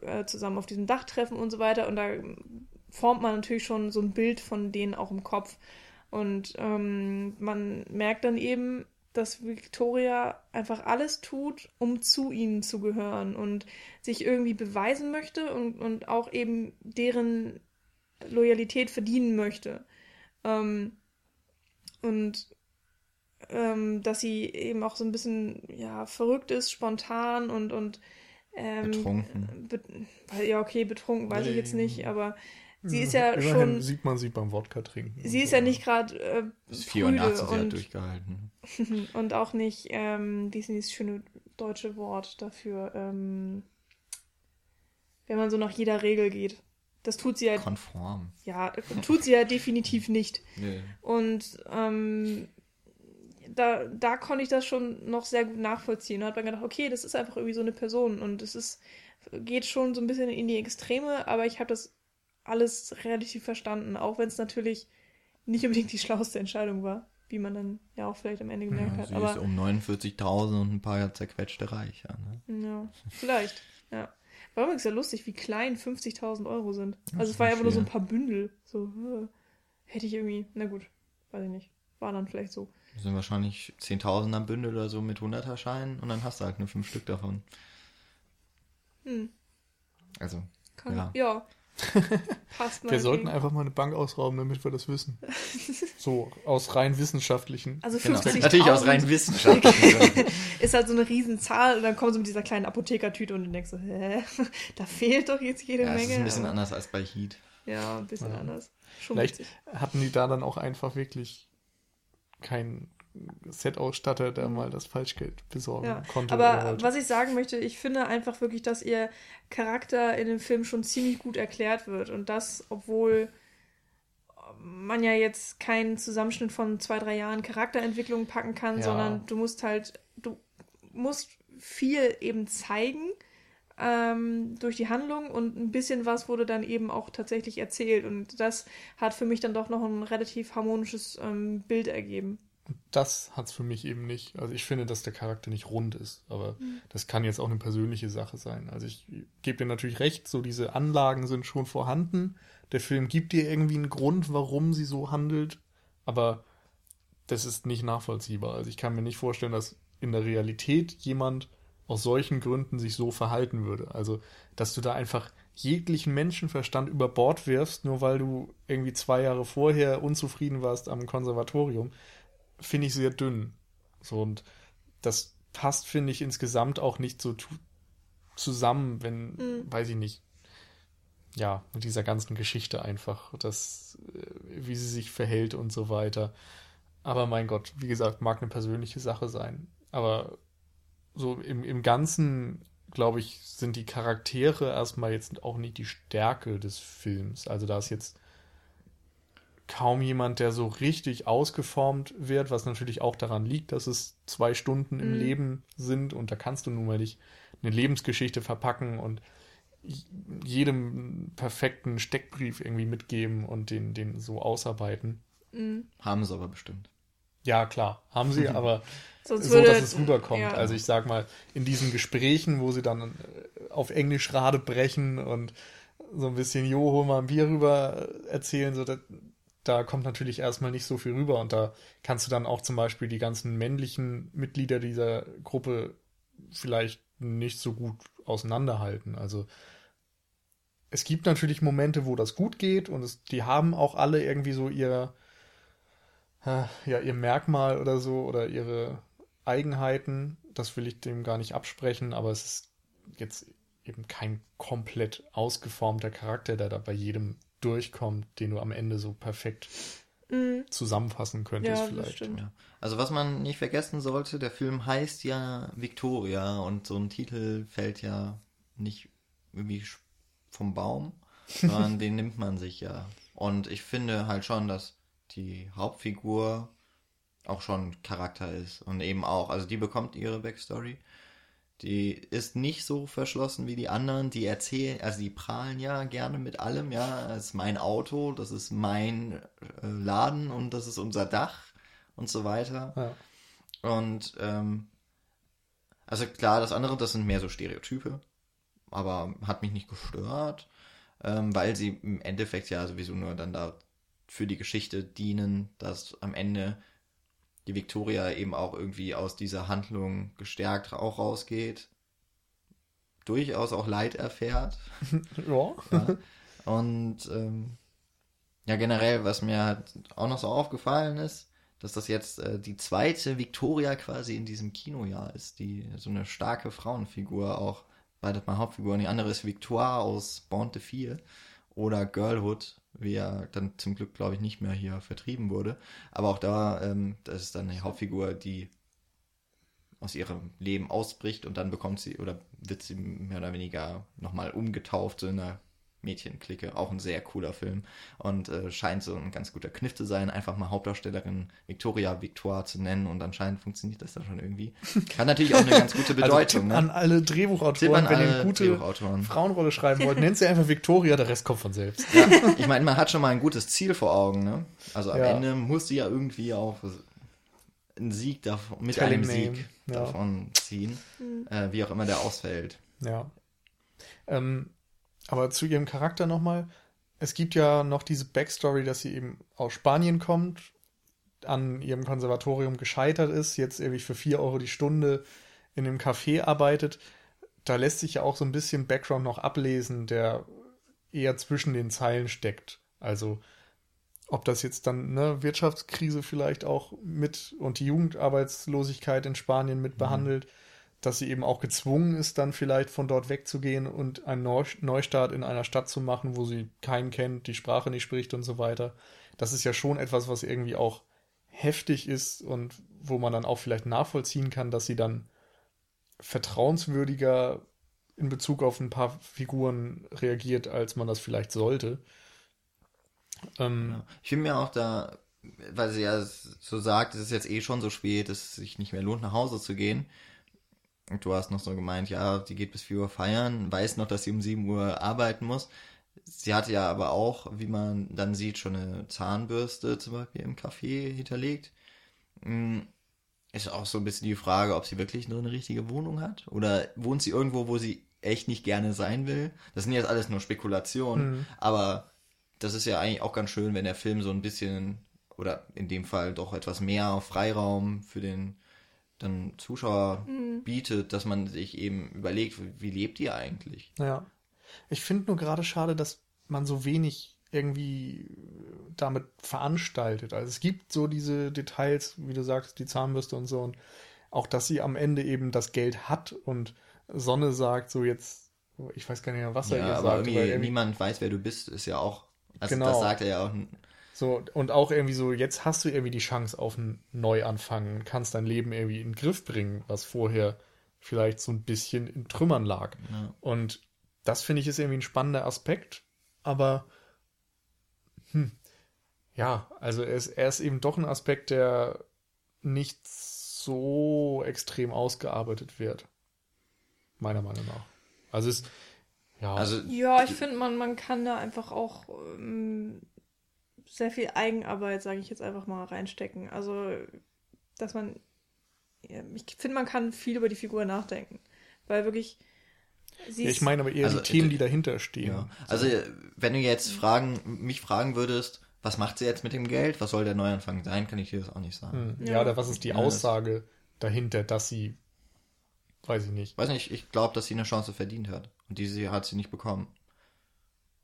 äh, zusammen auf diesem Dach treffen und so weiter. Und da formt man natürlich schon so ein Bild von denen auch im Kopf. Und ähm, man merkt dann eben, dass Victoria einfach alles tut, um zu ihnen zu gehören und sich irgendwie beweisen möchte und, und auch eben deren Loyalität verdienen möchte. Ähm, und ähm, dass sie eben auch so ein bisschen ja verrückt ist, spontan und und ähm, betrunken. Be ja okay, betrunken weiß nee. ich jetzt nicht, aber sie ist ja Immerhin schon sieht man sie beim Wodka trinken. Sie ist ja nicht gerade äh, bis 4 Uhr nachts und, hat durchgehalten. und auch nicht ähm, wie ist denn dieses schöne deutsche Wort dafür, ähm, wenn man so nach jeder Regel geht. Das tut sie ja. Konform. Ja, tut sie ja definitiv nicht. Nee. Und ähm, da, da konnte ich das schon noch sehr gut nachvollziehen. Da hat man gedacht, okay, das ist einfach irgendwie so eine Person und es ist, geht schon so ein bisschen in die Extreme, aber ich habe das alles relativ verstanden, auch wenn es natürlich nicht unbedingt die schlauste Entscheidung war, wie man dann ja auch vielleicht am Ende gemerkt ja, hat. Sie aber ist um 49.000 und ein paar zerquetschte Reicher. Ne? Ja, vielleicht, ja. War übrigens ja lustig, wie klein 50.000 Euro sind. Also es war ja einfach nur so ein paar Bündel. So, äh, hätte ich irgendwie, na gut, weiß ich nicht. War dann vielleicht so. Das sind wahrscheinlich 10.000er Bündel oder so mit 100er Scheinen und dann hast du halt nur fünf Stück davon. Hm. Also, Kann, ja. ja. Passt mal. Wir sollten einfach mal eine Bank ausrauben, damit wir das wissen. So, aus rein wissenschaftlichen. Also Genau. 50.000 Natürlich aus rein wissenschaftlichen ist halt so eine Riesenzahl und dann kommen sie mit dieser kleinen Apothekertüte und du denkst so, hä, da fehlt doch jetzt jede Ja, Menge. ist ein bisschen aber- anders als bei Heat. Ja, ein bisschen Ja. anders. Schon Vielleicht witzig. hatten die da dann auch einfach wirklich keinen Set-Ausstatter, der mal das Falschgeld besorgen Ja, konnte. aber wollte. was ich sagen möchte, ich finde einfach wirklich, dass ihr Charakter in dem Film schon ziemlich gut erklärt wird. Und das, obwohl man ja jetzt keinen Zusammenschnitt von zwei, drei Jahren Charakterentwicklung packen kann, Ja. sondern du musst halt, du musst viel eben zeigen ähm, durch die Handlung und ein bisschen was wurde dann eben auch tatsächlich erzählt. Und das hat für mich dann doch noch ein relativ harmonisches ähm, Bild ergeben. Das hat es für mich eben nicht. Also ich finde, dass der Charakter nicht rund ist, aber Mhm. das kann jetzt auch eine persönliche Sache sein. Also ich gebe dir natürlich recht, so diese Anlagen sind schon vorhanden. Der Film gibt dir irgendwie einen Grund, warum sie so handelt, aber das ist nicht nachvollziehbar. Also ich kann mir nicht vorstellen, dass in der Realität jemand aus solchen Gründen sich so verhalten würde. Also, dass du da einfach jeglichen Menschenverstand über Bord wirfst, nur weil du irgendwie zwei Jahre vorher unzufrieden warst am Konservatorium, finde ich sehr dünn. So, und das passt, finde ich, insgesamt auch nicht so zusammen, wenn, Mhm. weiß ich nicht, ja, mit dieser ganzen Geschichte einfach, das, äh, wie sie sich verhält und so weiter. Aber mein Gott, wie gesagt, mag eine persönliche Sache sein. Aber so im, im Ganzen, glaube ich, sind die Charaktere erstmal jetzt auch nicht die Stärke des Films. Also da ist jetzt kaum jemand, der so richtig ausgeformt wird, was natürlich auch daran liegt, dass es zwei Stunden im Mhm. Leben sind und da kannst du nun mal nicht eine Lebensgeschichte verpacken und jedem perfekten Steckbrief irgendwie mitgeben und den, den so ausarbeiten. Mhm. Haben sie aber bestimmt. Ja, klar, haben sie, aber Sonst so, würde, dass es rüberkommt. ja. Also ich sag mal, in diesen Gesprächen, wo sie dann äh, auf Englisch Rade brechen und so ein bisschen, jo, hol mal ein Bier rüber äh, erzählen, so, da, da kommt natürlich erstmal nicht so viel rüber und da kannst du dann auch zum Beispiel die ganzen männlichen Mitglieder dieser Gruppe vielleicht nicht so gut auseinanderhalten. Also es gibt natürlich Momente, wo das gut geht und es, die haben auch alle irgendwie so ihr, ja, ihr Merkmal oder so oder ihre Eigenheiten. Das will ich dem gar nicht absprechen, aber es ist jetzt eben kein komplett ausgeformter Charakter, der da bei jedem durchkommt, den du am Ende so perfekt Mhm. zusammenfassen könntest Ja, vielleicht. Ja. Also was man nicht vergessen sollte, der Film heißt ja Victoria und so ein Titel fällt ja nicht irgendwie vom Baum, sondern den nimmt man sich ja. Und ich finde halt schon, dass die Hauptfigur auch schon Charakter ist und eben auch, also die bekommt ihre Backstory. Die ist nicht so verschlossen wie die anderen, die erzählen, also die prahlen ja gerne mit allem, ja, das ist mein Auto, das ist mein äh, Laden und das ist unser Dach und so weiter. Ja. Und ähm, also klar, das andere, das sind mehr so Stereotype, aber hat mich nicht gestört, ähm, weil sie im Endeffekt ja sowieso nur dann da für die Geschichte dienen, dass am Ende die Victoria eben auch irgendwie aus dieser Handlung gestärkt auch rausgeht, durchaus auch Leid erfährt. Ja. Ja. Und ähm, ja, generell, was mir halt auch noch so aufgefallen ist, dass das jetzt äh, die zweite Victoria quasi in diesem Kinojahr ist, die so eine starke Frauenfigur auch, beide mal Hauptfiguren. Die andere ist Victoire aus Bond de Fille oder Girlhood, wie er dann zum Glück, glaube ich, nicht mehr hier vertrieben wurde. Aber auch da, ähm, das ist dann eine Hauptfigur, die aus ihrem Leben ausbricht und dann bekommt sie oder wird sie mehr oder weniger nochmal umgetauft so in einer Mädchenklicke. Auch ein sehr cooler Film und äh, scheint so ein ganz guter Kniff zu sein, einfach mal Hauptdarstellerin Victoria Victoire zu nennen und anscheinend funktioniert das dann schon irgendwie. Hat natürlich auch eine ganz gute Also Bedeutung. An ne? alle Tipp Drehbuchautoren, an wenn ihr alle eine gute Drehbuchautoren. Frauenrolle schreiben wollt, nennt sie einfach Victoria, der Rest kommt von selbst. Ja, ich meine, man hat schon mal ein gutes Ziel vor Augen, ne? Also am Ja. Ende muss sie ja irgendwie auch einen Sieg davon, mit Telling einem name, Sieg ja. davon ziehen, äh, wie auch immer der ausfällt. Ja. Ähm, aber zu ihrem Charakter nochmal. Es gibt ja noch diese Backstory, dass sie eben aus Spanien kommt, an ihrem Konservatorium gescheitert ist, jetzt irgendwie für 4 Euro die Stunde in einem Café arbeitet. Da lässt sich ja auch so ein bisschen Background noch ablesen, der eher zwischen den Zeilen steckt. Also ob das jetzt dann ne, Wirtschaftskrise vielleicht auch mit und die Jugendarbeitslosigkeit in Spanien mit behandelt, dass sie eben auch gezwungen ist, dann vielleicht von dort wegzugehen und einen Neu Neustart in einer Stadt zu machen, wo sie keinen kennt, die Sprache nicht spricht und so weiter. Das ist ja schon etwas, was irgendwie auch heftig ist und wo man dann auch vielleicht nachvollziehen kann, dass sie dann vertrauenswürdiger in Bezug auf ein paar Figuren reagiert, als man das vielleicht sollte. Ähm. Ich finde mir auch da, weil sie ja so sagt, es ist jetzt eh schon so spät, dass es sich nicht mehr lohnt, nach Hause zu gehen. Du hast noch so gemeint, ja, die geht bis 4 Uhr feiern, weiß noch, dass sie um 7 Uhr arbeiten muss. Sie hatte ja aber auch, wie man dann sieht, schon eine Zahnbürste zum Beispiel im Café hinterlegt. Hm, ist auch so ein bisschen die Frage, ob sie wirklich nur eine richtige Wohnung hat oder wohnt sie irgendwo, wo sie echt nicht gerne sein will. Das sind jetzt alles nur Spekulationen, mhm. aber das ist ja eigentlich auch ganz schön, wenn der Film so ein bisschen oder in dem Fall doch etwas mehr Freiraum für den dann Zuschauer mhm. bietet, dass man sich eben überlegt, wie lebt ihr eigentlich? Ja. Ich finde nur gerade schade, dass man so wenig irgendwie damit veranstaltet. Also es gibt so diese Details, wie du sagst, die Zahnbürste und so und auch, dass sie am Ende eben das Geld hat und Sonne sagt so jetzt, ich weiß gar nicht mehr, was ja, er ihr aber sagt. Irgendwie, irgendwie niemand weiß, wer du bist, ist ja auch, also genau. das sagt er ja auch. So, und auch irgendwie so, jetzt hast du irgendwie die Chance auf einen Neuanfang, kannst dein Leben irgendwie in den Griff bringen, was vorher vielleicht so ein bisschen in Trümmern lag. Ja. Und das finde ich ist irgendwie ein spannender Aspekt, aber hm, ja, also er ist, er ist eben doch ein Aspekt, der nicht so extrem ausgearbeitet wird. Meiner Meinung nach. Also es, ja. Also, ja, ich finde, man, man kann da einfach auch ähm, sehr viel Eigenarbeit, sage ich jetzt einfach mal, reinstecken. Also, dass man, ich finde, man kann viel über die Figur nachdenken. Weil wirklich, ja, ich meine aber eher also, die Themen, die dahinter stehen. Ja. Also, wenn du jetzt fragen, mich fragen würdest, was macht sie jetzt mit dem Geld? Was soll der Neuanfang sein? Kann ich dir das auch nicht sagen. Hm. Ja, ja, oder was ist die Aussage dahinter, dass sie, weiß ich nicht. Weiß nicht, ich glaube, dass sie eine Chance verdient hat. Und diese hat sie nicht bekommen.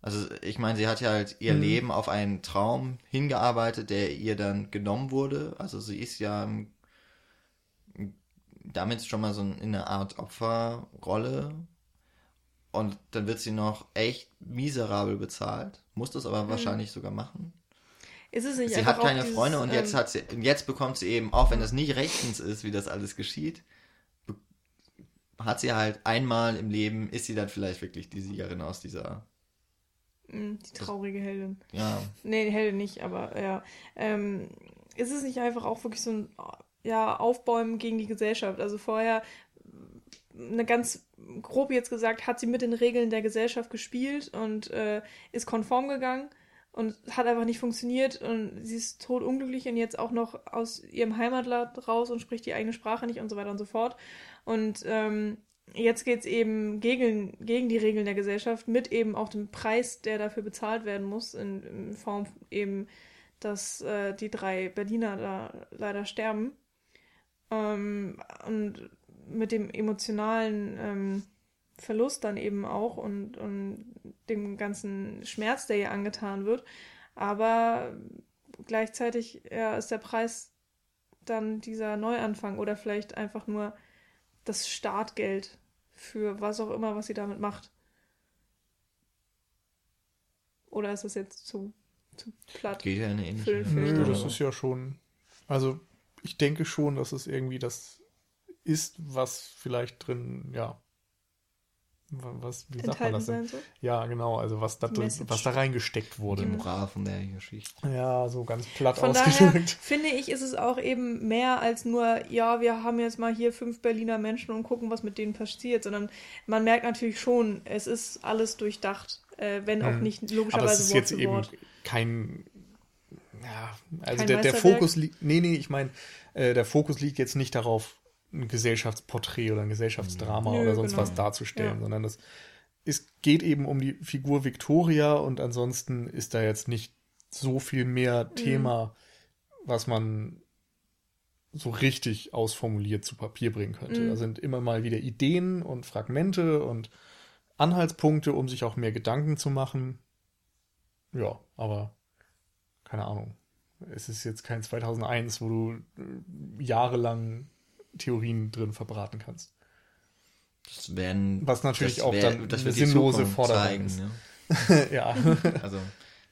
Also, ich meine, sie hat ja halt ihr hm. Leben auf einen Traum hingearbeitet, der ihr dann genommen wurde. Also, sie ist ja damit schon mal so in eine Art Opferrolle und dann wird sie noch echt miserabel bezahlt, muss das aber mhm. wahrscheinlich sogar machen. Ist es nicht sie hat keine dieses, Freunde und jetzt ähm, hat sie, jetzt bekommt sie eben, auch wenn das nicht rechtens ist, wie das alles geschieht, hat sie halt einmal im Leben, ist sie dann vielleicht wirklich die Siegerin aus dieser. Mm, die traurige Heldin. Ja. Nee, die Heldin nicht, aber ja. Ähm, ist es nicht einfach auch wirklich so ein ja, Aufbäumen gegen die Gesellschaft? Also vorher eine ganz grob jetzt gesagt, hat sie mit den Regeln der Gesellschaft gespielt und äh, ist konform gegangen und hat einfach nicht funktioniert und sie ist tot unglücklich und jetzt auch noch aus ihrem Heimatland raus und spricht die eigene Sprache nicht und so weiter und so fort. Und ähm, jetzt geht es eben gegen, gegen die Regeln der Gesellschaft mit eben auch dem Preis, der dafür bezahlt werden muss, in, in Form eben, dass äh, die drei Berliner da leider sterben. Ähm, und mit dem emotionalen ähm, Verlust dann eben auch und, und dem ganzen Schmerz, der ihr angetan wird. Aber gleichzeitig ja, ist der Preis dann dieser Neuanfang oder vielleicht einfach nur das Startgeld für was auch immer, was sie damit macht. Oder ist das jetzt zu, zu platt? Geht ja eine ähnliche Nö, das ist ja schon. Also ich denke schon, dass es irgendwie das ist, was vielleicht drin, ja, was, wie sagt man das denn? So? Ja, genau, also was da, was da reingesteckt wurde. Die Moral von der Geschichte. Ja, so ganz platt von ausgedrückt. Daher finde ich, ist es auch eben mehr als nur, ja, wir haben jetzt mal hier fünf Berliner Menschen und gucken, was mit denen passiert, sondern man merkt natürlich schon, es ist alles durchdacht, äh, wenn auch hm. nicht logischerweise Aber es ist jetzt eben kein ja, also der, der Fokus liegt, nee, nee, ich meine, äh, der Fokus liegt jetzt nicht darauf, ein Gesellschaftsporträt oder ein Gesellschaftsdrama Nö, oder sonst genau. was darzustellen, ja. sondern es, es geht eben um die Figur Victoria und ansonsten ist da jetzt nicht so viel mehr mhm. Thema, was man so richtig ausformuliert zu Papier bringen könnte. Mhm. Da sind immer mal wieder Ideen und Fragmente und Anhaltspunkte, um sich auch mehr Gedanken zu machen. Ja, aber keine Ahnung. Es ist jetzt kein 2001, wo du äh, jahrelang Theorien drin verbraten kannst. Das werden, Was natürlich das auch wär- dann das eine sinnlose Zukunft Forderung zeigen, ist. Ne? ja. Also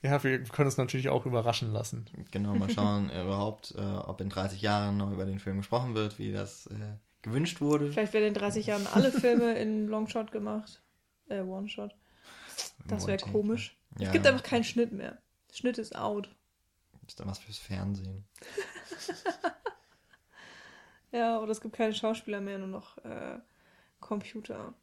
ja, wir können uns natürlich auch überraschen lassen. genau, mal schauen äh, überhaupt, äh, ob in 30 Jahren noch über den Film gesprochen wird, wie das äh, gewünscht wurde. Vielleicht werden in 30 Jahren alle Filme in Longshot gemacht. Äh, One-Shot. Das wäre komisch. Ja, Es gibt einfach keinen Schnitt mehr. Schnitt ist out. ist dann was fürs Fernsehen. Ja, oder es gibt keine Schauspieler mehr, nur noch äh, Computer.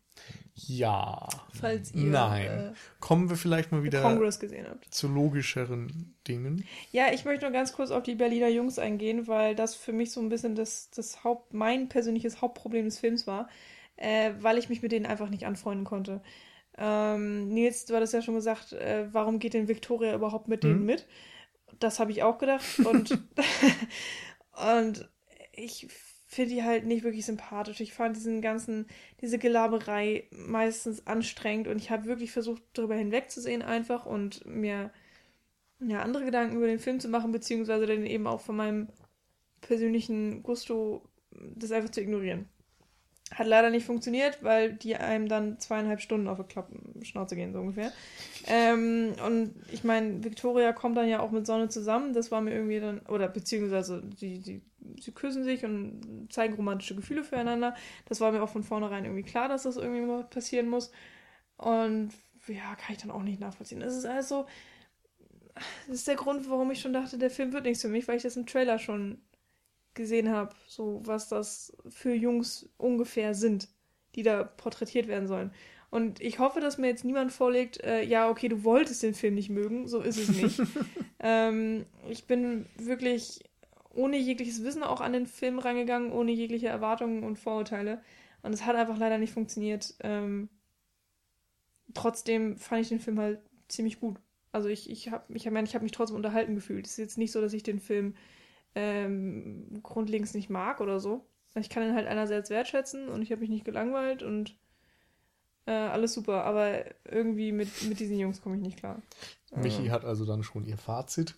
Ja. Falls ihr Nein. äh, Kommen wir vielleicht mal wieder Congress gesehen habt. zu logischeren Dingen. Ja, ich möchte nur ganz kurz auf die Berliner Jungs eingehen, weil das für mich so ein bisschen das, das Haupt, mein persönliches Hauptproblem des Films war, äh, weil ich mich mit denen einfach nicht anfreunden konnte. Ähm, Nils, du hattest ja schon gesagt, äh, warum geht denn Victoria überhaupt mit denen Mhm. mit? Das habe ich auch gedacht und, und ich finde die halt nicht wirklich sympathisch. Ich fand diesen ganzen, diese Gelaberei meistens anstrengend und ich habe wirklich versucht, darüber hinwegzusehen einfach und mir ja, andere Gedanken über den Film zu machen, beziehungsweise dann eben auch von meinem persönlichen Gusto das einfach zu ignorieren. Hat leider nicht funktioniert, weil die einem dann zweieinhalb Stunden auf die Klappen, Schnauze gehen, so ungefähr. Ähm, und ich meine, Victoria kommt dann ja auch mit Sonne zusammen. Das war mir irgendwie dann, oder beziehungsweise die, die, sie küssen sich und zeigen romantische Gefühle füreinander. Das war mir auch von vornherein irgendwie klar, dass das irgendwie mal passieren muss. Und ja, kann ich dann auch nicht nachvollziehen. Es ist also, das ist der Grund, warum ich schon dachte, der Film wird nichts für mich, weil ich das im Trailer schon gesehen habe, so was das für Jungs ungefähr sind, die da porträtiert werden sollen. Und ich hoffe, dass mir jetzt niemand vorlegt, äh, ja, okay, du wolltest den Film nicht mögen, so ist es nicht. ähm, ich bin wirklich ohne jegliches Wissen auch an den Film rangegangen, ohne jegliche Erwartungen und Vorurteile. Und es hat einfach leider nicht funktioniert. Ähm, trotzdem fand ich den Film halt ziemlich gut. Also ich, ich habe ich hab, ich hab mich trotzdem unterhalten gefühlt. Es ist jetzt nicht so, dass ich den Film ähm, grundlegend nicht mag oder so. Ich kann ihn halt einerseits wertschätzen und ich habe mich nicht gelangweilt und äh, alles super, aber irgendwie mit, mit diesen Jungs komme ich nicht klar. Michi hat also dann schon ihr Fazit.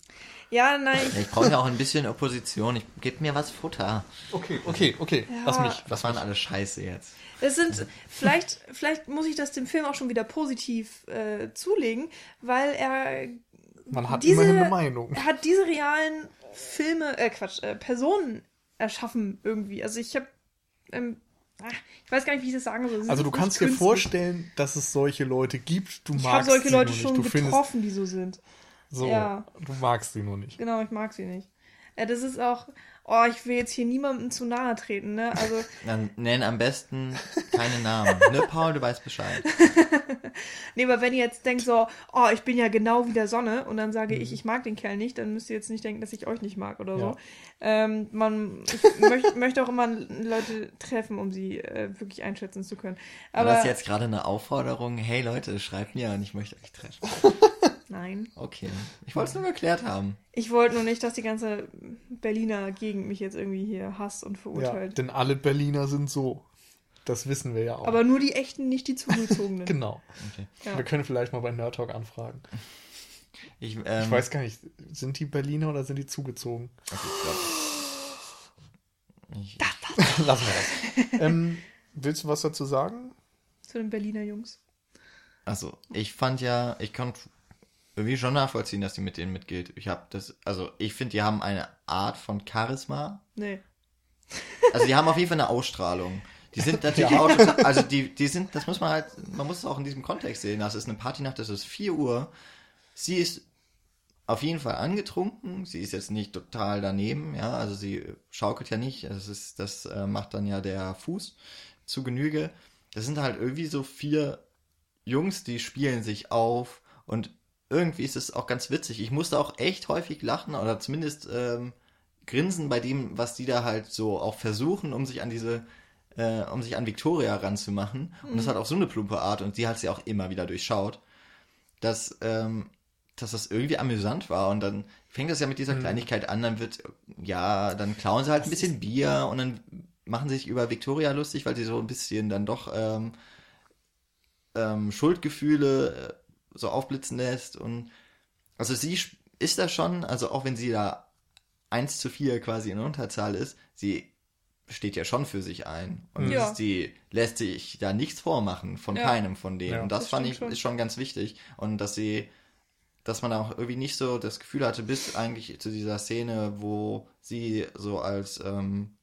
Ja, nein, ich brauche ja auch ein bisschen Opposition. Ich gib mir was Futter. Okay, okay, okay. Ja. Lass mich. Was waren alles Scheiße jetzt? Es sind, vielleicht, vielleicht muss ich das dem Film auch schon wieder positiv äh, zulegen, weil er Man hat Diese- immerhin eine Meinung. er hat diese realen Filme, äh, Quatsch, äh, Personen erschaffen irgendwie. Also ich habe, ähm, ah, ich weiß gar nicht, wie ich das sagen soll. Sie Also du kannst dir vorstellen, dass es solche Leute gibt. Du Ich habe magst solche Leute schon nicht. Du findest getroffen, die so sind. so, Ja. du magst sie nur nicht. Genau, ich mag sie nicht. Ja, das ist auch, oh, ich will jetzt hier niemandem zu nahe treten, ne? Also, Dann nenn am besten keine Namen. Ne, Paul, du weißt Bescheid. nee, aber wenn ihr jetzt denkt so, oh, ich bin ja genau wie der Sonne und dann sage ich, ich mag den Kerl nicht, dann müsst ihr jetzt nicht denken, dass ich euch nicht mag oder Ja. so. Ähm, man, ich möcht, möchte auch immer Leute treffen, um sie äh, wirklich einschätzen zu können. War Aber das jetzt gerade eine Aufforderung? Hey Leute, schreibt mir an, ich möchte euch treffen. Nein. Okay. Ich wollte es nur geklärt haben. Ich wollte nur nicht, dass die ganze Berliner Gegend mich jetzt irgendwie hier hasst und Ja, verurteilt. denn alle Berliner sind so. Das wissen wir ja auch. aber nur die echten, nicht die zugezogenen. genau. Okay. Ja. Wir können vielleicht mal bei Nerd Talk anfahren. Ich, ähm, Ich weiß gar nicht, sind die Berliner oder sind die zugezogen? Okay, ich glaub, ich, Lassen wir das. ähm, willst du was dazu sagen? Zu den Berliner Jungs. also, ich fand ja, ich konnte irgendwie schon nachvollziehen, dass die mit denen mitgeht. Ich habe das, also ich finde, die haben eine Art von Charisma. Nee. Also die haben auf jeden Fall eine Ausstrahlung. Die sind natürlich Ja. auch, also die, die sind, das muss man halt, man muss es auch in diesem Kontext sehen. Das ist eine Partynacht, das ist 4 Uhr. Sie ist auf jeden Fall angetrunken. Sie ist jetzt nicht total daneben, ja, also sie schaukelt ja nicht. Das ist, das äh, macht dann ja der Fuß zu Genüge. Das sind halt irgendwie so vier Jungs, die spielen sich auf und irgendwie ist es auch ganz witzig. Ich musste auch echt häufig lachen oder zumindest ähm, grinsen bei dem, was die da halt so auch versuchen, um sich an diese, äh, um sich an Victoria ranzumachen. Und das hat auch so eine plumpe Art und sie hat sie auch immer wieder durchschaut, dass, ähm, dass das irgendwie amüsant war. Und dann fängt das ja mit dieser Kleinigkeit an, dann wird, ja, dann klauen sie halt ein bisschen Bier und dann machen sie sich über Victoria lustig, weil sie so ein bisschen dann doch ähm, ähm, Schuldgefühle äh, so aufblitzen lässt und also sie ist da schon, also auch wenn sie da 1 zu 4 quasi in Unterzahl ist, sie steht ja schon für sich ein. Und Ja. sie lässt sich da nichts vormachen von Ja. keinem von denen. Ja. Und das, Das fand ich, schon. ist schon ganz wichtig. Und dass sie, dass man auch irgendwie nicht so das Gefühl hatte, bis eigentlich zu dieser Szene, wo sie so als, ähm,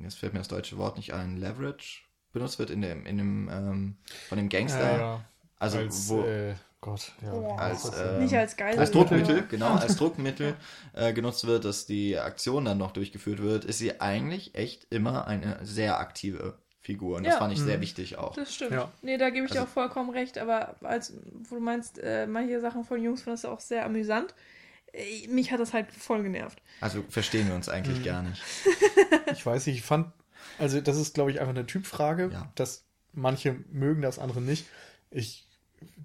jetzt fällt mir das deutsche Wort nicht ein, Leverage benutzt wird in dem, in dem, ähm, von dem Gangster. ja. Also als, wo, äh, Gott, ja. Oh. als, das äh? Nicht als Geisel. als Druckmittel, genau, als Druckmittel äh, genutzt wird, dass die Aktion dann noch durchgeführt wird, ist sie eigentlich echt immer eine sehr aktive Figur. Und das Ja. fand ich sehr Mhm. wichtig auch. Das stimmt. Ja. Nee, da gebe ich dir Also- auch vollkommen recht, aber als, wo du meinst, äh, manche Sachen von Jungs findest du auch sehr amüsant. Äh, mich hat das halt voll genervt. Also verstehen wir uns Mhm. eigentlich gar nicht. Ich weiß nicht, ich fand, also das ist, glaube ich, einfach eine Typfrage, Ja. dass manche mögen das, andere nicht. Ich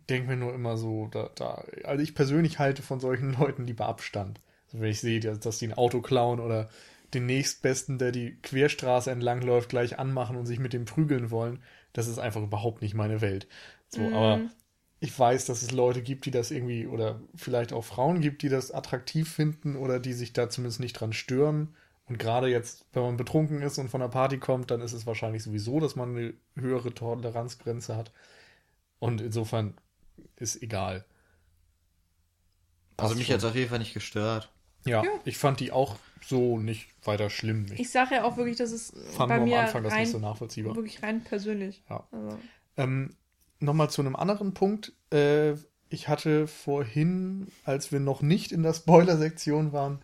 denke mir nur immer so, da, da, also ich persönlich halte von solchen Leuten lieber Abstand. Also wenn ich sehe, dass, dass die ein Auto klauen oder den nächstbesten, der die Querstraße entlang läuft, gleich anmachen und sich mit dem prügeln wollen, das ist einfach überhaupt nicht meine Welt. So, Mhm. aber ich weiß, dass es Leute gibt, die das irgendwie, oder vielleicht auch Frauen gibt, die das attraktiv finden oder die sich da zumindest nicht dran stören. Und gerade jetzt, wenn man betrunken ist und von der Party kommt, dann ist es wahrscheinlich sowieso, dass man eine höhere Toleranzgrenze hat. Und insofern ist egal. Also Passt mich schon. hat es auf jeden Fall nicht gestört. Ja, Ja. ich fand die auch so nicht weiter schlimm. Ich, Ich sage ja auch wirklich, dass es fand bei nur am mir Anfang das rein, nicht so nachvollziehbar. wirklich rein persönlich. Ja. Also, Ähm, Nochmal zu einem anderen Punkt. Äh, ich hatte vorhin, als wir noch nicht in der Spoiler-Sektion waren,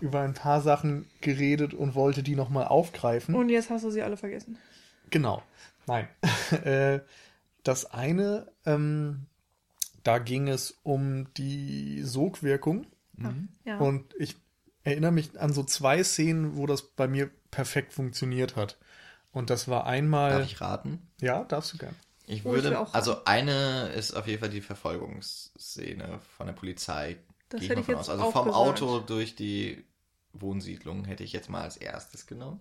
über ein paar Sachen geredet und wollte die nochmal aufgreifen. und jetzt hast du sie alle vergessen. Genau. Nein. äh, das eine, ähm, da ging es um die Sogwirkung. Ja. Und ich erinnere mich an so zwei Szenen, wo das bei mir perfekt funktioniert hat. Und das war einmal. Darf ich raten? Ja, darfst du gern. Ich Oh, ich würde, will auch also eine ist auf jeden Fall die Verfolgungsszene von der Polizei. Das Gehe hätte ich ich mal von jetzt aus. Also auch vom gesagt. Auto durch die Wohnsiedlung hätte ich jetzt mal als erstes genommen.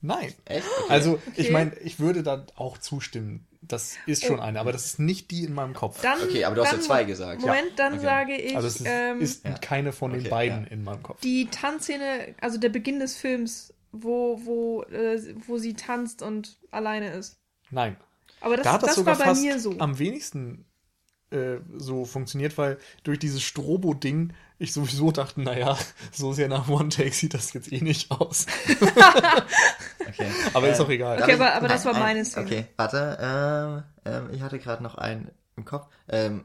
Nein. Echt? Okay. Also, ich Okay. meine, ich würde da auch zustimmen. Das ist schon Oh. eine, aber das ist nicht die in meinem Kopf. Dann, Okay, aber du hast ja dann, zwei gesagt. Moment, dann Okay. sage ich, also, es ist, ähm, ist Ja. keine von den Okay, beiden ja. in meinem Kopf. die Tanzszene, also der Beginn des Films, wo, wo, äh, wo sie tanzt und alleine ist. Nein. Aber das, da hat das, das sogar war bei fast mir so. am wenigsten äh, so funktioniert, weil durch dieses Strobo-Ding ich sowieso dachte, naja, so sehr nach One-Take sieht das jetzt eh nicht aus. Okay. Aber ist Äh, auch egal. Okay, aber- aber das war ein- meine ein- Szene. Okay, warte. Ähm, ähm, ich hatte gerade noch einen im Kopf. Ähm,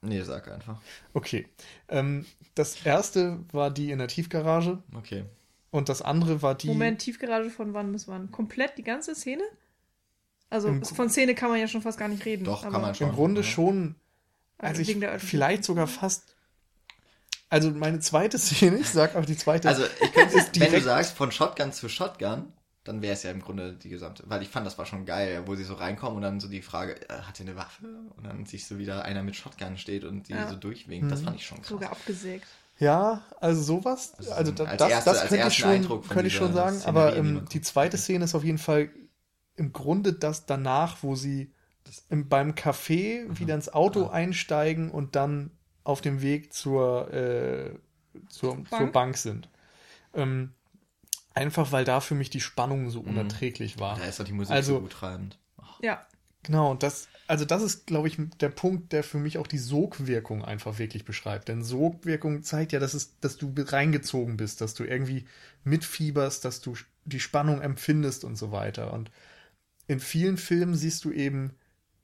nee, sag einfach. Okay. Ähm, das erste war die in der Tiefgarage Okay. und das andere war die. Moment, Tiefgarage von wann bis wann? Komplett die ganze Szene? Also Im- von Szene kann man ja schon fast gar nicht reden. Doch, kann aber- man schon. Im Grunde ja. schon. Äh, Also ich, vielleicht sogar fast. Also meine zweite Szene, ich sag auch die zweite. Also, ich könnte, ist wenn du direkt- sagst, von Shotgun zu Shotgun, dann wäre es ja im Grunde die gesamte. Weil ich fand, das war schon geil, wo sie so reinkommen und dann so die Frage, äh, hat er eine Waffe? Und dann sich so wieder einer mit Shotgun steht und die Ja. so durchwinkt. Das Mhm. fand ich schon krass. Sogar abgesägt. Ja, also sowas. Also Also, so da, als das, erste- das könnte ich ersten schon, Eindruck von könnte ich schon sagen. Szenerie, Aber die ähm, die zweite Szene ist auf jeden Fall im Grunde das danach, wo sie im, beim Café wieder ins Auto Ah. einsteigen und dann auf dem Weg zur, äh, zur, Bank? zur Bank sind. Ähm, einfach weil da für mich die Spannung so Mhm. unerträglich war. Da ist doch die Musik Also- so gut treibend. Ja. Genau, und das, also das ist, glaube ich, der Punkt, der für mich auch die Sogwirkung einfach wirklich beschreibt. Denn Sogwirkung zeigt ja, dass, es, dass du reingezogen bist, dass du irgendwie mitfieberst, dass du die Spannung empfindest und so weiter. Und in vielen Filmen siehst du eben,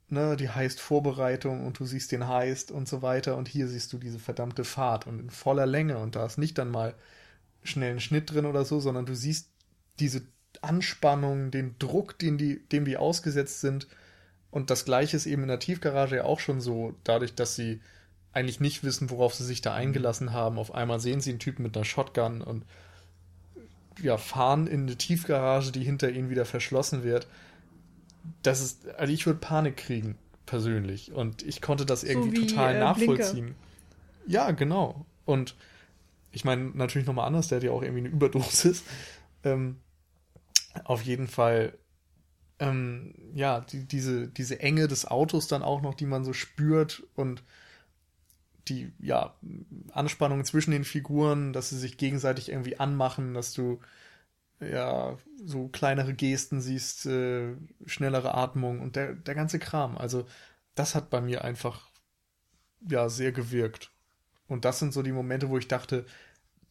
ne, die heißt Vorbereitung und du siehst den Heist und so weiter. Und hier siehst du diese verdammte Fahrt und in voller Länge. Und da ist nicht dann mal schnell ein Schnitt drin oder so, sondern du siehst diese Anspannung, den Druck, den die, dem die ausgesetzt sind. Und das gleiche ist eben in der Tiefgarage ja auch schon so, dadurch, dass sie eigentlich nicht wissen, worauf sie sich da eingelassen haben. Auf einmal sehen sie einen Typen mit einer Shotgun und ja, fahren in eine Tiefgarage, die hinter ihnen wieder verschlossen wird. Das ist, also ich würde Panik kriegen, persönlich. Und ich konnte das irgendwie wie, total äh, nachvollziehen. Ja, genau. Und ich meine, natürlich nochmal anders, der hat ja auch irgendwie eine Überdosis. Ähm, auf jeden Fall, ähm, ja, die, diese, diese Enge des Autos dann auch noch, die man so spürt und die, ja, Anspannung zwischen den Figuren, dass sie sich gegenseitig irgendwie anmachen, dass du ja so kleinere Gesten siehst, äh, schnellere Atmung und der, der ganze Kram. Also, das hat bei mir einfach ja sehr gewirkt. Und das sind so die Momente, wo ich dachte,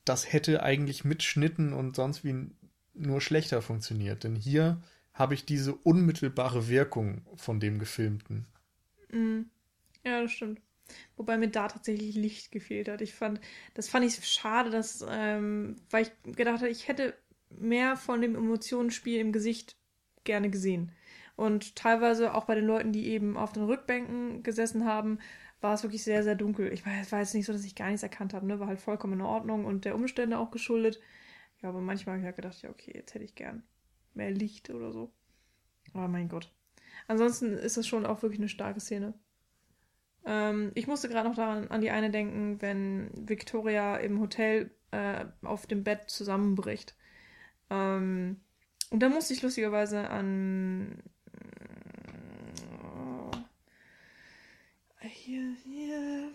das hätte eigentlich mit Schnitten und sonst wie nur schlechter funktioniert. Denn hier habe ich diese unmittelbare Wirkung von dem Gefilmten. Mhm. Ja, das stimmt. Wobei mir da tatsächlich Licht gefehlt hat. Ich fand, das fand ich schade, dass, ähm, weil ich gedacht habe, ich hätte mehr von dem Emotionsspiel im Gesicht gerne gesehen. Und teilweise auch bei den Leuten, die eben auf den Rückbänken gesessen haben, war es wirklich sehr, sehr dunkel. Ich weiß, war jetzt nicht so, dass ich gar nichts erkannt habe, ne? War halt vollkommen in Ordnung und der Umstände auch geschuldet. Ja, aber manchmal habe ich halt gedacht, ja, okay, jetzt hätte ich gern mehr Licht oder so. Aber mein Gott. Ansonsten ist es schon auch wirklich eine starke Szene. Ähm, ich musste gerade noch daran an die eine denken, wenn Victoria im Hotel äh, auf dem Bett zusammenbricht. Ähm, und da musste ich lustigerweise an. Äh, hier, hier.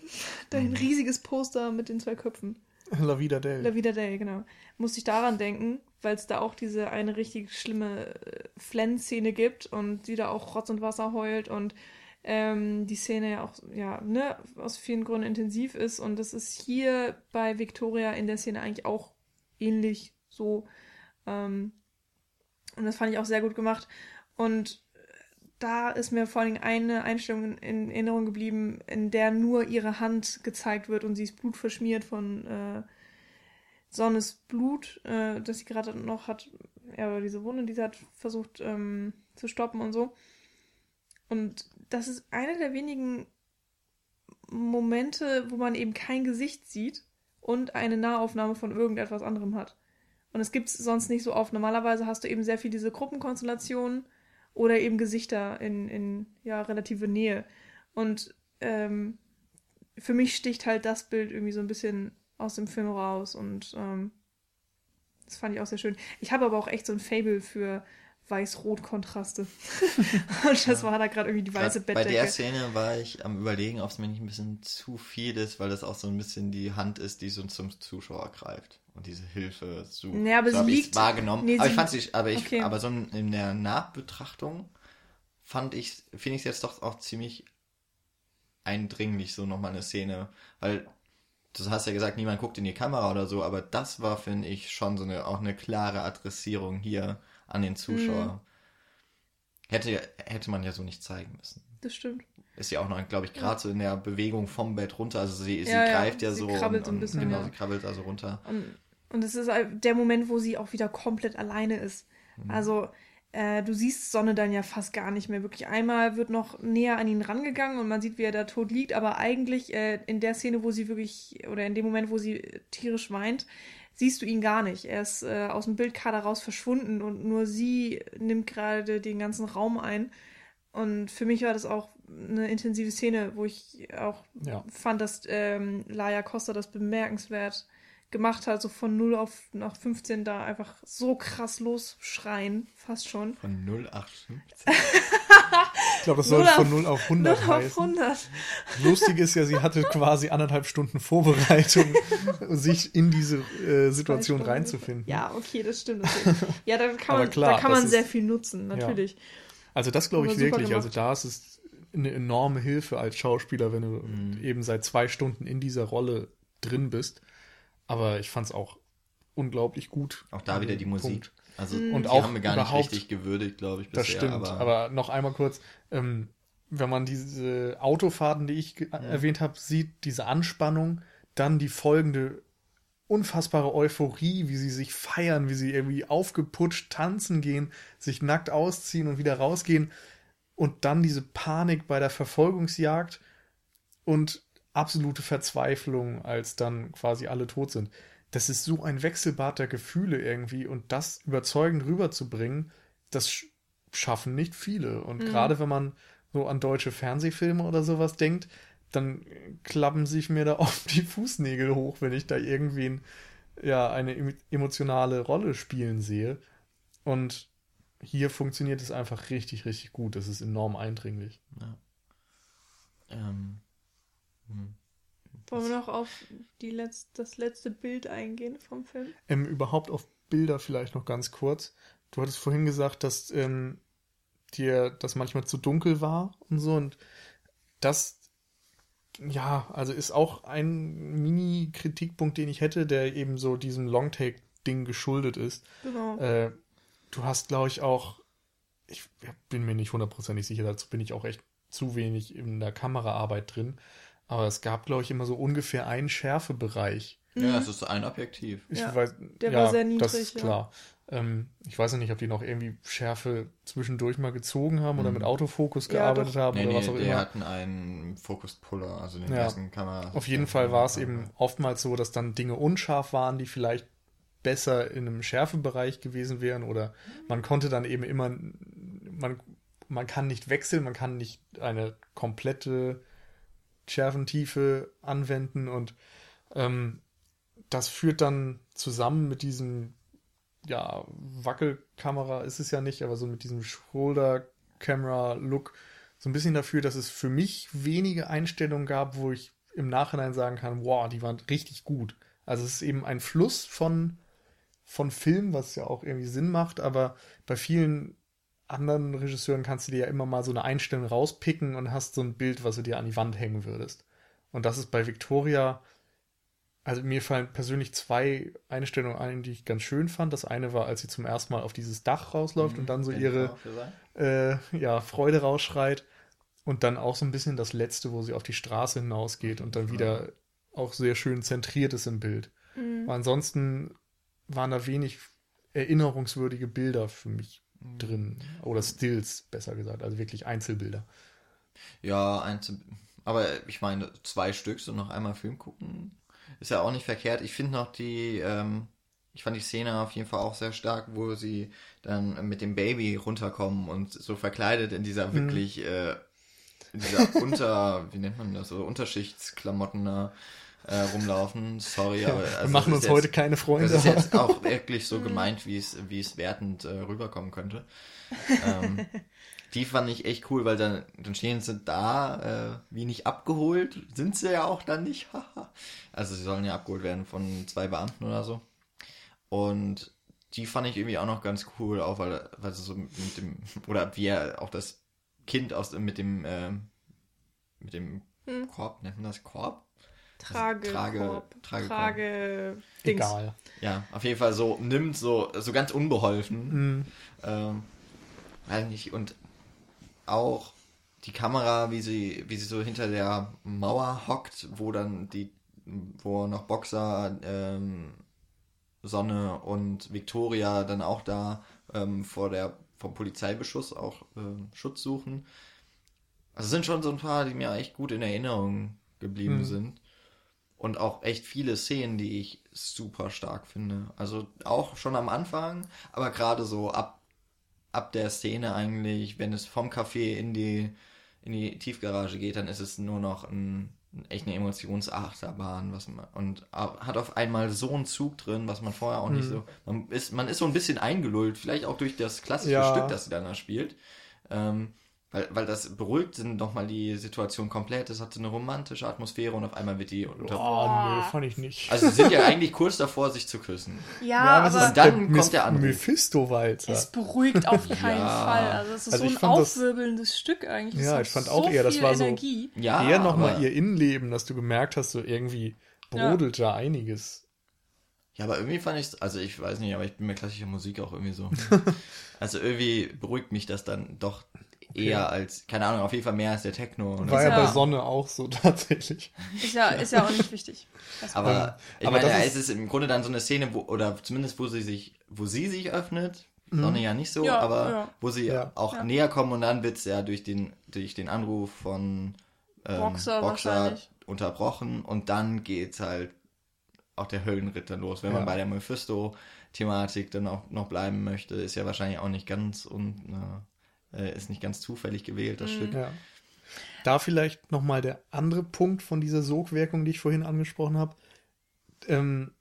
Dein Mhm. riesiges Poster mit den zwei Köpfen. La Vida Del. La Vida Day, genau. Musste ich daran denken, weil es da auch diese eine richtig schlimme äh, Flenn-Szene gibt und sie da auch Rotz und Wasser heult und ähm, die Szene ja auch, ja, ne, aus vielen Gründen intensiv ist und das ist hier bei Victoria in der Szene eigentlich auch ähnlich so. Ähm, und das fand ich auch sehr gut gemacht. Und da ist mir vor allem eine Einstellung in Erinnerung geblieben, in der nur ihre Hand gezeigt wird und sie ist blutverschmiert von äh, Sonnes Blut, äh, das sie gerade noch hat, ja, diese Wunde, die sie hat versucht ähm, zu stoppen und so. Und das ist einer der wenigen Momente, wo man eben kein Gesicht sieht und eine Nahaufnahme von irgendetwas anderem hat. Und es gibt es sonst nicht so oft. Normalerweise hast du eben sehr viel diese Gruppenkonstellationen oder eben Gesichter in, in ja, relative Nähe. Und ähm, für mich sticht halt das Bild irgendwie so ein bisschen aus dem Film raus und ähm, das fand ich auch sehr schön. Ich habe aber auch echt so ein Fable für Weiß-Rot-Kontraste. und das war da gerade irgendwie die weiße Grad Bei Bettdecke. der Szene war ich am überlegen, ob es mir nicht ein bisschen zu viel ist, weil das auch so ein bisschen die Hand ist, die so zum Zuschauer greift und diese Hilfe sucht. Nee, aber so sie hab ich's liegt- wahrgenommen. nee, aber ich sie- fand sie, aber ich, okay. aber so in der Nachbetrachtung fand ich, finde ich es jetzt doch auch ziemlich eindringlich so nochmal eine Szene, weil du hast ja gesagt, niemand guckt in die Kamera oder so, aber das war, finde ich, schon so eine, auch eine klare Adressierung hier an den Zuschauer. Mhm. Hätte, hätte man ja so nicht zeigen müssen. Das stimmt. Ist ja auch noch, glaube ich, gerade so in der Bewegung vom Bett runter. Also sie, sie Ja, ja, greift ja sie so. krabbelt und, so ein bisschen, Genau, ja. sie krabbelt also runter. Und, und es ist der Moment, wo sie auch wieder komplett alleine ist. Mhm. Also, äh, du siehst Sonne dann ja fast gar nicht mehr. Wirklich einmal wird noch näher an ihn rangegangen und man sieht, wie er da tot liegt. Aber eigentlich äh, in der Szene, wo sie wirklich, oder in dem Moment, wo sie äh, tierisch weint, siehst du ihn gar nicht. Er ist äh, aus dem Bildkader raus verschwunden und nur sie nimmt gerade den ganzen Raum ein. Und für mich war das auch eine intensive Szene, wo ich auch Ja. fand, dass ähm, Laia Costa das bemerkenswert gemacht hat, so von 0 auf nach 15 da einfach so krass losschreien, fast schon. Von 0815. Ich glaube, das Null sollte von auf- 0 auf 0 100 auf heißen. 100. Lustig ist ja, sie hatte quasi anderthalb Stunden Vorbereitung, sich in diese äh, Situation reinzufinden. Ja, okay, das stimmt. natürlich. Ja, da kann man, klar, da kann das man ist- sehr viel nutzen, natürlich. Also das glaube ich wirklich. Also gemacht. da ist es eine enorme Hilfe als Schauspieler, wenn du Mhm. eben seit zwei Stunden in dieser Rolle drin bist. Aber ich fand es auch unglaublich gut. Auch da wieder die Musik. Punkt. Also Und die auch haben wir gar nicht richtig gewürdigt, glaube ich, Das bisher. stimmt. Aber, noch einmal kurz, ähm, wenn man diese Autofahrten, die ich ge- erwähnt habe, sieht, diese Anspannung, dann die folgende unfassbare Euphorie, wie sie sich feiern, wie sie irgendwie aufgeputscht tanzen gehen, sich nackt ausziehen und wieder rausgehen und dann diese Panik bei der Verfolgungsjagd und absolute Verzweiflung, als dann quasi alle tot sind. Das ist so ein Wechselbad der Gefühle irgendwie und das überzeugend rüberzubringen, das sch schaffen nicht viele. Und gerade wenn man so an deutsche Fernsehfilme oder sowas denkt, dann klappen sich mir da oft die Fußnägel hoch, wenn ich da irgendwen ja eine em- emotionale Rolle spielen sehe. Und hier funktioniert es einfach richtig, richtig gut. Das ist enorm eindringlich. Ja. Ähm, hm. Wollen wir noch auf die Letz das letzte Bild eingehen vom Film? Ähm, überhaupt auf Bilder vielleicht noch ganz kurz. Du hattest vorhin gesagt, dass ähm, dir das manchmal zu dunkel war und so. Und das, ja, also ist auch ein Mini-Kritikpunkt, den ich hätte, der eben so diesem Longtake-Ding geschuldet ist. Genau. Äh, du hast, glaube ich, auch, ich bin mir nicht hundertprozentig sicher, dazu bin ich auch echt zu wenig in der Kameraarbeit drin. Aber es gab, glaube ich, immer so ungefähr einen Schärfebereich. Ja, es ist ein Objektiv. Ich Ja, weiß, der ja, war sehr Das niedrig, ist ja. klar. Ähm, ich weiß ja nicht, ob die noch irgendwie Schärfe zwischendurch mal gezogen haben oder Mhm. mit Autofokus Ja, gearbeitet doch. haben Nee, oder nee, was auch die immer. hatten einen Fokus-Puller, also den Ja. ersten Kamera. Auf jeden Fall war es eben oftmals so, dass dann Dinge unscharf waren, die vielleicht besser in einem Schärfebereich gewesen wären oder man konnte dann eben immer, man, man kann nicht wechseln, man kann nicht eine komplette Schärfentiefe anwenden und ähm, das führt dann zusammen mit diesem, ja, Wackelkamera ist es ja nicht, aber so mit diesem Shoulder-Camera-Look so ein bisschen dafür, dass es für mich wenige Einstellungen gab, wo ich im Nachhinein sagen kann, wow, die waren richtig gut. Also es ist eben ein Fluss von, von Film, was ja auch irgendwie Sinn macht, aber bei vielen anderen Regisseuren kannst du dir ja immer mal so eine Einstellung rauspicken und hast so ein Bild, was du dir an die Wand hängen würdest. Und das ist bei Victoria, also mir fallen persönlich zwei Einstellungen ein, die ich ganz schön fand. Das eine war, als sie zum ersten Mal auf dieses Dach rausläuft und dann so ihre äh, ja, Freude rausschreit. Und dann auch so ein bisschen das letzte, wo sie auf die Straße hinausgeht und dann wieder auch sehr schön zentriert ist im Bild. Mhm. Aber ansonsten waren da wenig erinnerungswürdige Bilder für mich Mhm. drin. Oder Stills, besser gesagt. Also wirklich Einzelbilder. Ja, eins, aber ich meine, zwei Stück, so noch einmal Film gucken, ist ja auch nicht verkehrt. Ich finde noch die, ähm, ich fand die Szene auf jeden Fall auch sehr stark, wo sie dann mit dem Baby runterkommen und so verkleidet in dieser wirklich, äh, in dieser Unter, wie nennt man das, so Unterschichtsklamotten da äh, rumlaufen. Sorry, aber also Wir machen das uns ist heute jetzt, keine Freunde. Das ist jetzt auch wirklich so gemeint, wie es, wie es wertend äh, rüberkommen könnte. Ähm, die fand ich echt cool, weil dann, dann stehen sie da, äh, wie nicht abgeholt, sind sie ja auch dann nicht. haha. also sie sollen ja abgeholt werden von zwei Beamten oder so. Und die fand ich irgendwie auch noch ganz cool, auch weil, weil sie so mit dem, oder wie er auch das Kind aus mit dem, ähm, mit dem Hm. Korb, nennt man das Korb? Trage, Trage- Trage- Trage, Dings. Egal. Ja, auf jeden Fall so nimmt, so, so ganz unbeholfen. Mhm. Ähm, weiß nicht, und auch die Kamera, wie sie, wie sie so hinter der Mauer hockt, wo dann die, wo noch Boxer, ähm, Sonne und Victoria dann auch da ähm, vor der vom Polizeibeschuss auch ähm, Schutz suchen. Also es sind schon so ein paar, die mir echt gut in Erinnerung geblieben Mhm. sind. Und auch echt viele Szenen, die ich super stark finde. Also auch schon am Anfang, aber gerade so ab, ab der Szene eigentlich, wenn es vom Café in die, in die Tiefgarage geht, dann ist es nur noch ein, echt eine Emotionsachterbahn, was man, und hat auf einmal so einen Zug drin, was man vorher auch nicht Mhm. so, man ist, man ist so ein bisschen eingelullt, vielleicht auch durch das klassische Ja. Stück, das sie dann da spielt. Ähm, weil, weil das beruhigt dann nochmal die Situation komplett. Es hat so eine romantische Atmosphäre und auf einmal wird die unter. Oh, nö, Boah. fand ich nicht. Also sie sind ja eigentlich kurz davor, sich zu küssen. Ja, das aber Und dann der kommt der Anruf. Mephisto-Walzer. es beruhigt auf keinen Ja. Fall. Also es ist Also so ich ein fand das- aufwirbelndes Stück eigentlich. Es Ja, ich fand so auch eher, das war so- Energie. Ja, Eher nochmal ihr Innenleben, dass du gemerkt hast, so irgendwie brodelt da einiges. Ja, aber irgendwie fand ich also ich weiß nicht, aber ich bin mit klassischer Musik auch irgendwie so. also irgendwie beruhigt mich das dann doch eher als, keine Ahnung, auf jeden Fall mehr als der Techno. Und War das- ja ja- bei Sonne auch so tatsächlich. Ist ja, ist ja auch nicht wichtig. Das Aber ich aber meine, das es ist im Grunde dann so eine Szene, wo, oder zumindest wo sie sich, wo sie sich öffnet, Sonne ja nicht so, Ja, aber ja. wo sie Ja. auch Ja. näher kommen und dann wird's ja durch den, durch den Anruf von ähm, Boxer wahrscheinlich. unterbrochen und dann geht's halt auch der Höllenritt dann los. Wenn man bei der Mephisto-Thematik dann auch noch bleiben möchte, ist ja wahrscheinlich auch nicht ganz und äh, ist nicht ganz zufällig gewählt, das Mhm. Stück. Ja. Da vielleicht nochmal der andere Punkt von dieser Sogwirkung, die ich vorhin angesprochen habe. Ähm,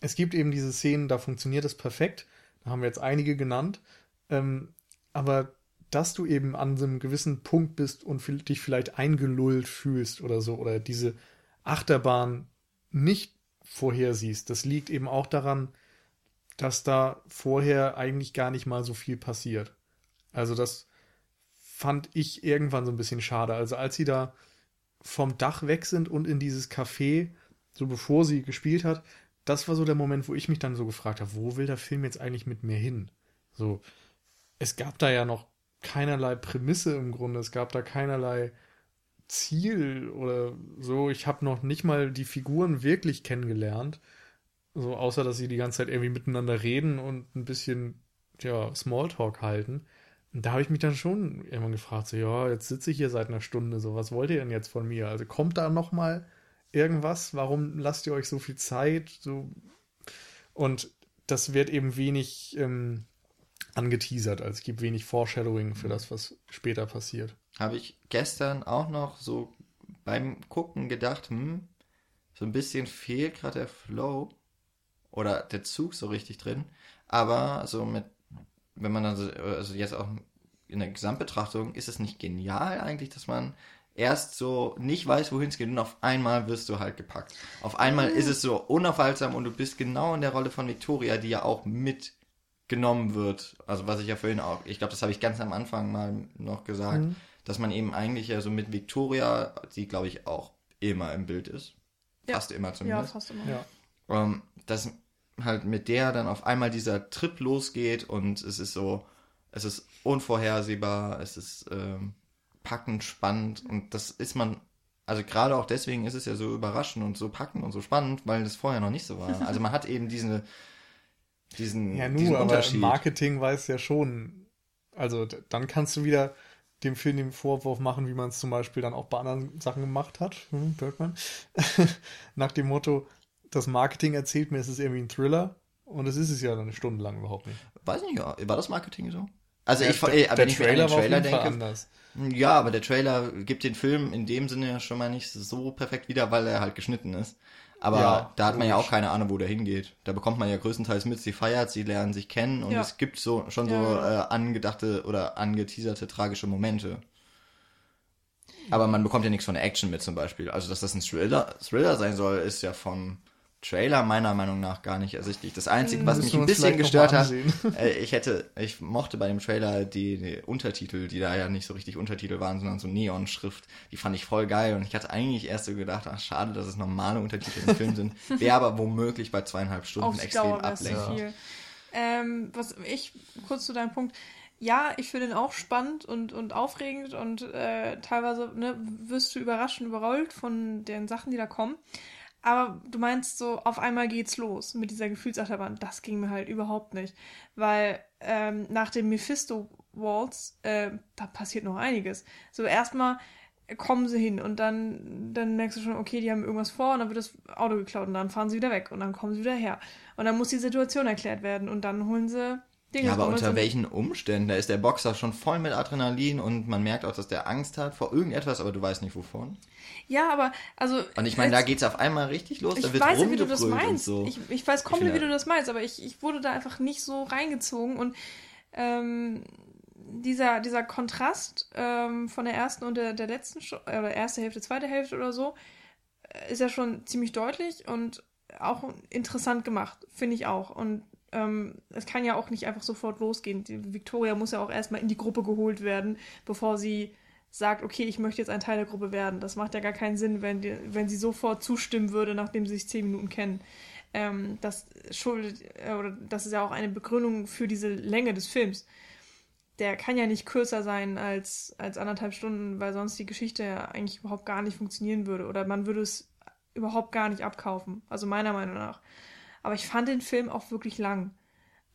es gibt eben diese Szenen, da funktioniert es perfekt. Da haben wir jetzt einige genannt. Ähm, aber dass du eben an so einem gewissen Punkt bist und dich vielleicht eingelullt fühlst oder so, oder diese Achterbahn nicht vorhersiehst, das liegt eben auch daran, dass da vorher eigentlich gar nicht mal so viel passiert. Also das fand ich irgendwann so ein bisschen schade. Also als sie da vom Dach weg sind und in dieses Café, so bevor sie gespielt hat, das war so der Moment, wo ich mich dann so gefragt habe, wo will der Film jetzt eigentlich mit mir hin? So, es gab da ja noch keinerlei Prämisse im Grunde, es gab da keinerlei Ziel oder so. Ich habe noch nicht mal die Figuren wirklich kennengelernt. So, außer dass sie die ganze Zeit irgendwie miteinander reden und ein bisschen, ja, Smalltalk halten. Da habe ich mich dann schon irgendwann gefragt, so, ja, jetzt sitze ich hier seit einer Stunde, so, was wollt ihr denn jetzt von mir? Also kommt da noch mal irgendwas? Warum lasst ihr euch so viel Zeit? So, und das wird eben wenig ähm, angeteasert, also es gibt wenig Foreshadowing für das, was später passiert. Habe ich gestern auch noch so beim Gucken gedacht, hm, so ein bisschen fehlt gerade der Flow oder der Zug so richtig drin. Aber so mit, wenn man dann so, also jetzt auch in der Gesamtbetrachtung, ist es nicht genial eigentlich, dass man erst so nicht weiß, wohin es geht und auf einmal wirst du halt gepackt. Auf einmal ist es so unaufhaltsam und du bist genau in der Rolle von Victoria, die ja auch mitgenommen wird. Also was ich ja vorhin auch, ich glaube, das habe ich ganz am Anfang mal noch gesagt, mhm. dass man eben eigentlich ja so mit Victoria, die glaube ich auch immer im Bild ist. Ja. Fast immer zumindest. Ja, fast immer. Ja. Ähm, dass halt mit der dann auf einmal dieser Trip losgeht und es ist so, es ist unvorhersehbar, es ist ähm, packend, spannend und das ist man, also gerade auch deswegen ist es ja so überraschend und so packend und so spannend, weil das vorher noch nicht so war. Also man hat eben diese, diesen, ja, nur, diesen Unterschied. Aber Marketing weiß ja schon, also dann kannst du wieder dem Film den Vorwurf machen, wie man es zum Beispiel dann auch bei anderen Sachen gemacht hat, hm, Bergman, nach dem Motto, das Marketing erzählt mir, es ist irgendwie ein Thriller und es ist es ja dann stundenlang überhaupt nicht. Weiß nicht, war das Marketing so? Also ja, ich, der, wenn der ich Trailer an den Trailer denke, anders. ja, aber der Trailer gibt den Film in dem Sinne schon mal nicht so perfekt wieder, weil er halt geschnitten ist. Aber ja, da hat man ja auch keine Ahnung, wo der hingeht. Da bekommt man ja größtenteils mit, sie feiert, sie lernen sich kennen und ja. es gibt so schon so äh, angedachte oder angeteaserte tragische Momente. Aber man bekommt ja nichts von der Action mit zum Beispiel. Also, dass das ein Thriller, Thriller sein soll, ist ja vom Trailer meiner Meinung nach gar nicht ersichtlich. Das Einzige, was mich ein bisschen gestört hat, äh, ich hätte, ich mochte bei dem Trailer die, die, Untertitel, die da ja nicht so richtig Untertitel waren, sondern so Neon-Schrift, die fand ich voll geil und ich hatte eigentlich erst so gedacht, ach schade, dass es normale Untertitel im Film sind, wäre aber womöglich bei zweieinhalb Stunden Auf extrem ablenkend. Ähm, was ich, kurz zu deinem Punkt, ja, ich finde ihn auch spannend und, und aufregend und äh, teilweise ne, wirst du überraschend überrollt von den Sachen, die da kommen. Aber du meinst so, auf einmal geht's los mit dieser Gefühlsachterbahn. Das ging mir halt überhaupt nicht. Weil ähm, nach dem Mephisto-Waltz, äh, da passiert noch einiges. So erstmal kommen sie hin und dann, dann merkst du schon, okay, die haben irgendwas vor und dann wird das Auto geklaut und dann fahren sie wieder weg und dann kommen sie wieder her. Und dann muss die Situation erklärt werden und dann holen sie Dinge. Ja, aber unter welchen Umständen? Da ist der Boxer schon voll mit Adrenalin und man merkt auch, dass der Angst hat vor irgendetwas, aber du weißt nicht wovon. Ja, aber also. Und ich meine, da geht's auf einmal richtig los. Da wird weiß, wie du das meinst. So. Ich, ich weiß komplett, wie du das meinst, aber ich, ich wurde da einfach nicht so reingezogen und ähm, dieser, dieser Kontrast ähm, von der ersten und der, der letzten, äh, oder erste Hälfte, zweite Hälfte oder so, äh, ist ja schon ziemlich deutlich und auch interessant gemacht, finde ich auch. Und ähm, es kann ja auch nicht einfach sofort losgehen. Die Victoria muss ja auch erstmal in die Gruppe geholt werden, bevor sie sagt, okay, ich möchte jetzt ein Teil der Gruppe werden. Das macht ja gar keinen Sinn, wenn, die, wenn sie sofort zustimmen würde, nachdem sie sich zehn Minuten kennen. Ähm, das schuldet, äh, oder das ist ja auch eine Begründung für diese Länge des Films. Der kann ja nicht kürzer sein als, als anderthalb Stunden, weil sonst die Geschichte ja eigentlich überhaupt gar nicht funktionieren würde. Oder man würde es überhaupt gar nicht abkaufen. Also meiner Meinung nach. Aber ich fand den Film auch wirklich lang.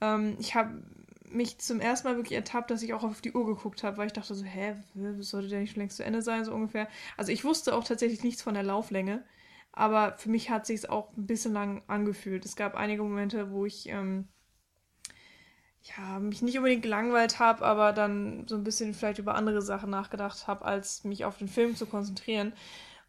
Ähm, ich habe mich zum ersten Mal wirklich ertappt, dass ich auch auf die Uhr geguckt habe, weil ich dachte so, hä, sollte der nicht schon längst zu Ende sein, so ungefähr. Also ich wusste auch tatsächlich nichts von der Lauflänge, aber für mich hat sich auch ein bisschen lang angefühlt. Es gab einige Momente, wo ich ähm, ja, mich nicht unbedingt gelangweilt habe, aber dann so ein bisschen vielleicht über andere Sachen nachgedacht habe, als mich auf den Film zu konzentrieren.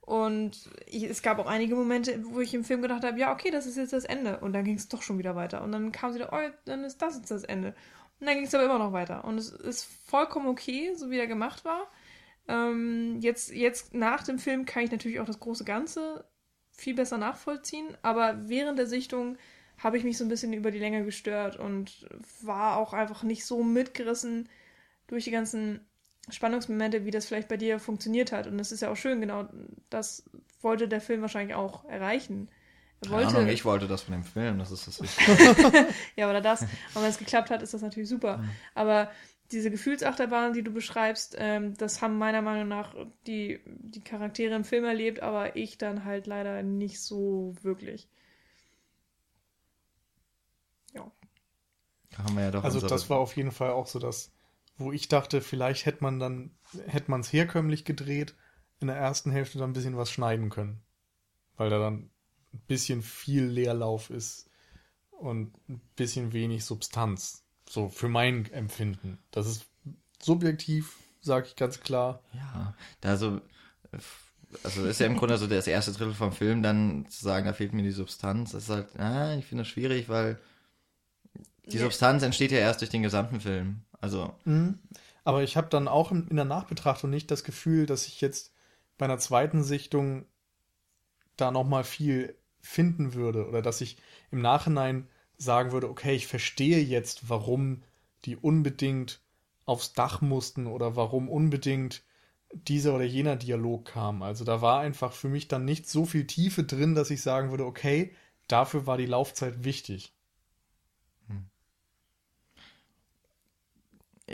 Und ich, es gab auch einige Momente, wo ich im Film gedacht habe, ja, okay, das ist jetzt das Ende. Und dann ging es doch schon wieder weiter. Und dann kam sie da, oh, dann ist das jetzt das Ende. Und dann ging es aber immer noch weiter. Und es ist vollkommen okay, so wie er gemacht war. Ähm, jetzt, jetzt nach dem Film kann ich natürlich auch das große Ganze viel besser nachvollziehen, aber während der Sichtung habe ich mich so ein bisschen über die Länge gestört und war auch einfach nicht so mitgerissen durch die ganzen Spannungsmomente, wie das vielleicht bei dir funktioniert hat. Und das ist ja auch schön, genau das wollte der Film wahrscheinlich auch erreichen. Er Keine wollte, Ahnung, ich wollte das von dem Film, das ist das Wichtige. ja, oder das. Und wenn es geklappt hat, ist das natürlich super. Aber diese Gefühlsachterbahn, die du beschreibst, ähm, das haben meiner Meinung nach die, die Charaktere im Film erlebt, aber ich dann halt leider nicht so wirklich. Da haben wir ja doch Also unsere- das war auf jeden Fall auch so das, wo ich dachte, vielleicht hätte man dann, hätte man es herkömmlich gedreht, in der ersten Hälfte dann ein bisschen was schneiden können. Weil da dann ein bisschen viel Leerlauf ist und ein bisschen wenig Substanz. So für mein Empfinden. Das ist subjektiv, sage ich ganz klar. Ja, da so, also ist ja im Grunde so das erste Drittel vom Film, dann zu sagen, da fehlt mir die Substanz, das ist halt, ah, ich finde das schwierig, weil die Ja. Substanz entsteht ja erst durch den gesamten Film. Also, Aber ich habe dann auch in in der Nachbetrachtung nicht das Gefühl, dass ich jetzt bei einer zweiten Sichtung da nochmal viel finden würde oder dass ich im Nachhinein sagen würde, okay, ich verstehe jetzt, warum die unbedingt aufs Dach mussten oder warum unbedingt dieser oder jener Dialog kam. Also da war einfach für mich dann nicht so viel Tiefe drin, dass ich sagen würde, okay, dafür war die Laufzeit wichtig.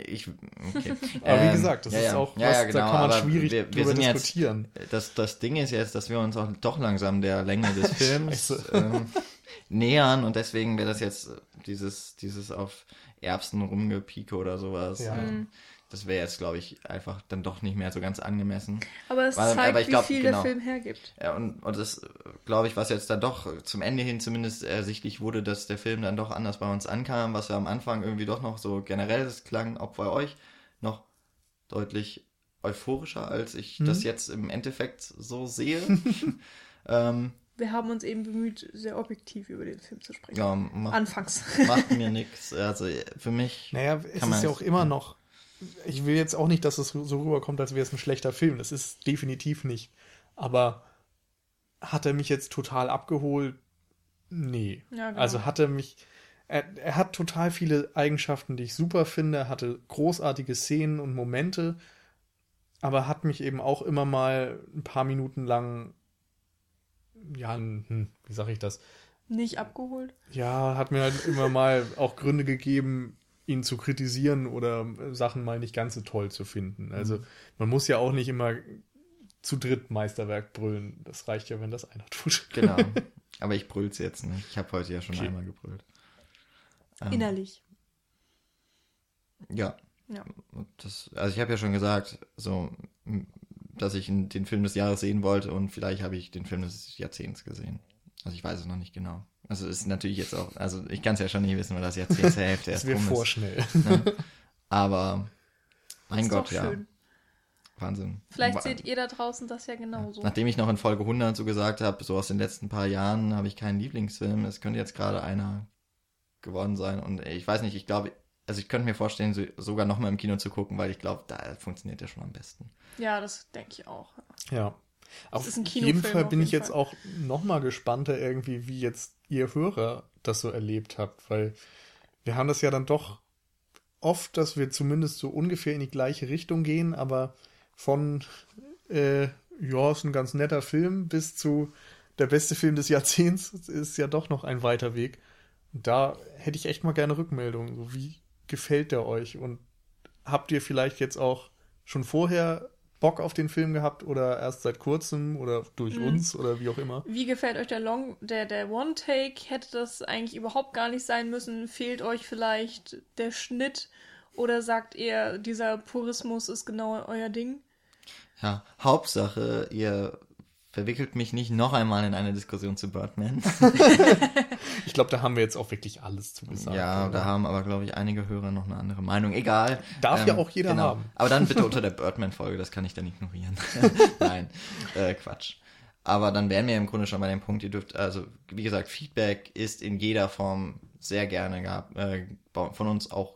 Ich, okay. Aber wie Ähm, gesagt, das ja, ist ja. auch ja, was, ja, da genau, kann man schwierig wir, wir drüber sind jetzt, diskutieren. das, das Ding ist jetzt, dass wir uns auch doch langsam der Länge des Films ähm, nähern und deswegen wäre das jetzt dieses, dieses auf Erbsen rumgepieke oder sowas. Ja. ähm, Das wäre jetzt, glaube ich, einfach dann doch nicht mehr so ganz angemessen. Aber es Weil- zeigt, aber ich wie glaub, viel genau. der Film hergibt. Ja, und, und das, glaube ich, was jetzt dann doch zum Ende hin zumindest ersichtlich wurde, dass der Film dann doch anders bei uns ankam, was wir am Anfang irgendwie doch noch so generell, das klang auch bei euch noch deutlich euphorischer, als ich Mhm. das jetzt im Endeffekt so sehe. ähm, Wir haben uns eben bemüht, sehr objektiv über den Film zu sprechen. ja, macht, Anfangs. macht mir nichts. Also für mich, Naja, es Kann man ist ja auch immer noch. Ich will jetzt auch nicht, dass es so rüberkommt, als wäre es ein schlechter Film. Das ist definitiv nicht. Aber hat er mich jetzt total abgeholt? Nee. Ja, genau. Also hat er mich. Er, er hat total viele Eigenschaften, die ich super finde. Er hatte großartige Szenen und Momente. Aber hat mich eben auch immer mal ein paar Minuten lang. Ja, hm, wie sag ich das? Nicht abgeholt. Ja, hat mir halt immer mal auch Gründe gegeben, ihn zu kritisieren oder äh, Sachen mal nicht ganz so toll zu finden. Also man muss ja auch nicht immer zu dritt Meisterwerk brüllen. Das reicht ja, wenn das einer tut. genau. Aber ich brüll's jetzt nicht. Ich habe heute ja schon Okay. einmal gebrüllt. Ähm, Innerlich. Ja. Ja. Das, also ich habe ja schon gesagt, so, dass ich in- den Film des Jahres sehen wollte und vielleicht habe ich den Film des Jahrzehnts gesehen. Also ich weiß es noch nicht genau. Also ist natürlich jetzt auch, also ich kann es ja schon nicht wissen, weil das Jahrzehnt zur Hälfte Das erst wäre rum ist. vorschnell. Ne? Aber mein ist Gott, ja. schön. Wahnsinn. Vielleicht Wa- seht ihr da draußen das ja genauso. Nachdem ich noch in Folge 100 so gesagt habe, so aus den letzten paar Jahren habe ich keinen Lieblingsfilm. Es könnte jetzt gerade einer geworden sein. Und ich weiß nicht, ich glaube, also ich könnte mir vorstellen, so, sogar noch mal im Kino zu gucken, weil ich glaube, da funktioniert der schon am besten. Ja, das denke ich auch. Ja. Auf ist ein jeden Fall auf bin jeden ich jetzt Fall. auch noch mal gespannter irgendwie, wie jetzt ihr Hörer das so erlebt habt, weil wir haben das ja dann doch oft, dass wir zumindest so ungefähr in die gleiche Richtung gehen, aber von äh, ja, ist ein ganz netter Film bis zu der beste Film des Jahrzehnts ist ja doch noch ein weiter Weg. Da hätte ich echt mal gerne Rückmeldungen. Wie gefällt der euch? Und habt ihr vielleicht jetzt auch schon vorher Bock auf den Film gehabt oder erst seit kurzem oder durch Mhm. uns oder wie auch immer? Wie gefällt euch der Long, der, der One-Take? Hätte das eigentlich überhaupt gar nicht sein müssen? Fehlt euch vielleicht der Schnitt? Oder sagt ihr, dieser Purismus ist genau euer Ding? Ja, Hauptsache, ihr verwickelt mich nicht noch einmal in eine Diskussion zu Birdman. Ich glaube, da haben wir jetzt auch wirklich alles zu gesagt. ja, oder? da haben aber, glaube ich, einige Hörer noch eine andere Meinung. Egal. Ähm, Darf ja auch jeder haben. Aber dann bitte unter der Birdman-Folge, das kann ich dann ignorieren. Nein, äh, Quatsch. Aber dann wären wir im Grunde schon bei dem Punkt, ihr dürft, also wie gesagt, Feedback ist in jeder Form sehr gerne gehabt, äh, von uns auch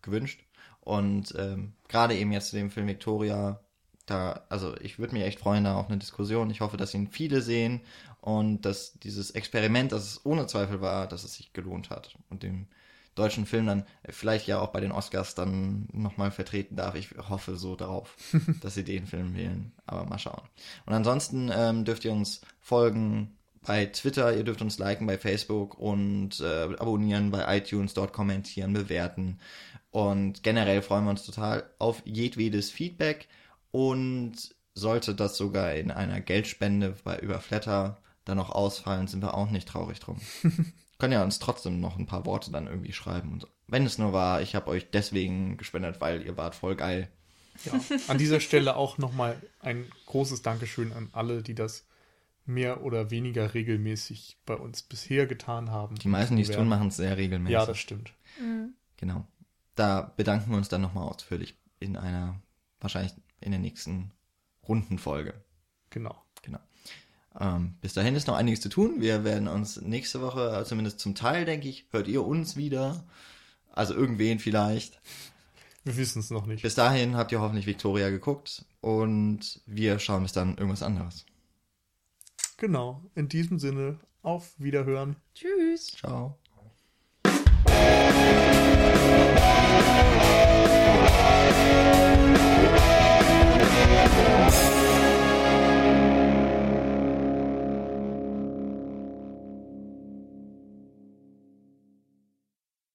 gewünscht. Und ähm, gerade eben jetzt zu dem Film Victoria, da, also ich würde mich echt freuen, da auch eine Diskussion. Ich hoffe, dass ihn viele sehen und dass dieses Experiment, das es ohne Zweifel war, dass es sich gelohnt hat und dem deutschen Film dann vielleicht ja auch bei den Oscars dann nochmal vertreten darf. Ich hoffe so darauf, dass sie den Film wählen. Aber mal schauen. Und ansonsten ähm, dürft ihr uns folgen bei Twitter, ihr dürft uns liken bei Facebook und äh, abonnieren bei iTunes, dort kommentieren, bewerten. Und generell freuen wir uns total auf jedwedes Feedback. Und sollte das sogar in einer Geldspende bei über Flatter dann noch ausfallen, sind wir auch nicht traurig drum. Können ja uns trotzdem noch ein paar Worte dann irgendwie schreiben. Und so. Wenn es nur war, ich habe euch deswegen gespendet, weil ihr wart voll geil. Ja, an dieser Stelle auch nochmal ein großes Dankeschön an alle, die das mehr oder weniger regelmäßig bei uns bisher getan haben. Die meisten, die es tun, machen es sehr regelmäßig. Ja, das stimmt. Mhm. Genau. Da bedanken wir uns dann nochmal ausführlich in einer, wahrscheinlich in der nächsten Rundenfolge. Genau. Genau. Ähm, bis dahin ist noch einiges zu tun. Wir werden uns nächste Woche, äh, zumindest zum Teil, denke ich, hört ihr uns wieder. Also irgendwen vielleicht. Wir wissen es noch nicht. Bis dahin habt ihr hoffentlich Victoria geguckt und wir schauen bis dann irgendwas anderes. Genau. In diesem Sinne, auf Wiederhören. Tschüss. Ciao. Thank you. Música